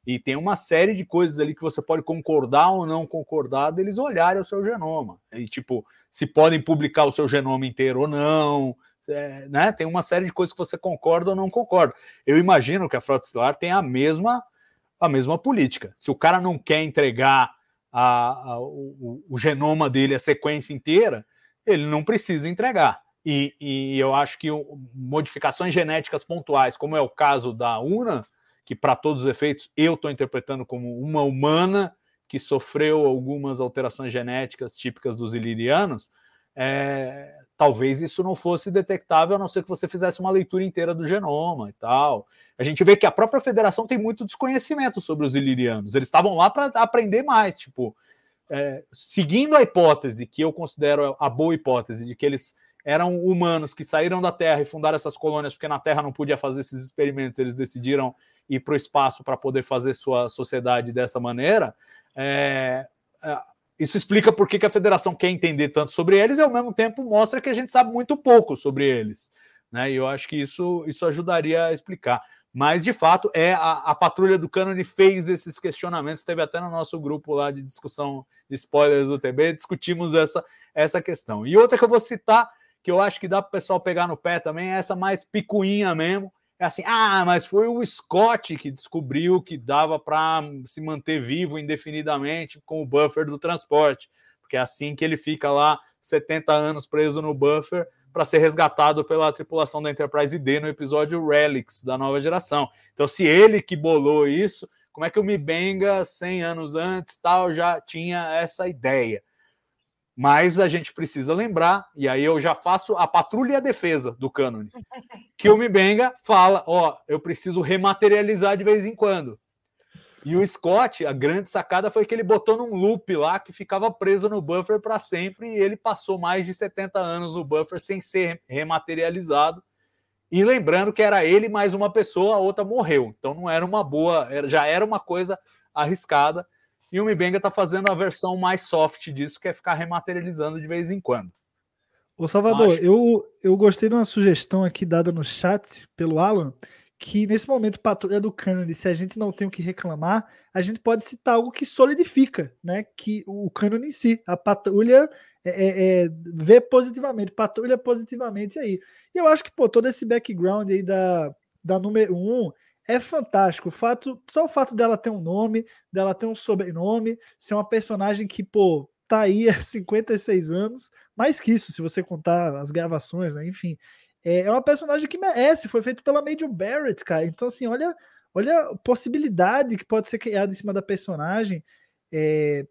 E tem uma série de coisas ali que você pode concordar ou não concordar deles olharem o seu genoma. E tipo, se podem publicar o seu genoma inteiro ou não, é, né, tem uma série de coisas que você concorda ou não concorda. Eu imagino que a Frota Estelar tem a mesma, a mesma política. Se o cara não quer entregar a, a, o, o, genoma dele, a sequência inteira, ele não precisa entregar. E, e eu acho que modificações genéticas pontuais, como é o caso da UNA, que para todos os efeitos eu estou interpretando como uma humana que sofreu algumas alterações genéticas típicas dos ilirianos, é, talvez isso não fosse detectável a não ser que você fizesse uma leitura inteira do genoma e tal. A gente vê que a própria federação tem muito desconhecimento sobre os ilirianos. Eles estavam lá para aprender mais, tipo, é, seguindo a hipótese que eu considero a boa hipótese de que eles eram humanos que saíram da Terra e fundaram essas colônias porque na Terra não podia fazer esses experimentos, eles decidiram ir para o espaço para poder fazer sua sociedade dessa maneira. É, é isso explica por que, a federação quer entender tanto sobre eles e, ao mesmo tempo, mostra que a gente sabe muito pouco sobre eles. Né? E eu acho que isso, isso ajudaria a explicar. Mas, de fato, é a, a patrulha do Cânone fez esses questionamentos. Teve até no nosso grupo lá de discussão de spoilers do TB, discutimos essa, essa questão. E outra que eu vou citar, que eu acho que dá para o pessoal pegar no pé também, é essa mais picuinha mesmo. É assim, ah, mas foi o Scott que descobriu que dava para se manter vivo indefinidamente com o buffer do transporte, porque é assim que ele fica lá 70 anos preso no buffer para ser resgatado pela tripulação da Enterprise D no episódio Relics da nova geração. Então, se ele que bolou isso, como é que o Mibenga, 100 anos antes, tal, já tinha essa ideia? Mas a gente precisa lembrar, e aí eu já faço a patrulha e a defesa do cânone, que o Mibenga fala: ó, eu preciso rematerializar de vez em quando. E o Scott, a grande sacada foi que ele botou num loop lá que ficava preso no buffer para sempre e ele passou mais de 70 anos no buffer sem ser rematerializado. E lembrando que era ele mais uma pessoa, a outra morreu. Então não era uma boa, já era uma coisa arriscada. E o Mibenga está fazendo a versão mais soft disso, que é ficar rematerializando de vez em quando. Ô Salvador, Acho... eu, eu gostei de uma sugestão aqui dada no chat pelo Alan, que nesse momento patrulha do cânone, se a gente não tem o que reclamar, a gente pode citar algo que solidifica, né? Que o cânone em si, a patrulha é, é, é, vê positivamente, patrulha positivamente aí. E eu acho que pô, todo esse background aí da, da número um é fantástico. O fato, só o fato dela ter um nome, dela ter um sobrenome, ser uma personagem que, pô, tá aí há <laughs> 56 anos, mais que isso, se você contar as gravações, né? Enfim. É, é uma personagem que merece, foi feito pela Major Barrett, cara. Então, assim, olha, olha a possibilidade que pode ser criada em cima da personagem. É,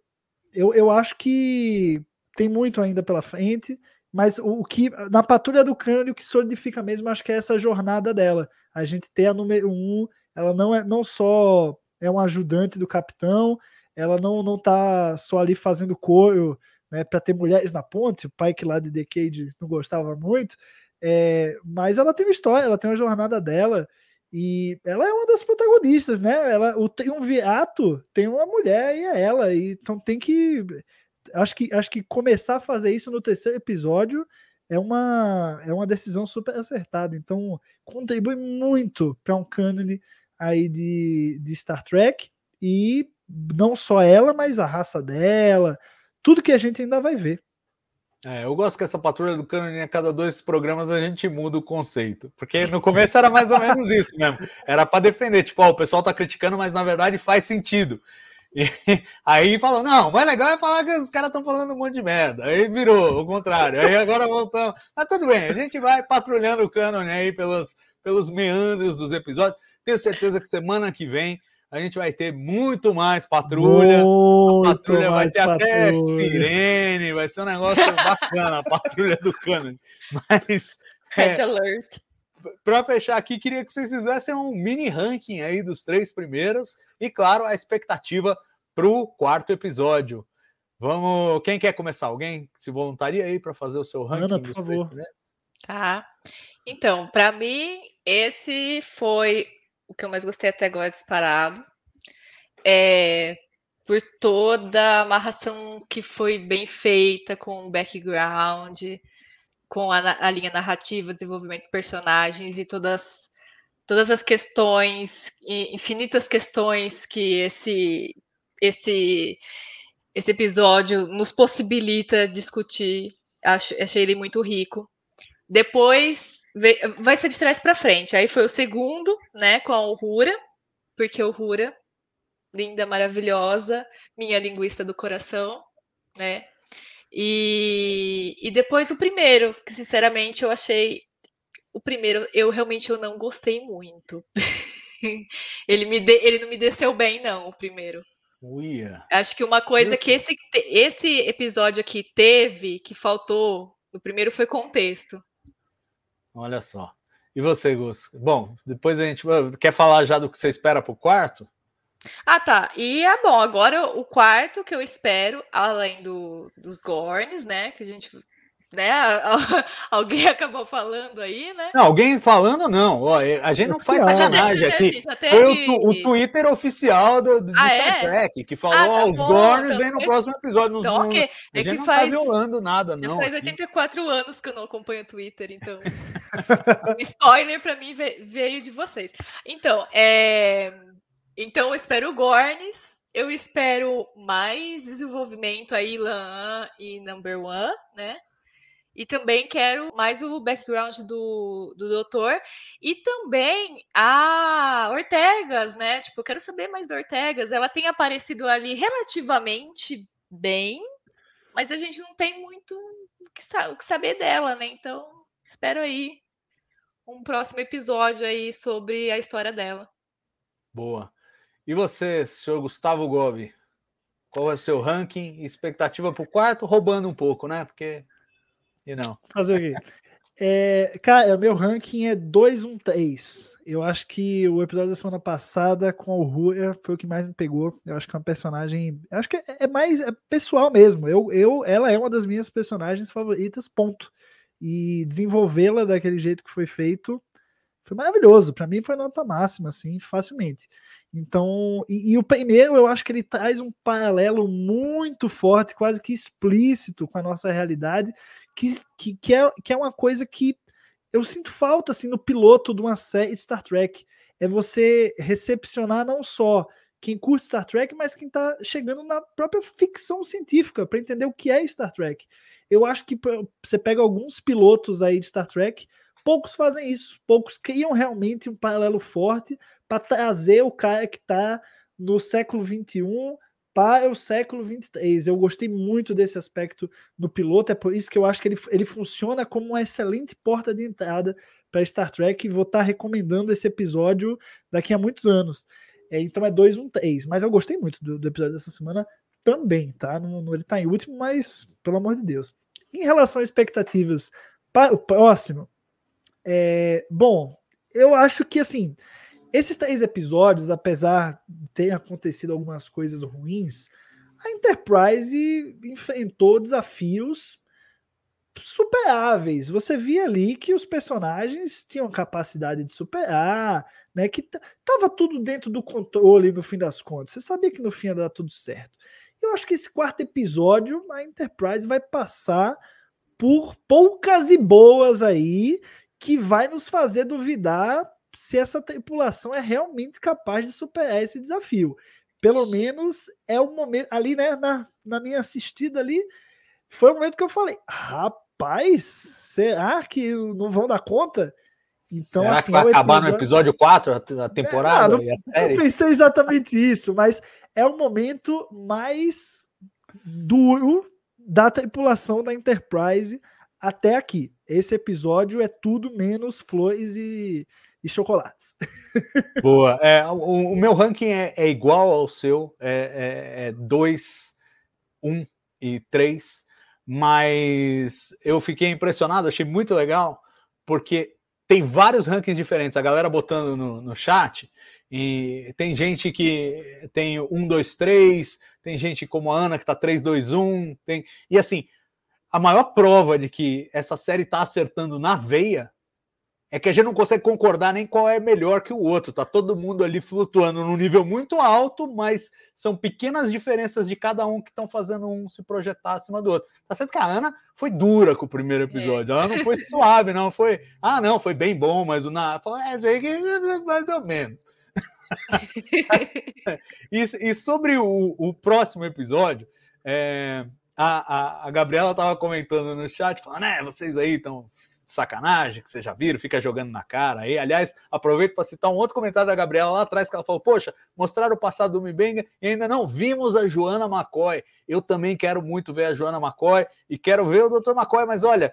eu, eu acho que tem muito ainda pela frente, mas o, o que na patrulha do cânone o que solidifica mesmo, acho que é essa jornada dela. A gente ter a número um, ela não é não só é um ajudante do capitão, ela não não tá só ali fazendo coro, né, para ter mulheres na ponte. O pai que lá de Decade não gostava muito, é, mas ela tem uma história, ela tem uma jornada dela e ela é uma das protagonistas, né? Ela o triunvirato tem uma mulher e é ela, e então tem que acho que acho que começar a fazer isso no terceiro episódio é uma é uma decisão super acertada. Então contribui muito para um cânone aí de, de Star Trek e não só ela, mas a raça dela, tudo que a gente ainda vai ver. É, eu gosto que essa patrulha do cânone, a cada dois programas a gente muda o conceito. Porque no começo era mais ou menos isso mesmo. Era para defender, tipo, ó, o pessoal tá criticando, mas na verdade faz sentido. E <laughs> aí falou: não, mais legal é falar que os caras estão falando um monte de merda. Aí virou o contrário. Aí agora voltamos. Mas tudo bem, a gente vai patrulhando o cânone aí pelos, pelos meandros dos episódios. Tenho certeza que semana que vem a gente vai ter muito mais patrulha. Muito a patrulha vai ter patrulha. até sirene, vai ser um negócio bacana, a patrulha do Canon. Mas. Red é, alert. Para fechar aqui, queria que vocês fizessem um mini ranking aí dos três primeiros e, claro, a expectativa para o quarto episódio. Vamos. Quem quer começar? Alguém se voluntaria aí para fazer o seu ranking Ana, dos três primeiros? Tá. Então, para mim, esse foi o que eu mais gostei até agora disparado. É, por toda a amarração que foi bem feita com o background, com a, a linha narrativa, desenvolvimento dos personagens e todas, todas as questões, infinitas questões que esse, esse, esse episódio nos possibilita discutir. Acho, achei ele muito rico. Depois veio, vai ser de trás para frente. Aí foi o segundo, né, com a Uhura, porque Uhura, linda, maravilhosa, minha linguista do coração, né? E, e depois o primeiro, que sinceramente eu achei o primeiro, eu realmente eu não gostei muito. <laughs> ele me de, ele não me desceu bem não, o primeiro. Uia. Acho que uma coisa que esse, esse episódio aqui teve, que faltou no primeiro foi contexto. Olha só. E você, Gus? Bom, depois a gente quer falar já do que você espera para o quarto? Ah, tá. E é bom, agora o quarto que eu espero, além do, dos Gorns, né? Que a gente né? <laughs> Alguém acabou falando aí, né? Não, alguém falando não. Ó, a gente não faz sacanagem aqui. Foi o, o, Twitter oficial do, do ah, Star é? Trek que falou: ah, tá os Gorns vem no próximo episódio. Nos, então, okay. A é gente não tá faz, tá violando nada, não. Faz 84 aqui. anos que eu não acompanho o Twitter, então. <laughs> o spoiler para mim veio de vocês. Então, é... então eu espero o Gorns. Eu espero mais desenvolvimento aí, Lan e Number One, né? E também quero mais o background do, do doutor. E também a Ortegas, né? Tipo, eu quero saber mais da Ortegas. Ela tem aparecido ali relativamente bem, mas a gente não tem muito o que, o que saber dela, né? Então, espero aí um próximo episódio aí sobre a história dela. Boa. E você, senhor Gustavo Gobi? Qual é o seu ranking? Expectativa para o quarto? Roubando um pouco, né? Porque e não. Fazer o quê? É, cara, meu ranking é 213. Eu acho que o episódio da semana passada com o Rua foi o que mais me pegou. Eu acho que é uma personagem. Acho que é, é mais é pessoal mesmo. Eu, eu, ela é uma das minhas personagens favoritas, ponto. E desenvolvê-la daquele jeito que foi feito foi maravilhoso. Para mim foi nota máxima, assim, facilmente. Então, e, e, o primeiro eu acho que ele traz um paralelo muito forte, quase que explícito com a nossa realidade, que, que, que, é, que é uma coisa que eu sinto falta assim no piloto de uma série de Star Trek. É você recepcionar não só quem curte Star Trek, mas quem está chegando na própria ficção científica para entender o que é Star Trek. Eu acho que você pega alguns pilotos aí de Star Trek, poucos fazem isso, poucos criam realmente um paralelo forte para trazer o cara que está no século 21 para o século 23. Eu gostei muito desse aspecto no piloto, é por isso que eu acho que ele, ele funciona como uma excelente porta de entrada para Star Trek e vou estar tá recomendando esse episódio daqui a muitos anos. É, então é 2, 1, 3. Mas eu gostei muito do, do episódio dessa semana também, tá? Não, não, ele está em último, mas pelo amor de Deus. Em relação a expectativas para o próximo, é, bom, eu acho que assim esses três episódios, apesar de ter acontecido algumas coisas ruins, a Enterprise enfrentou desafios superáveis. Você via ali que os personagens tinham capacidade de superar, né? Que tava tudo dentro do controle no fim das contas. Você sabia que no fim ia dar tudo certo. Eu acho que esse quarto episódio a Enterprise vai passar por poucas e boas aí que vai nos fazer duvidar se essa tripulação é realmente capaz de superar esse desafio. Pelo menos é o momento ali, né, na, na minha assistida ali, foi o momento que eu falei: rapaz, será que não vão dar conta? Então, será assim, que vai acabar episódio... no episódio 4 a temporada? É, não, e a série? Eu pensei exatamente isso, mas é o momento mais duro da tripulação da Enterprise até aqui. Esse episódio é tudo menos flores e, e chocolates. <laughs> Boa. É, o, o meu ranking é, é, igual ao seu, é 2, é 1 um e 3, mas eu fiquei impressionado, achei muito legal, porque tem vários rankings diferentes. A galera botando no, no chat, e tem gente que tem 1, 2, 3, tem gente como a Ana que tá 3, 2, 1, tem... e assim, a maior prova de que essa série tá acertando na veia é que a gente não consegue concordar nem qual é melhor que o outro. Tá todo mundo ali flutuando num nível muito alto, mas são pequenas diferenças de cada um que estão fazendo um se projetar acima do outro. Tá certo que a Ana foi dura com o primeiro episódio. É. Ela não foi <laughs> suave, não. Foi, ah, não, foi bem bom, mas o Na falou, é, sei que <laughs> mais ou menos. <laughs> e, e, sobre o, o próximo episódio, é, a, a, a Gabriela estava comentando no chat, falando, né, vocês aí estão sacanagem, que vocês já viram, fica jogando na cara aí. Aliás, aproveito para citar um outro comentário da Gabriela lá atrás, que ela falou: Poxa, mostraram o passado do Mibenga e ainda não vimos a Joana McCoy. Eu também quero muito ver a Joana McCoy e quero ver o Dr. McCoy, mas olha.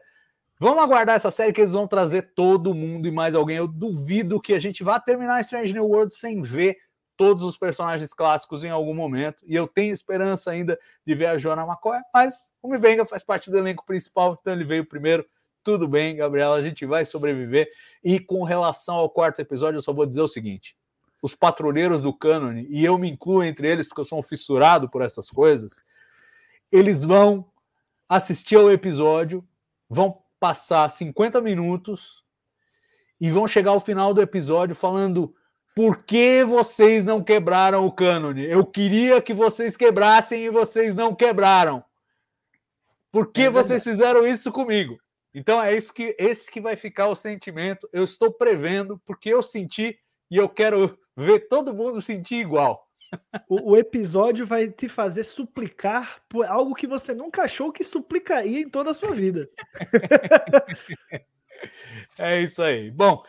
Vamos aguardar essa série que eles vão trazer todo mundo e mais alguém. Eu duvido que a gente vá terminar Strange New World sem ver todos os personagens clássicos em algum momento, e eu tenho esperança ainda de ver a Joana McCoy, mas o Mibenga faz parte do elenco principal, então ele veio primeiro. Tudo bem, Gabriela, a gente vai sobreviver. E com relação ao quarto episódio, eu só vou dizer o seguinte: os patrulheiros do cânone, e eu me incluo entre eles porque eu sou um fissurado por essas coisas, eles vão assistir ao episódio vão passar 50 minutos e vão chegar ao final do episódio falando por que vocês não quebraram o cânone? Eu queria que vocês quebrassem e vocês não quebraram. Por que é vocês fizeram isso comigo? Então é isso que esse que vai ficar o sentimento. Eu estou prevendo porque eu senti e eu quero ver todo mundo sentir igual. O, o, episódio vai te fazer suplicar por algo que você nunca achou que suplicaria em toda a sua vida. <laughs> é isso aí. Bom,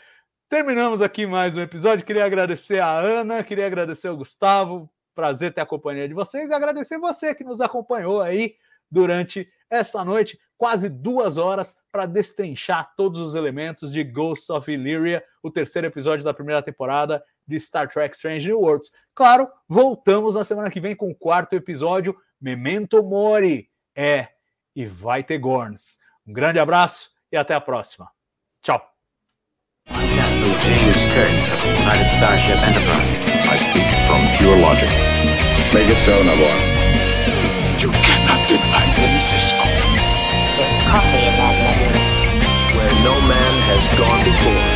terminamos aqui mais um episódio. Queria agradecer a Ana, queria agradecer ao Gustavo. Prazer ter a companhia de vocês e agradecer você que nos acompanhou aí durante esta noite, quase duas horas, para destrinchar todos os elementos de Ghosts of Illyria, o terceiro episódio da primeira temporada de Star Trek Strange New Worlds. Claro, voltamos na semana que vem com o quarto episódio, Memento Mori. É, e vai ter Gorns. Um grande abraço e até a próxima. Tchau. Captain James Kirk United Starship Enterprise. I speak from pure logic. Make it so, Navar. You cannot deny him, Cisco. There's coffee in that letter. Where no man has gone before.